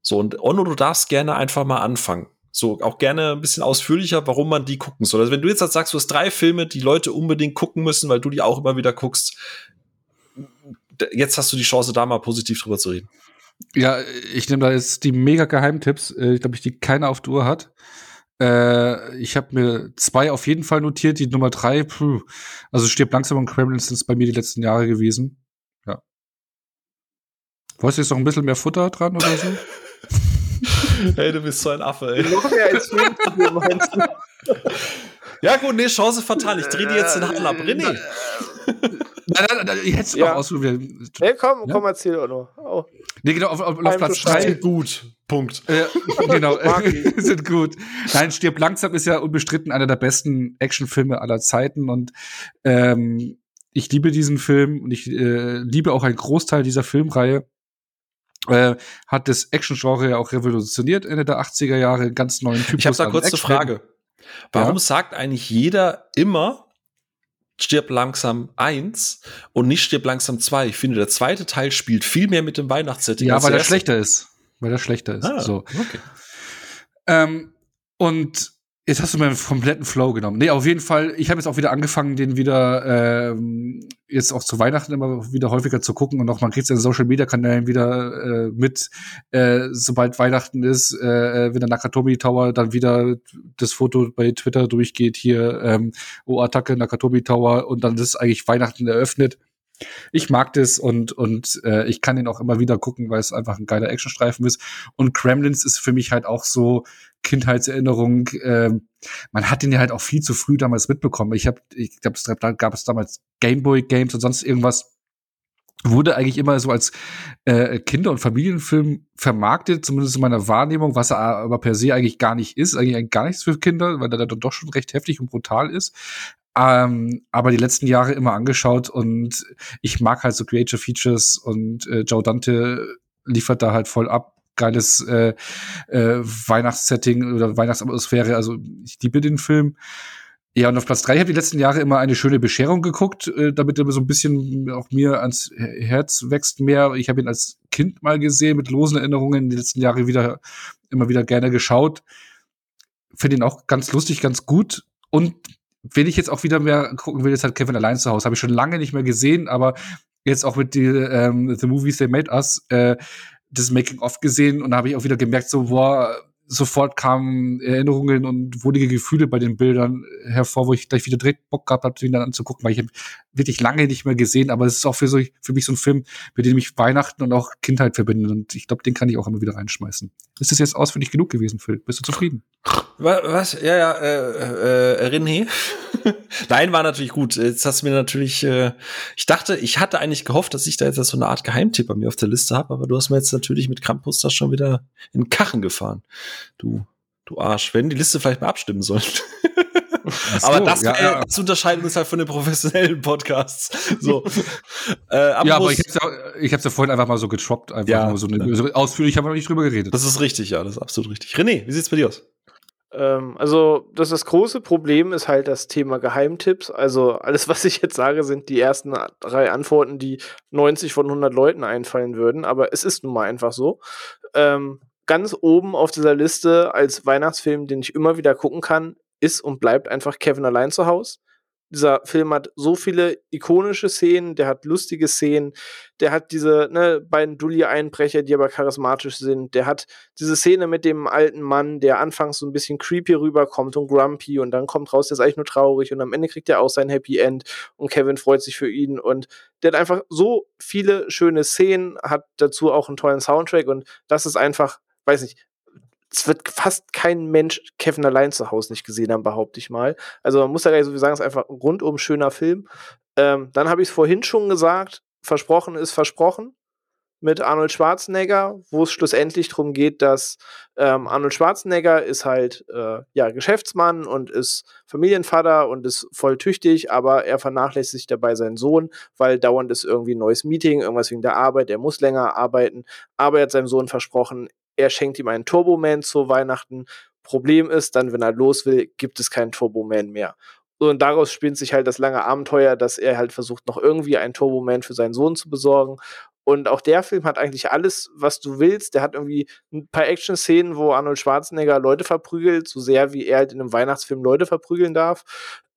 So, und Onno, du darfst gerne einfach mal anfangen. So, auch gerne ein bisschen ausführlicher, warum man die gucken soll. Also, wenn du jetzt sagst, du hast drei Filme, die Leute unbedingt gucken müssen, weil du die auch immer wieder guckst, jetzt hast du die Chance, da mal positiv drüber zu reden. Ja, ich nehme da jetzt die mega Geheimtipps, äh, ich glaube, ich die keiner auf der Uhr hat. Äh, ich habe mir zwei auf jeden Fall notiert, die Nummer drei, puh, also stirbt langsam und Kremlins sind bei mir die letzten Jahre gewesen. Ja. Wolltest du jetzt noch ein bisschen mehr Futter dran oder so? Hey, du bist so ein Affe, ey. Noch mehr als Film, meinst du? Ja, gut, nee, Chance vertan. Ich dreh dir jetzt den Hahn ab. René. Nein, nein, nein, ich hätte es Ja. noch ausprobieren. Hey, komm, Ja? komm, erzähl auch noch. Oh. Nee, genau, auf, auf, auf Time Platz to shine. drei. Gut. Punkt. Äh, genau, sind gut. Nein, Stirb langsam ist ja unbestritten einer der besten Actionfilme aller Zeiten und ähm, ich liebe diesen Film und ich äh, liebe auch einen Großteil dieser Filmreihe. Äh, hat das Action-Genre ja auch revolutioniert Ende der 80er Jahre, ganz neuen Typus. Ich habe da kurz eine. Frage. Warum Ja? sagt eigentlich jeder immer Stirb langsam 1 und nicht Stirb langsam 2? Ich finde, der zweite Teil spielt viel mehr mit dem Weihnachtssetting. Ja, weil der er schlechter ist. Weil er schlechter ist. Ah, So. okay. Ähm, und jetzt hast du meinen kompletten Flow genommen. Nee, auf jeden Fall, ich habe jetzt auch wieder angefangen, den wieder ähm, jetzt auch zu Weihnachten immer wieder häufiger zu gucken und auch man kriegt es Social Media Kanälen wieder äh, mit, äh, sobald Weihnachten ist, äh, wenn der Nakatomi Tower dann wieder das Foto bei Twitter durchgeht, hier, ähm, oh Attacke Nakatomi Tower und dann ist eigentlich Weihnachten eröffnet. Ich mag das und, und äh, ich kann den auch immer wieder gucken, weil es einfach ein geiler Actionstreifen ist. Und Gremlins ist für mich halt auch so Kindheitserinnerung. Ähm, man hat den ja halt auch viel zu früh damals mitbekommen. Ich habe, ich glaube, da gab es damals Gameboy Games und sonst irgendwas. Wurde eigentlich immer so als äh, Kinder- und Familienfilm vermarktet, zumindest in meiner Wahrnehmung, was er aber per se eigentlich gar nicht ist, eigentlich gar nichts für Kinder, weil er dann doch schon recht heftig und brutal ist. Ähm, aber die letzten Jahre immer angeschaut und ich mag halt so Creature Features und äh, Joe Dante liefert da halt voll ab. Geiles äh, äh, Weihnachtssetting oder Weihnachtsatmosphäre. Also ich liebe den Film. Ja, und auf Platz drei habe ich die letzten Jahre immer eine schöne Bescherung geguckt, äh, damit er so ein bisschen auch mir ans Herz wächst mehr. Ich habe ihn als Kind mal gesehen, mit losen Erinnerungen, die letzten Jahre wieder immer wieder gerne geschaut. Finde ihn auch ganz lustig, ganz gut. Und wenn ich jetzt auch wieder mehr gucken will, ist halt Kevin allein zu Hause. Habe ich schon lange nicht mehr gesehen, aber jetzt auch mit die, ähm, The Movies They Made Us, äh, das Making-of gesehen und da habe ich auch wieder gemerkt, so, boah, sofort kamen Erinnerungen und wohlige Gefühle bei den Bildern hervor, wo ich gleich wieder direkt Bock gehabt habe, ihn dann anzugucken, weil ich wirklich lange nicht mehr gesehen, aber es ist auch für, so, für mich so ein Film, mit dem ich Weihnachten und auch Kindheit verbinde und ich glaube, den kann ich auch immer wieder reinschmeißen. Ist das jetzt ausführlich genug gewesen, Phil? Bist du zufrieden? Was? Ja, ja, äh, äh, René? Nein, war natürlich gut. Jetzt hast du mir natürlich, äh, ich dachte, ich hatte eigentlich gehofft, dass ich da jetzt so eine Art Geheimtipp bei mir auf der Liste habe, aber du hast mir jetzt natürlich mit Krampus das schon wieder in den Kachen gefahren. Du, du Arsch. Werden die Liste vielleicht mal abstimmen sollen. So, aber das, ja, ja. das unterscheidet uns halt von den professionellen Podcasts. So. äh, aber ja, aber ich hab's ja, ich hab's ja vorhin einfach mal so getroppt, einfach ja, nur so, eine, so ausführlich haben wir noch nicht drüber geredet. Das ist richtig, ja, das ist absolut richtig. René, wie sieht's bei dir aus? Ähm, also, das, das große Problem ist halt das Thema Geheimtipps. Also, alles, was ich jetzt sage, sind die ersten drei Antworten, die 90 von 100 Leuten einfallen würden. Aber es ist nun mal einfach so. Ähm, ganz oben auf dieser Liste als Weihnachtsfilm, den ich immer wieder gucken kann, ist und bleibt einfach Kevin allein zu Hause dieser Film hat so viele ikonische Szenen, der hat lustige Szenen, der hat diese ne, beiden Dulli-Einbrecher, die aber charismatisch sind, der hat diese Szene mit dem alten Mann, der anfangs so ein bisschen creepy rüberkommt und grumpy und dann kommt raus, der ist eigentlich nur traurig und am Ende kriegt er auch sein Happy End und Kevin freut sich für ihn und der hat einfach so viele schöne Szenen, hat dazu auch einen tollen Soundtrack und das ist einfach, weiß nicht, es wird fast kein Mensch Kevin allein zu Hause nicht gesehen haben, behaupte ich mal. Also man muss ja gar nicht so sagen, es ist einfach ein rundum schöner Film. Ähm, dann habe ich es vorhin schon gesagt, versprochen ist versprochen mit Arnold Schwarzenegger, wo es schlussendlich darum geht, dass ähm, Arnold Schwarzenegger ist halt äh, ja Geschäftsmann und ist Familienvater und ist voll tüchtig, aber er vernachlässigt dabei seinen Sohn, weil dauernd ist irgendwie ein neues Meeting, irgendwas wegen der Arbeit, er muss länger arbeiten, aber er hat seinem Sohn versprochen, er schenkt ihm einen Turboman zu Weihnachten. Problem ist, dann, wenn er los will, gibt es keinen Turboman mehr. Und daraus spinnt sich halt das lange Abenteuer, dass er halt versucht, noch irgendwie einen Turboman für seinen Sohn zu besorgen. Und auch der Film hat eigentlich alles, was du willst. Der hat irgendwie ein paar Action-Szenen, wo Arnold Schwarzenegger Leute verprügelt, so sehr wie er halt in einem Weihnachtsfilm Leute verprügeln darf.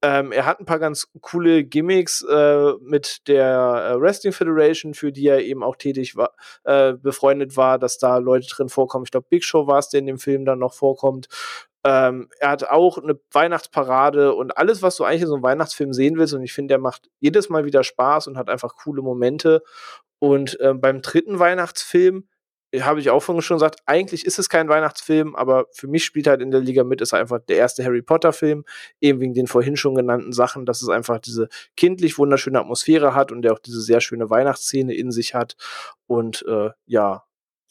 Ähm, er hat ein paar ganz coole Gimmicks äh, mit der äh, Wrestling Federation, für die er eben auch tätig war, äh, befreundet war, dass da Leute drin vorkommen. Ich glaube, Big Show war es, der in dem Film dann noch vorkommt. Ähm, er hat auch eine Weihnachtsparade und alles, was du eigentlich in so einem Weihnachtsfilm sehen willst. Und ich finde, der macht jedes Mal wieder Spaß und hat einfach coole Momente. Und äh, beim dritten Weihnachtsfilm habe ich auch vorhin schon gesagt, eigentlich ist es kein Weihnachtsfilm, aber für mich spielt halt in der Liga mit, ist einfach der erste Harry Potter-Film, eben wegen den vorhin schon genannten Sachen, dass es einfach diese kindlich wunderschöne Atmosphäre hat und der auch diese sehr schöne Weihnachtsszene in sich hat. Und äh, ja,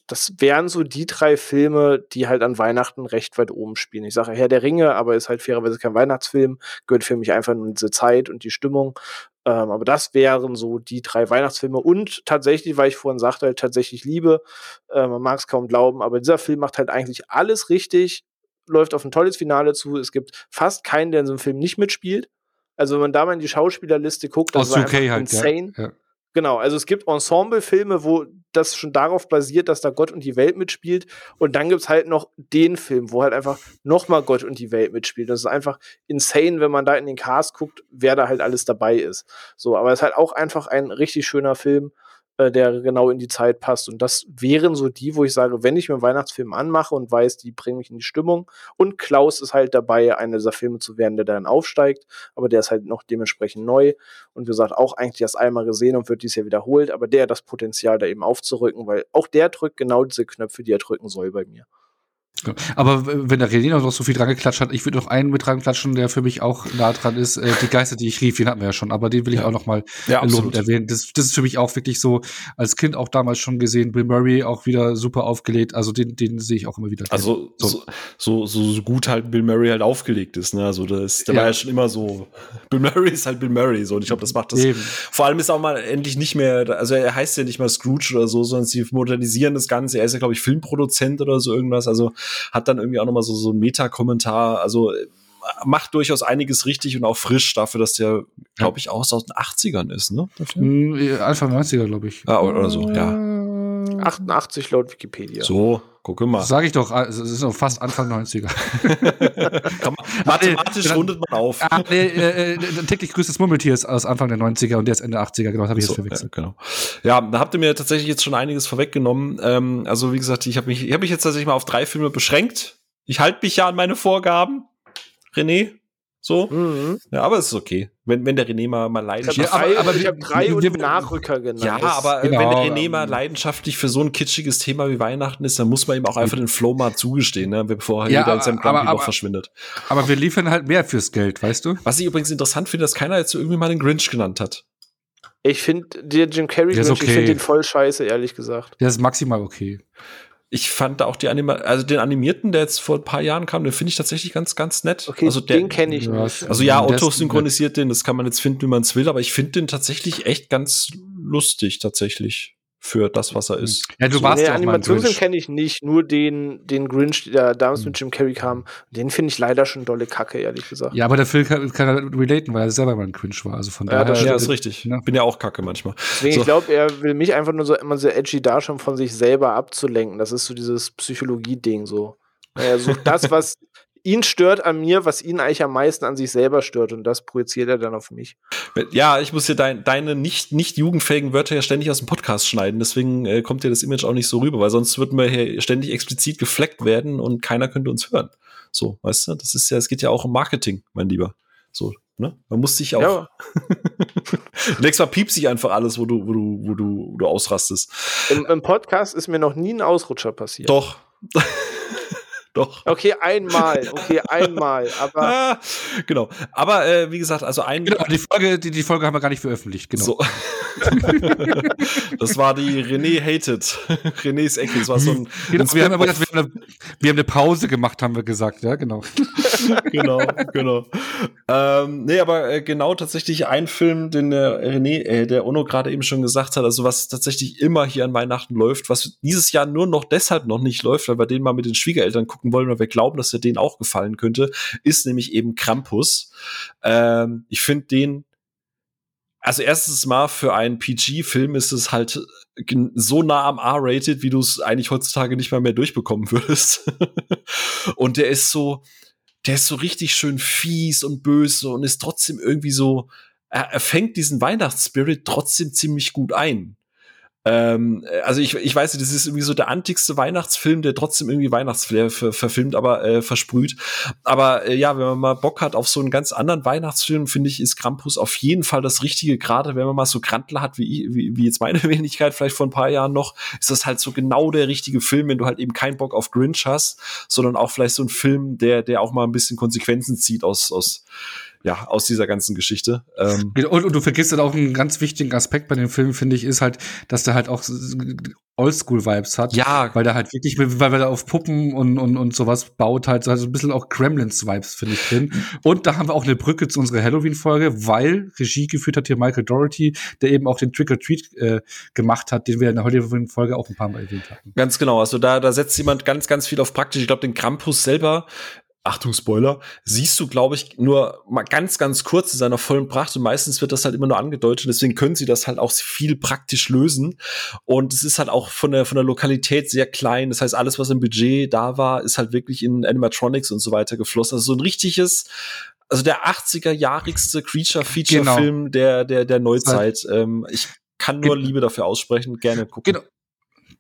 das wären so die drei Filme, die halt an Weihnachten recht weit oben spielen. Ich sage Herr der Ringe, aber ist halt fairerweise kein Weihnachtsfilm, gehört für mich einfach nur diese Zeit und die Stimmung. Ähm, aber das wären so die drei Weihnachtsfilme. Und tatsächlich, weil ich vorhin sagte, halt tatsächlich Liebe, äh, man mag es kaum glauben, aber dieser Film macht halt eigentlich alles richtig, läuft auf ein tolles Finale zu. Es gibt fast keinen, der in so einem Film nicht mitspielt. Also wenn man da mal in die Schauspielerliste guckt, das Aus ist UK halt, insane. Ja, ja. Genau, also es gibt Ensemble-Filme, wo das schon darauf basiert, dass da Gott und die Welt mitspielt. Und dann gibt es halt noch den Film, wo halt einfach nochmal Gott und die Welt mitspielt. Das ist einfach insane, wenn man da in den Cast guckt, wer da halt alles dabei ist. So, aber es ist halt auch einfach ein richtig schöner Film äh, der genau in die Zeit passt. Und das wären so die, wo ich sage, wenn ich mir einen Weihnachtsfilm anmache und weiß, die bringen mich in die Stimmung. Und Klaus ist halt dabei, einer dieser Filme zu werden, der dann aufsteigt. Aber der ist halt noch dementsprechend neu. Und wie gesagt, auch eigentlich erst einmal gesehen und wird dies Jahr wiederholt. Aber der hat das Potenzial, da eben aufzurücken, weil auch der drückt genau diese Knöpfe, die er drücken soll bei mir. Aber wenn der René noch so viel dran geklatscht hat, ich würde noch einen mit dran klatschen, der für mich auch nah dran ist. Äh, die Geister, die ich rief, den hatten wir ja schon, aber den will ich ja. auch noch mal ja, lobend erwähnen. Das, das ist für mich auch wirklich so, als Kind auch damals schon gesehen, Bill Murray auch wieder super aufgelegt. Also den, den sehe ich auch immer wieder. Also so. So, so, so gut halt Bill Murray halt aufgelegt ist. Ne? Also das, der ja. war ja schon immer so. Bill Murray ist halt Bill Murray. So. Und ich glaube, das macht das. Eben. Vor allem ist auch mal endlich nicht mehr, also er heißt ja nicht mal Scrooge oder so, sondern sie modernisieren das Ganze. Er ist ja, glaube ich, Filmproduzent oder so irgendwas. Also hat dann irgendwie auch nochmal so, so ein Meta-Kommentar. Also äh, macht durchaus einiges richtig und auch frisch dafür, dass der, glaube ich, auch aus den 80ern ist, ne? Hm, Anfang 90er, glaube ich. Ah, oder, oder so, ja. 88 laut Wikipedia. So, gucke mal. Sag ich doch, es ist noch fast Anfang 90er. man, mathematisch rundet man auf. Ah, nee, äh, äh, täglich grüßtes Murmeltier ist aus Anfang der 90er und der ist Ende 80er, genau, das habe ich so, jetzt verwechselt. Ja, genau. Ja, da habt ihr mir tatsächlich jetzt schon einiges vorweggenommen. Ähm, also, wie gesagt, ich habe mich, ich hab mich jetzt tatsächlich mal auf drei Filme beschränkt Ich halte mich ja an meine Vorgaben. René, so. Mhm. Ja, aber es ist okay. Wenn, wenn der René mal, mal Ich leidenschaftlich. habe Ja, drei, aber- aber ich hab drei wir- und Nachrücker genannt. Ja, aber genau, wenn der René mal leidenschaftlich für so ein kitschiges Thema wie Weihnachten ist, dann muss man ihm auch einfach den Flow mal zugestehen, ne? bevor er Ja, wieder in seinem Grumpy Loch verschwindet. Aber wir liefern halt mehr fürs Geld, weißt du? Was ich übrigens interessant finde, dass keiner jetzt so irgendwie mal den Grinch genannt hat. Ich finde, der Jim Carrey, Grinch, ich okay. finde den voll scheiße, ehrlich gesagt. Der ist maximal okay. Ich fand auch die Anima also den animierten, der jetzt vor ein paar Jahren kam, den finde ich tatsächlich ganz, ganz nett. Okay, also der, den kenne ich Ja, nicht. Also ja, Otto synchronisiert den, das kann man jetzt finden, wie man es will, aber ich finde den tatsächlich echt ganz lustig, tatsächlich, für das, was er ist. Ja, du So. warst nee, ja Animationsfilm Grinch. kenne ich nicht, nur den, den Grinch, der damals Hm. mit Jim Carrey kam. Den finde ich leider schon dolle Kacke, ehrlich gesagt. Ja, aber der Phil kann, kann er relaten, weil er selber mal ein Cringe war. Also von Ja, daher. das Ja, stimmt. ist richtig. Ja. Bin ja auch kacke manchmal. Deswegen, So. ich glaube, er will mich einfach nur so immer so edgy darstellen, von sich selber abzulenken. Das ist so dieses Psychologie-Ding so. Er sucht das, was ihn stört an mir, was ihn eigentlich am meisten an sich selber stört und das projiziert er dann auf mich. Ja, ich muss hier dein, deine nicht, nicht jugendfähigen Wörter ja ständig aus dem Podcast schneiden, deswegen äh, kommt dir das Image auch nicht so rüber, weil sonst würden wir hier ständig explizit gefleckt werden und keiner könnte uns hören. So, weißt du, das ist ja, es geht ja auch um Marketing, mein Lieber. So, ne? Man muss sich auch. Ja, Nächstes Mal piepst sich einfach alles, wo du, wo du, wo du, wo du ausrastest. im, im Podcast ist mir noch nie ein Ausrutscher passiert. Doch. Doch. Okay, einmal, okay, einmal, aber Ah, genau. Aber äh, wie gesagt, also ein. Genau, die Folge, die, die Folge haben wir gar nicht veröffentlicht, genau. So. das war die René Hated. René's Ecke. Das war so ein. Genau, ein wir, haben aber wir, haben eine, wir haben eine Pause gemacht, haben wir gesagt, ja, genau. genau, genau. Ähm, nee, aber äh, genau tatsächlich ein Film, den der René, äh, der Ono gerade eben schon gesagt hat, also was tatsächlich immer hier an Weihnachten läuft, was dieses Jahr nur noch deshalb noch nicht läuft, weil wir den mal mit den Schwiegereltern gucken wollen, weil wir glauben, dass er denen auch gefallen könnte, ist nämlich eben Krampus. Ähm, ich finde den also erstens mal für einen PG-Film ist es halt gen- so nah am R-Rated, wie du es eigentlich heutzutage nicht mal mehr durchbekommen würdest. und der ist so, der ist so richtig schön fies und böse und ist trotzdem irgendwie so, er, er fängt diesen Weihnachtsspirit trotzdem ziemlich gut ein. Ähm, also ich, ich weiß nicht, das ist irgendwie so der antikste Weihnachtsfilm, der trotzdem irgendwie Weihnachtsflair ver verfilmt, aber äh, versprüht. Aber äh, ja, wenn man mal Bock hat auf so einen ganz anderen Weihnachtsfilm, finde ich, ist Krampus auf jeden Fall das Richtige. Gerade wenn man mal so Grantler hat, wie, wie, wie jetzt meine Wenigkeit vielleicht vor ein paar Jahren noch, ist das halt so genau der richtige Film, wenn du halt eben keinen Bock auf Grinch hast, sondern auch vielleicht so ein Film, der, der auch mal ein bisschen Konsequenzen zieht aus, aus, ja, aus dieser ganzen Geschichte. Ähm, Und, und du vergisst halt auch einen ganz wichtigen Aspekt bei dem Film, finde ich, ist halt, dass der halt auch Oldschool-Vibes hat. ja, Weil der halt wirklich, weil er auf Puppen und, und, und sowas baut, halt so also ein bisschen auch Gremlins-Vibes, finde ich, drin. Und da haben wir auch eine Brücke zu unserer Halloween-Folge, weil Regie geführt hat hier Michael Doherty, der eben auch den Trick-or-Treat äh, gemacht hat, den wir in der heutigen Folge auch ein paar Mal erwähnt hatten. Ganz genau. Also da, da setzt jemand ganz, ganz viel auf praktisch. Ich glaube, den Krampus selber, Achtung, Spoiler, siehst du, glaube ich, nur mal ganz, ganz kurz in seiner vollen Pracht und meistens wird das halt immer nur angedeutet. Deswegen können sie das halt auch viel praktisch lösen. Und es ist halt auch von der, von der Lokalität sehr klein. Das heißt, alles, was im Budget da war, ist halt wirklich in Animatronics und so weiter geflossen. Also so ein richtiges, also der 80er-jahrigste Creature-Feature-Film der, der, der Neuzeit. Ähm, ich kann nur Liebe dafür aussprechen. Gerne gucken. Genau.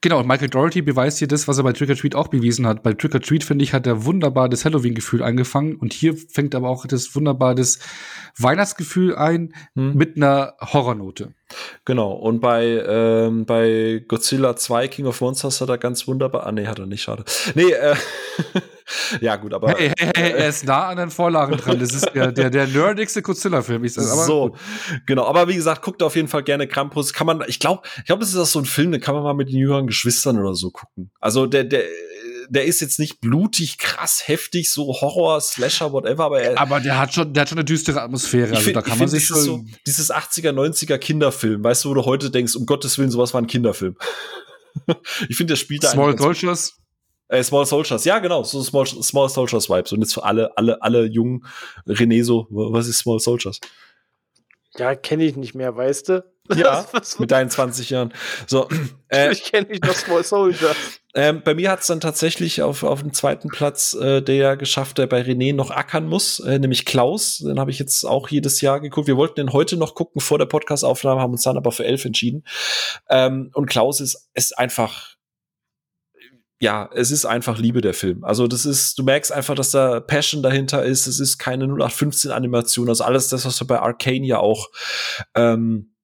Genau, und Michael Doherty beweist hier das, was er bei Trick or Treat auch bewiesen hat. Bei Trick or Treat, finde ich, hat er wunderbar das Halloween-Gefühl angefangen und hier fängt aber auch das wunderbar das Weihnachtsgefühl ein Hm. mit einer Horrornote. Genau, und bei, ähm, bei Godzilla 2 King of Monsters hat er ganz wunderbar. Ah, nee, hat er nicht, schade. Nee, äh, ja, gut, aber. Hey, hey, hey, er ist nah an den Vorlagen dran. Das ist der, der, der nerdigste Godzilla-Film. Ich sag, aber so, gut. genau. Aber wie gesagt, guckt auf jeden Fall gerne Krampus. Kann man, ich glaube, ich glaube, es ist auch so ein Film, den kann man mal mit den jüngeren Geschwistern oder so gucken. Also der, der, der ist jetzt nicht blutig, krass, heftig, so Horror, Slasher, whatever, aber er. aber der hat schon, der hat schon eine düstere Atmosphäre. Also find, da kann man sich schon. so, dieses 80er, 90er Kinderfilm, weißt du, wo du heute denkst, um Gottes Willen, sowas war ein Kinderfilm. ich finde, der spielt da Small Soldiers. Äh, Small Soldiers, ja genau, so Small, Small Soldiers Vibes. Und jetzt für alle, alle, alle jungen René so, was ist Small Soldiers? ja, kenne ich nicht mehr, weißt du? Ja, mit deinen 20 Jahren. So, äh, ich kenne nicht noch Small Soldier. ähm, bei mir hat es dann tatsächlich auf, auf dem zweiten Platz äh, der geschafft, der bei René noch ackern muss, äh, nämlich Klaus. Den habe ich jetzt auch jedes Jahr geguckt. Wir wollten den heute noch gucken vor der Podcast-Aufnahme, haben uns dann aber für elf entschieden. Ähm, und Klaus ist, ist einfach ja, es ist einfach Liebe der Film. Also das ist, du merkst einfach, dass da Passion dahinter ist. Es ist keine 0815 Animation, also alles das, was wir bei Arcane ja auch ähm,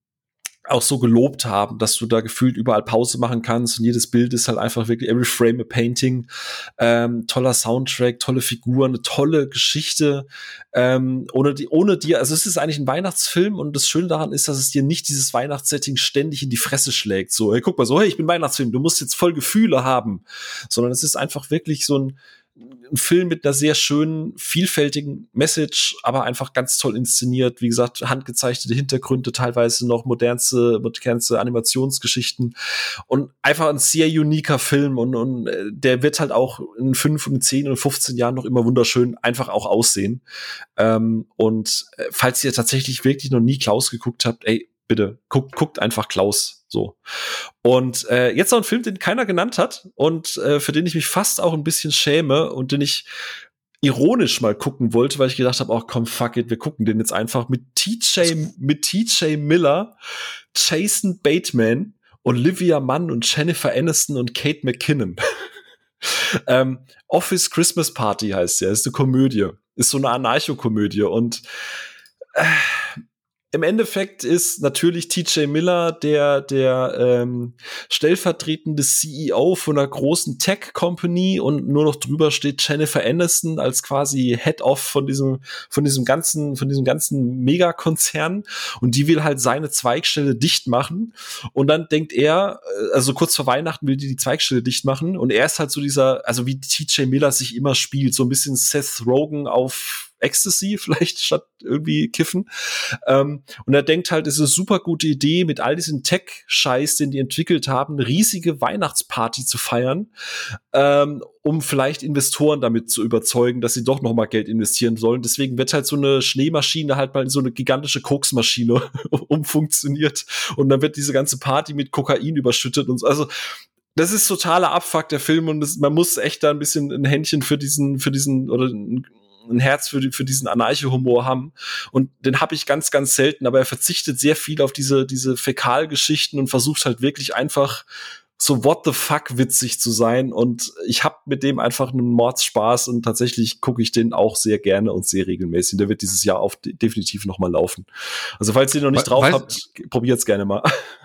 auch so gelobt haben, dass du da gefühlt überall Pause machen kannst und jedes Bild ist halt einfach wirklich every frame a painting. Ähm, toller Soundtrack, tolle Figuren, eine tolle Geschichte. Ähm, ohne die, ohne dir, also es ist eigentlich ein Weihnachtsfilm und das Schöne daran ist, dass es dir nicht dieses Weihnachtssetting ständig in die Fresse schlägt. So, hey, guck mal, so, hey, ich bin Weihnachtsfilm, du musst jetzt voll Gefühle haben, sondern es ist einfach wirklich so ein ein Film mit einer sehr schönen, vielfältigen Message, aber einfach ganz toll inszeniert. Wie gesagt, handgezeichnete Hintergründe, teilweise noch modernste, modernste Animationsgeschichten und einfach ein sehr uniker Film und, und äh, der wird halt auch in fünf und zehn und 15 Jahren noch immer wunderschön einfach auch aussehen. Ähm, und äh, falls ihr tatsächlich wirklich noch nie Klaus geguckt habt, ey, bitte guckt, guckt einfach Klaus. So. Und äh, jetzt noch ein Film, den keiner genannt hat und äh, für den ich mich fast auch ein bisschen schäme und den ich ironisch mal gucken wollte, weil ich gedacht habe, oh komm, fuck it, wir gucken den jetzt einfach mit TJ, mit TJ Miller, Jason Bateman, Olivia Munn und Jennifer Aniston und Kate McKinnon. ähm, Office Christmas Party heißt ja, ist eine Komödie, ist so eine Anarcho-Komödie und äh, im Endeffekt ist natürlich TJ Miller der, der ähm, stellvertretende CEO von einer großen Tech-Company und nur noch drüber steht Jennifer Aniston als quasi Head-Off von diesem, von diesem ganzen, von diesem ganzen Megakonzern. Und die will halt seine Zweigstelle dicht machen. Und dann denkt er, äh, also kurz vor Weihnachten will die die Zweigstelle dicht machen. Und er ist halt so dieser, also wie TJ Miller sich immer spielt, so ein bisschen Seth Rogen auf Ecstasy vielleicht statt irgendwie kiffen. Ähm, und er denkt halt, es ist eine super gute Idee, mit all diesem Tech-Scheiß, den die entwickelt haben, eine riesige Weihnachtsparty zu feiern, ähm, um vielleicht Investoren damit zu überzeugen, dass sie doch noch mal Geld investieren sollen. Deswegen wird halt so eine Schneemaschine halt mal in so eine gigantische Koksmaschine umfunktioniert und dann wird diese ganze Party mit Kokain überschüttet und so. Also das ist totaler Abfuck der Film und das, man muss echt da ein bisschen ein Händchen für diesen, für diesen oder ein ein Herz für, für diesen Anarcho-Humor haben. Und den habe ich ganz, ganz selten, aber er verzichtet sehr viel auf diese, diese Fäkalgeschichten und versucht halt wirklich einfach so what the fuck witzig zu sein. Und ich habe mit dem einfach einen Mordspaß und tatsächlich gucke ich den auch sehr gerne und sehr regelmäßig. Der wird dieses Jahr auf definitiv noch mal laufen. Also falls ihr noch nicht drauf Weiß habt, probiert's gerne mal.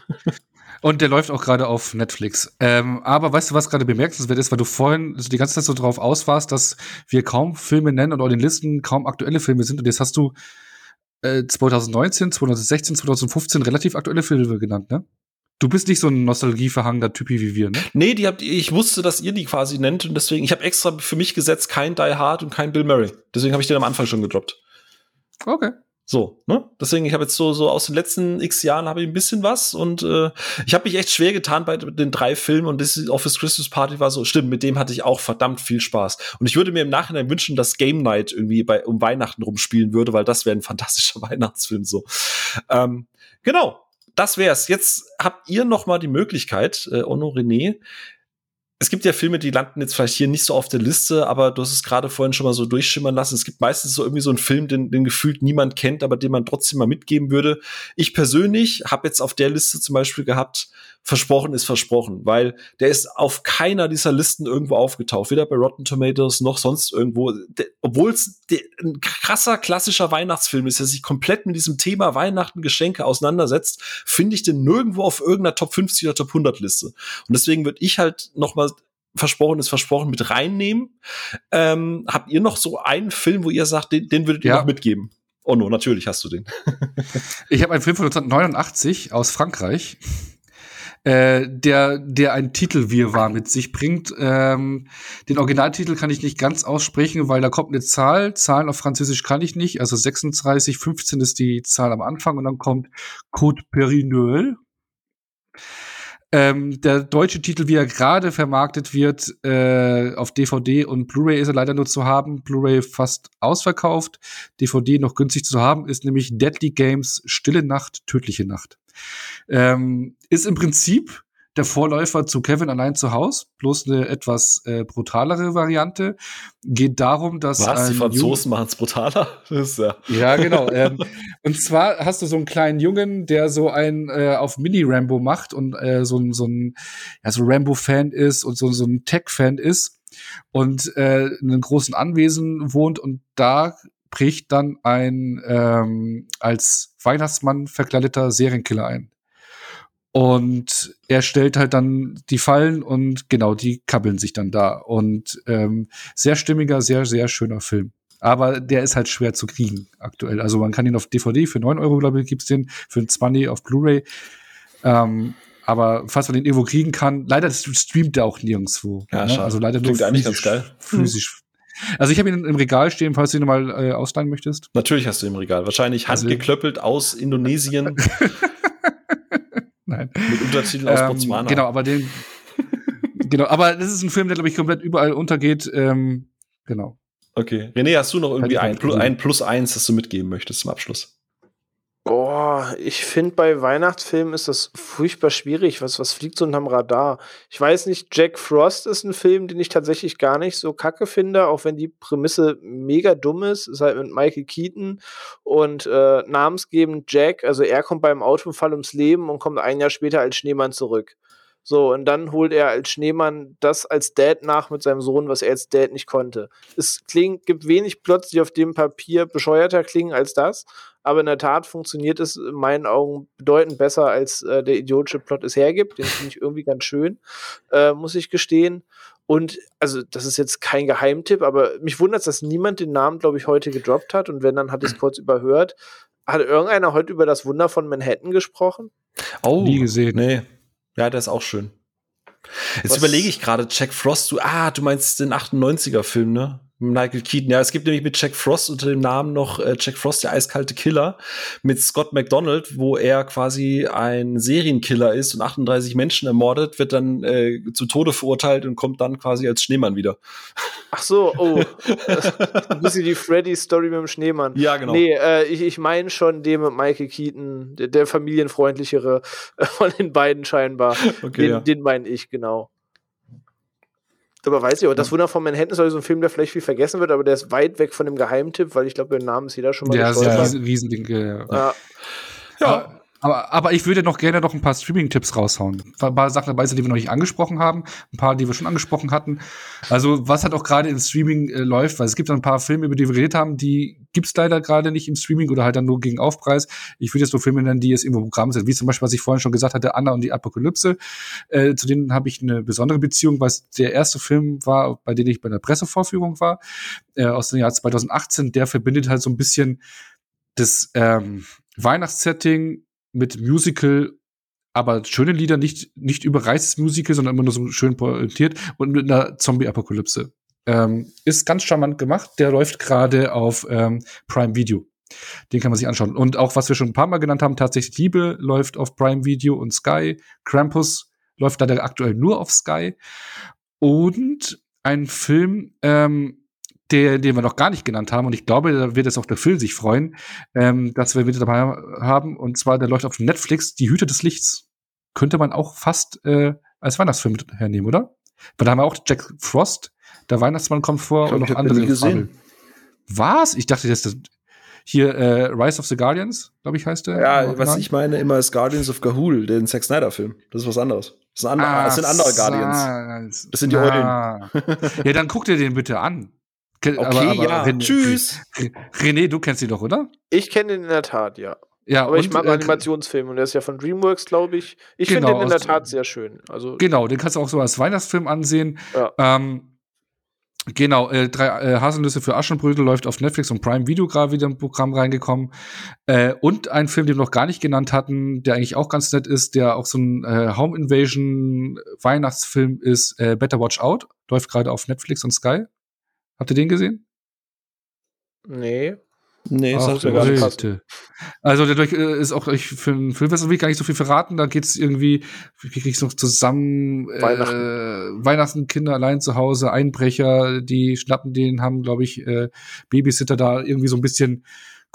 Und der läuft auch gerade auf Netflix. Ähm, aber weißt du, was gerade bemerkenswert ist, weil du vorhin also die ganze Zeit so drauf aus warst, dass wir kaum Filme nennen und auch in den Listen kaum aktuelle Filme sind. Und jetzt hast du äh, 2019, 2016, 2015 relativ aktuelle Filme genannt, ne? Du bist nicht so ein nostalgieverhangener Typi wie wir, ne? Nee, die habt ich wusste, dass ihr die quasi nennt und deswegen, ich habe extra für mich gesetzt kein Die Hard und kein Bill Murray. Deswegen habe ich den am Anfang schon gedroppt. Okay. So, ne? Deswegen, ich habe jetzt so, so aus den letzten x Jahren habe ich ein bisschen was und äh, ich habe mich echt schwer getan bei den drei Filmen und das Office Christmas Party war so, stimmt, mit dem hatte ich auch verdammt viel Spaß. Und ich würde mir im Nachhinein wünschen, dass Game Night irgendwie bei um Weihnachten rumspielen würde, weil das wäre ein fantastischer Weihnachtsfilm so. Ähm, genau, das wär's. Jetzt habt ihr noch mal die Möglichkeit, äh, Ono René, es gibt ja Filme, die landen jetzt vielleicht hier nicht so auf der Liste, aber du hast es gerade vorhin schon mal so durchschimmern lassen. Es gibt meistens so irgendwie so einen Film, den, den gefühlt niemand kennt, aber den man trotzdem mal mitgeben würde. Ich persönlich habe jetzt auf der Liste zum Beispiel gehabt, versprochen ist versprochen, weil der ist auf keiner dieser Listen irgendwo aufgetaucht, weder bei Rotten Tomatoes noch sonst irgendwo, obwohl es ein krasser klassischer Weihnachtsfilm ist, der sich komplett mit diesem Thema Weihnachten Geschenke auseinandersetzt, finde ich den nirgendwo auf irgendeiner Top 50 oder Top 100 Liste. Und deswegen würde ich halt noch mal versprochen ist versprochen mit reinnehmen. Ähm, habt ihr noch so einen Film, wo ihr sagt, den, den würdet ihr ja. noch mitgeben? Oh no, natürlich hast du den. ich habe einen Film von 1989 aus Frankreich äh, der, der ein Titelwirrwarr mit sich bringt. Ähm, den Originaltitel kann ich nicht ganz aussprechen, weil da kommt eine Zahl. Zahlen auf Französisch kann ich nicht. Also 36, 15 ist die Zahl am Anfang und dann kommt Code Perineuil. Ähm, der deutsche Titel, wie er gerade vermarktet wird, äh, auf DVD und Blu-ray ist er leider nur zu haben. Blu-ray fast ausverkauft. DVD noch günstig zu haben, ist nämlich Deadly Games Stille Nacht, tödliche Nacht. Ähm, ist im Prinzip der Vorläufer zu Kevin allein zu Haus, bloß eine etwas äh, brutalere Variante. Geht darum, dass. Was? Die Franzosen machen es brutaler? ja, ja, genau. ähm, und zwar hast du so einen kleinen Jungen, der so ein äh, auf Mini-Rambo macht und äh, so, ein so ein ja, so Rambo-Fan ist und so, so ein Tech-Fan ist und äh, in einem großen Anwesen wohnt und da bricht dann ein ähm, als Weihnachtsmann verkleideter Serienkiller ein. Und er stellt halt dann die Fallen und genau, die kabbeln sich dann da. Und ähm, sehr stimmiger, sehr, sehr schöner Film. Aber der ist halt schwer zu kriegen aktuell. Also man kann ihn auf DVD für 9 Euro, glaube ich, gibt's den, für ein 20 auf Blu-ray. Ähm, aber falls man den irgendwo kriegen kann, leider streamt der auch nirgendwo. Ja, ne? Also leider Klingt nur eigentlich ganz geil. physisch. Also ich habe ihn im Regal stehen, falls du ihn mal äh, ausleihen möchtest. Natürlich hast du ihn im Regal. Wahrscheinlich Also- handgeklöppelt aus Indonesien Nein. mit Untertiteln aus Ähm, Botswana. Genau, aber den. genau, aber das ist ein Film, der, glaube ich, komplett überall untergeht. Ähm, genau. Okay. René, hast du noch irgendwie ein, ein Plus eins, das du mitgeben möchtest zum Abschluss? Boah, ich finde bei Weihnachtsfilmen ist das furchtbar schwierig. Was, was fliegt so unterm Radar? Ich weiß nicht, Jack Frost ist ein Film, den ich tatsächlich gar nicht so kacke finde, auch wenn die Prämisse mega dumm ist. Ist halt mit Michael Keaton und äh, namensgebend Jack. Also er kommt beim Autounfall ums Leben und kommt ein Jahr später als Schneemann zurück. So, und dann holt er als Schneemann das als Dad nach mit seinem Sohn, was er als Dad nicht konnte. Es klingt, gibt wenig Plots, die auf dem Papier bescheuerter klingen als das, aber in der Tat funktioniert es in meinen Augen bedeutend besser, als äh, der idiotische Plot es hergibt. Den finde ich irgendwie ganz schön, äh, muss ich gestehen. Und also, das ist jetzt kein Geheimtipp, aber mich wundert es, dass niemand den Namen, glaube ich, heute gedroppt hat. Und wenn, dann hatte ich es kurz überhört. Hat irgendeiner heute über das Wunder von Manhattan gesprochen? Oh, Nie gesehen. Nee. Ja, der ist auch schön. Jetzt Was- überlege ich gerade, Jack Frost, du, ah, du meinst den 98er-Film, ne? Michael Keaton. Ja, es gibt nämlich mit Jack Frost unter dem Namen noch äh, Jack Frost, der eiskalte Killer, mit Scott McDonald, wo er quasi ein Serienkiller ist und 38 Menschen ermordet, wird dann äh, zu Tode verurteilt und kommt dann quasi als Schneemann wieder. Ach so, oh. Ein bisschen die Freddy-Story mit dem Schneemann. Ja, genau. Nee, äh, ich, ich meine schon den mit Michael Keaton, der, der familienfreundlichere von den beiden scheinbar. Okay, den ja. den meine ich, genau. Aber weiß ich, aber das Wunder von Manhattan ist also so ein Film, der vielleicht viel vergessen wird, aber der ist weit weg von dem Geheimtipp, weil ich glaube, den Namen ist jeder schon mal Der ist ja riesen, Riesending. Äh, Ja. Ja. Aber, aber ich würde noch gerne noch ein paar Streaming-Tipps raushauen. Ein paar Sachen dabei sind, die wir noch nicht angesprochen haben, ein paar, die wir schon angesprochen hatten. Also, was halt auch gerade im Streaming äh, läuft, weil es gibt ein paar Filme, über die wir geredet haben, die gibt's leider gerade nicht im Streaming oder halt dann nur gegen Aufpreis. Ich würde jetzt nur Filme nennen, die jetzt irgendwo im Programm sind, wie zum Beispiel, was ich vorhin schon gesagt hatte, Anna und die Apokalypse. Äh, zu denen habe ich eine besondere Beziehung, weil es der erste Film war, bei dem ich bei der Pressevorführung war, äh, aus dem Jahr 2018. Der verbindet halt so ein bisschen das ähm, Weihnachtssetting mit Musical, aber schöne Lieder, nicht, nicht überreiztes Musical, sondern immer nur so schön pointiert und mit einer Zombie-Apokalypse. Ähm, ist ganz charmant gemacht. Der läuft gerade auf ähm, Prime Video. Den kann man sich anschauen. Und auch, was wir schon ein paar Mal genannt haben, tatsächlich Liebe läuft auf Prime Video und Sky. Krampus läuft leider aktuell nur auf Sky. Und ein Film, ähm, der, den wir noch gar nicht genannt haben, und ich glaube, da wird es auch der Phil sich freuen, ähm, dass wir wieder dabei haben. Und zwar, der läuft auf Netflix, Die Hüte des Lichts. Könnte man auch fast äh, als Weihnachtsfilm mit hernehmen, oder? Weil da haben wir auch Jack Frost, der Weihnachtsmann kommt vor Ich glaub, und noch andere gesehen. Was? Ich dachte, das ist hier äh, Rise of the Guardians, glaube ich, heißt der. Ja, was ich meine immer ist Guardians of Gahul, den Zack Snyder-Film. Das ist was anderes. Das sind, andere, das sind andere Guardians. Guardians. Das sind die ah. ja, dann guck dir den bitte an. Okay, ja. René- Tschüss. René, du kennst ihn doch, oder? Ich kenne den in der Tat, ja. Ja, Aber ich mag äh, Animationsfilme und der ist ja von DreamWorks, glaube ich. Ich finde Genau, den in der Tat sehr schön. Also, Genau, den kannst du auch so als Weihnachtsfilm ansehen. Ja. Ähm, genau, äh, drei äh, Haselnüsse für Aschenbrödel läuft auf Netflix und Prime Video gerade wieder im Programm reingekommen. Äh, und ein Film, den wir noch gar nicht genannt hatten, der eigentlich auch ganz nett ist, der auch so ein äh, Home Invasion Weihnachtsfilm ist, äh, Better Watch Out, läuft gerade auf Netflix und Sky. Habt ihr den gesehen? nee. Nee, das Ach, sagt mir gar nicht. Also dadurch äh, ist auch ich für einen Filmfest will ich gar nicht so viel verraten. Da geht's irgendwie, wie krieg's noch zusammen? Weihnachten. Äh, Weihnachten, Kinder allein zu Hause, Einbrecher, die schnappen den, haben, glaube ich, äh, Babysitter da irgendwie so ein bisschen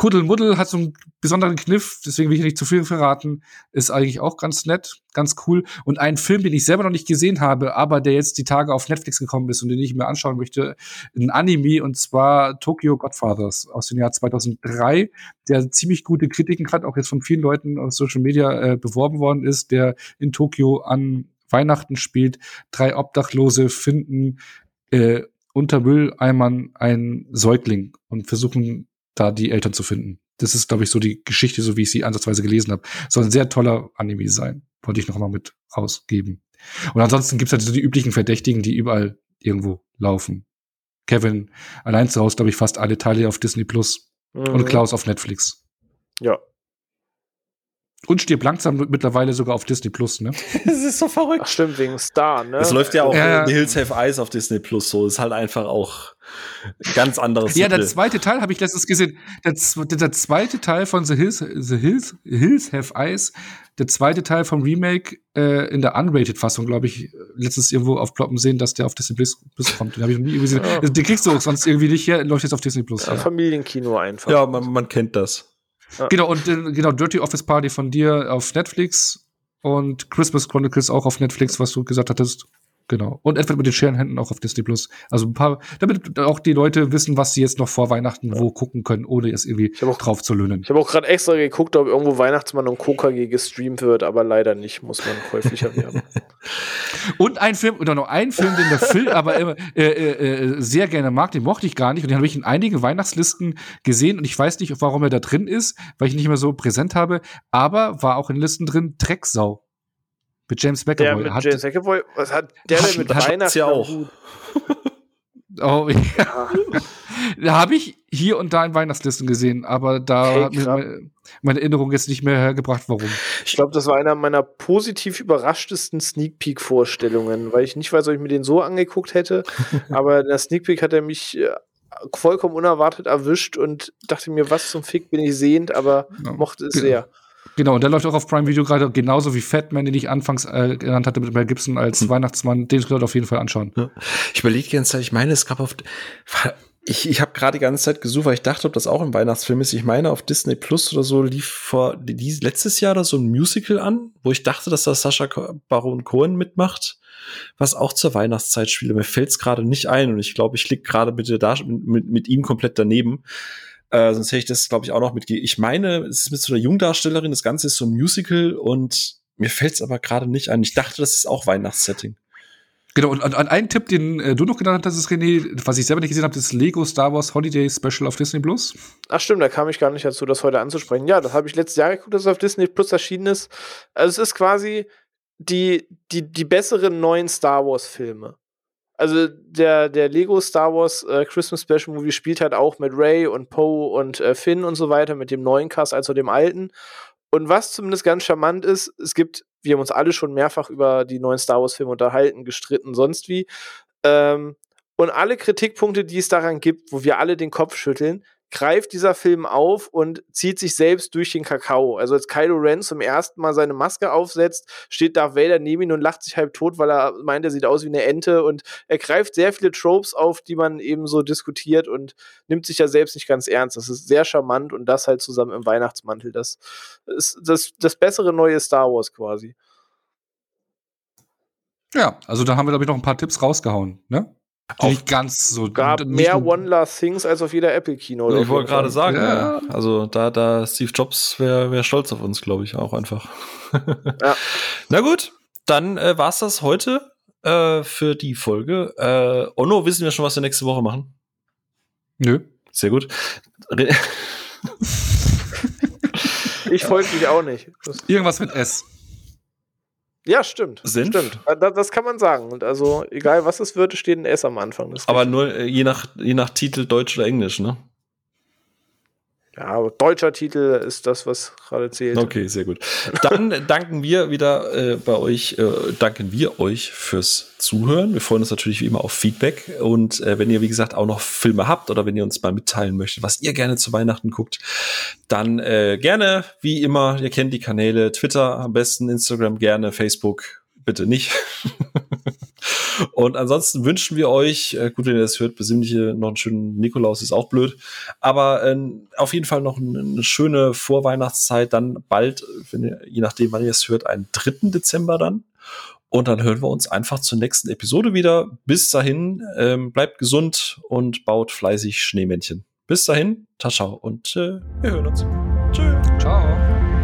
Kuddelmuddel, hat so ein besonderen Kniff, deswegen will ich nicht zu viel verraten, ist eigentlich auch ganz nett, ganz cool. Und ein Film, den ich selber noch nicht gesehen habe, aber der jetzt die Tage auf Netflix gekommen ist und den ich mir anschauen möchte, ein Anime und zwar Tokyo Godfathers aus dem Jahr 2003, der ziemlich gute Kritiken hat, auch jetzt von vielen Leuten auf Social Media äh, beworben worden ist, der in Tokio an Weihnachten spielt. Drei Obdachlose finden äh, unter Mülleimern einen Säugling und versuchen da die Eltern zu finden. Das ist, glaube ich, so die Geschichte, so wie ich sie ansatzweise gelesen habe. Soll ein sehr toller Anime sein. Wollte ich noch mal mit rausgeben. Und ansonsten gibt's halt so die üblichen Verdächtigen, die überall irgendwo laufen. Kevin allein zu Hause, glaube ich, fast alle Teile auf Disney Plus. Mhm. Und Klaus auf Netflix. Ja, und stirbt langsam mittlerweile sogar auf Disney Plus, ne? das ist so verrückt. Ach, stimmt, wegen Star, ne? Das läuft ja auch ja. The Hills Have Eyes auf Disney Plus so. Ist halt einfach auch ganz anderes. Ja, der zweite Teil habe ich letztens gesehen. Der, der, zweite Teil von The Hills, The Hills, Hills Have Eyes, der zweite Teil vom Remake äh, in der Unrated-Fassung, glaube ich, letztens irgendwo auf Ploppen sehen, dass der auf Disney Plus kommt. Den habe ich noch nie gesehen. Ja. Den kriegst du auch sonst irgendwie nicht her, läuft jetzt auf Disney Plus. Ja, ja. Familienkino einfach. Ja, man, man kennt das. Genau, und äh, genau, Dirty Office Party von dir auf Netflix und Christmas Chronicles auch auf Netflix, was du gesagt hattest. Genau. Und Edward mit den Scherenhänden auch auf Disney Plus. Also ein paar, damit auch die Leute wissen, was sie jetzt noch vor Weihnachten ja. wo gucken können, ohne es irgendwie auch, drauf zu löhnen. Ich habe auch gerade extra geguckt, ob irgendwo Weihnachtsmann und KKG gestreamt wird, aber leider nicht, muss man käuflicher werden. und ein Film, oder noch ein Film, den der Phil aber immer, äh, äh, äh, sehr gerne mag, den mochte ich gar nicht. Und den habe ich in einigen Weihnachtslisten gesehen und ich weiß nicht, warum er da drin ist, weil ich ihn nicht mehr so präsent habe, aber war auch in Listen drin Drecksau. Mit James McAvoy. Der mit hat, James McAvoy, was hat der denn mit Weihnachten ja auch? oh ja. da habe ich hier und da in Weihnachtslisten gesehen, aber da okay, hat mir meine Erinnerung jetzt nicht mehr hergebracht, warum. Ich glaube, das war einer meiner positiv überraschtesten Sneak Peek Vorstellungen, weil ich nicht weiß, ob ich mir den so angeguckt hätte, aber in der Sneak Peek hat er mich äh, vollkommen unerwartet erwischt und dachte mir, was zum Fick bin ich sehend, aber ja. mochte es sehr. Genau, und der läuft auch auf Prime Video gerade genauso wie Fatman, den ich anfangs äh, genannt hatte mit Mel Gibson als hm. Weihnachtsmann. Den sollte auf jeden Fall anschauen. Ja. Ich überlege die ganze Zeit, ich meine, es gab auf. Ich, ich habe gerade die ganze Zeit gesucht, weil ich dachte, ob das auch ein Weihnachtsfilm ist. Ich meine, auf Disney Plus oder so lief vor die, letztes Jahr da so ein Musical an, wo ich dachte, dass da Sascha Baron Cohen mitmacht, was auch zur Weihnachtszeit spielt. Mir fällt es gerade nicht ein und ich glaube, ich lieg gerade mit, mit, mit ihm komplett daneben. Äh, sonst hätte ich das, glaube ich, auch noch mitgegeben. Ich meine, es ist mit so einer Jungdarstellerin, das Ganze ist so ein Musical und mir fällt es aber gerade nicht ein. Ich dachte, das ist auch Weihnachtssetting. Genau, und an, einen Tipp, den äh, du noch genannt hast, ist René, was ich selber nicht gesehen habe, das Lego Star Wars Holiday Special auf Disney Plus. Ach stimmt, da kam ich gar nicht dazu, das heute anzusprechen. Ja, das habe ich letztes Jahr geguckt, dass es auf Disney Plus erschienen ist. Also es ist quasi die, die, die besseren neuen Star Wars Filme also der, der Lego Star Wars äh, Christmas Special Movie spielt halt auch mit Ray und Poe und äh, Finn und so weiter, mit dem neuen Cast, also dem alten. Und was zumindest ganz charmant ist, es gibt, wir haben uns alle schon mehrfach über die neuen Star Wars Filme unterhalten, gestritten, sonst wie. Ähm, und alle Kritikpunkte, die es daran gibt, wo wir alle den Kopf schütteln, greift dieser Film auf und zieht sich selbst durch den Kakao. Also als Kylo Ren zum ersten Mal seine Maske aufsetzt, steht Darth Vader neben ihn und lacht sich halb tot, weil er meint, er sieht aus wie eine Ente und er greift sehr viele Tropes auf, die man eben so diskutiert und nimmt sich ja selbst nicht ganz ernst. Das ist sehr charmant und das halt zusammen im Weihnachtsmantel. Das ist das, das bessere neue Star Wars quasi. Ja, also da haben wir, glaube ich, noch ein paar Tipps rausgehauen, ne? Nicht ganz so. Gab mehr One Last Things als auf jeder Apple Kino. Ich wollte gerade sagen, ja. also da, da Steve Jobs wäre wär stolz auf uns, glaube ich, auch einfach. ja. Na gut, dann äh, war's das heute äh, für die Folge. Äh, Onno, wissen wir schon, was wir nächste Woche machen? Nö. Sehr gut. ich folge dich auch nicht. Irgendwas mit S. Ja, stimmt. Senf? Stimmt. Das, das kann man sagen. Und also, egal was es wird, steht ein S am Anfang. Aber nur äh, je nach, je nach Titel Deutsch oder Englisch, ne? Ja, aber deutscher Titel ist das, was gerade zählt. Okay, sehr gut. Dann danken wir wieder äh, bei euch, äh, danken wir euch fürs Zuhören. Wir freuen uns natürlich wie immer auf Feedback. Und äh, wenn ihr, wie gesagt, auch noch Filme habt oder wenn ihr uns mal mitteilen möchtet, was ihr gerne zu Weihnachten guckt, dann äh, gerne, wie immer, ihr kennt die Kanäle, Twitter am besten, Instagram gerne, Facebook bitte nicht. Und ansonsten wünschen wir euch, äh, gut, wenn ihr das hört, besinnliche, noch einen schönen Nikolaus ist auch blöd, aber äh, auf jeden Fall noch eine, eine schöne Vorweihnachtszeit, dann bald, wenn ihr, je nachdem, wann ihr es hört, einen 3. Dezember dann. Und dann hören wir uns einfach zur nächsten Episode wieder. Bis dahin, ähm, bleibt gesund und baut fleißig Schneemännchen. Bis dahin, ciao, ciao und äh, wir hören uns. Tschüss. Ciao.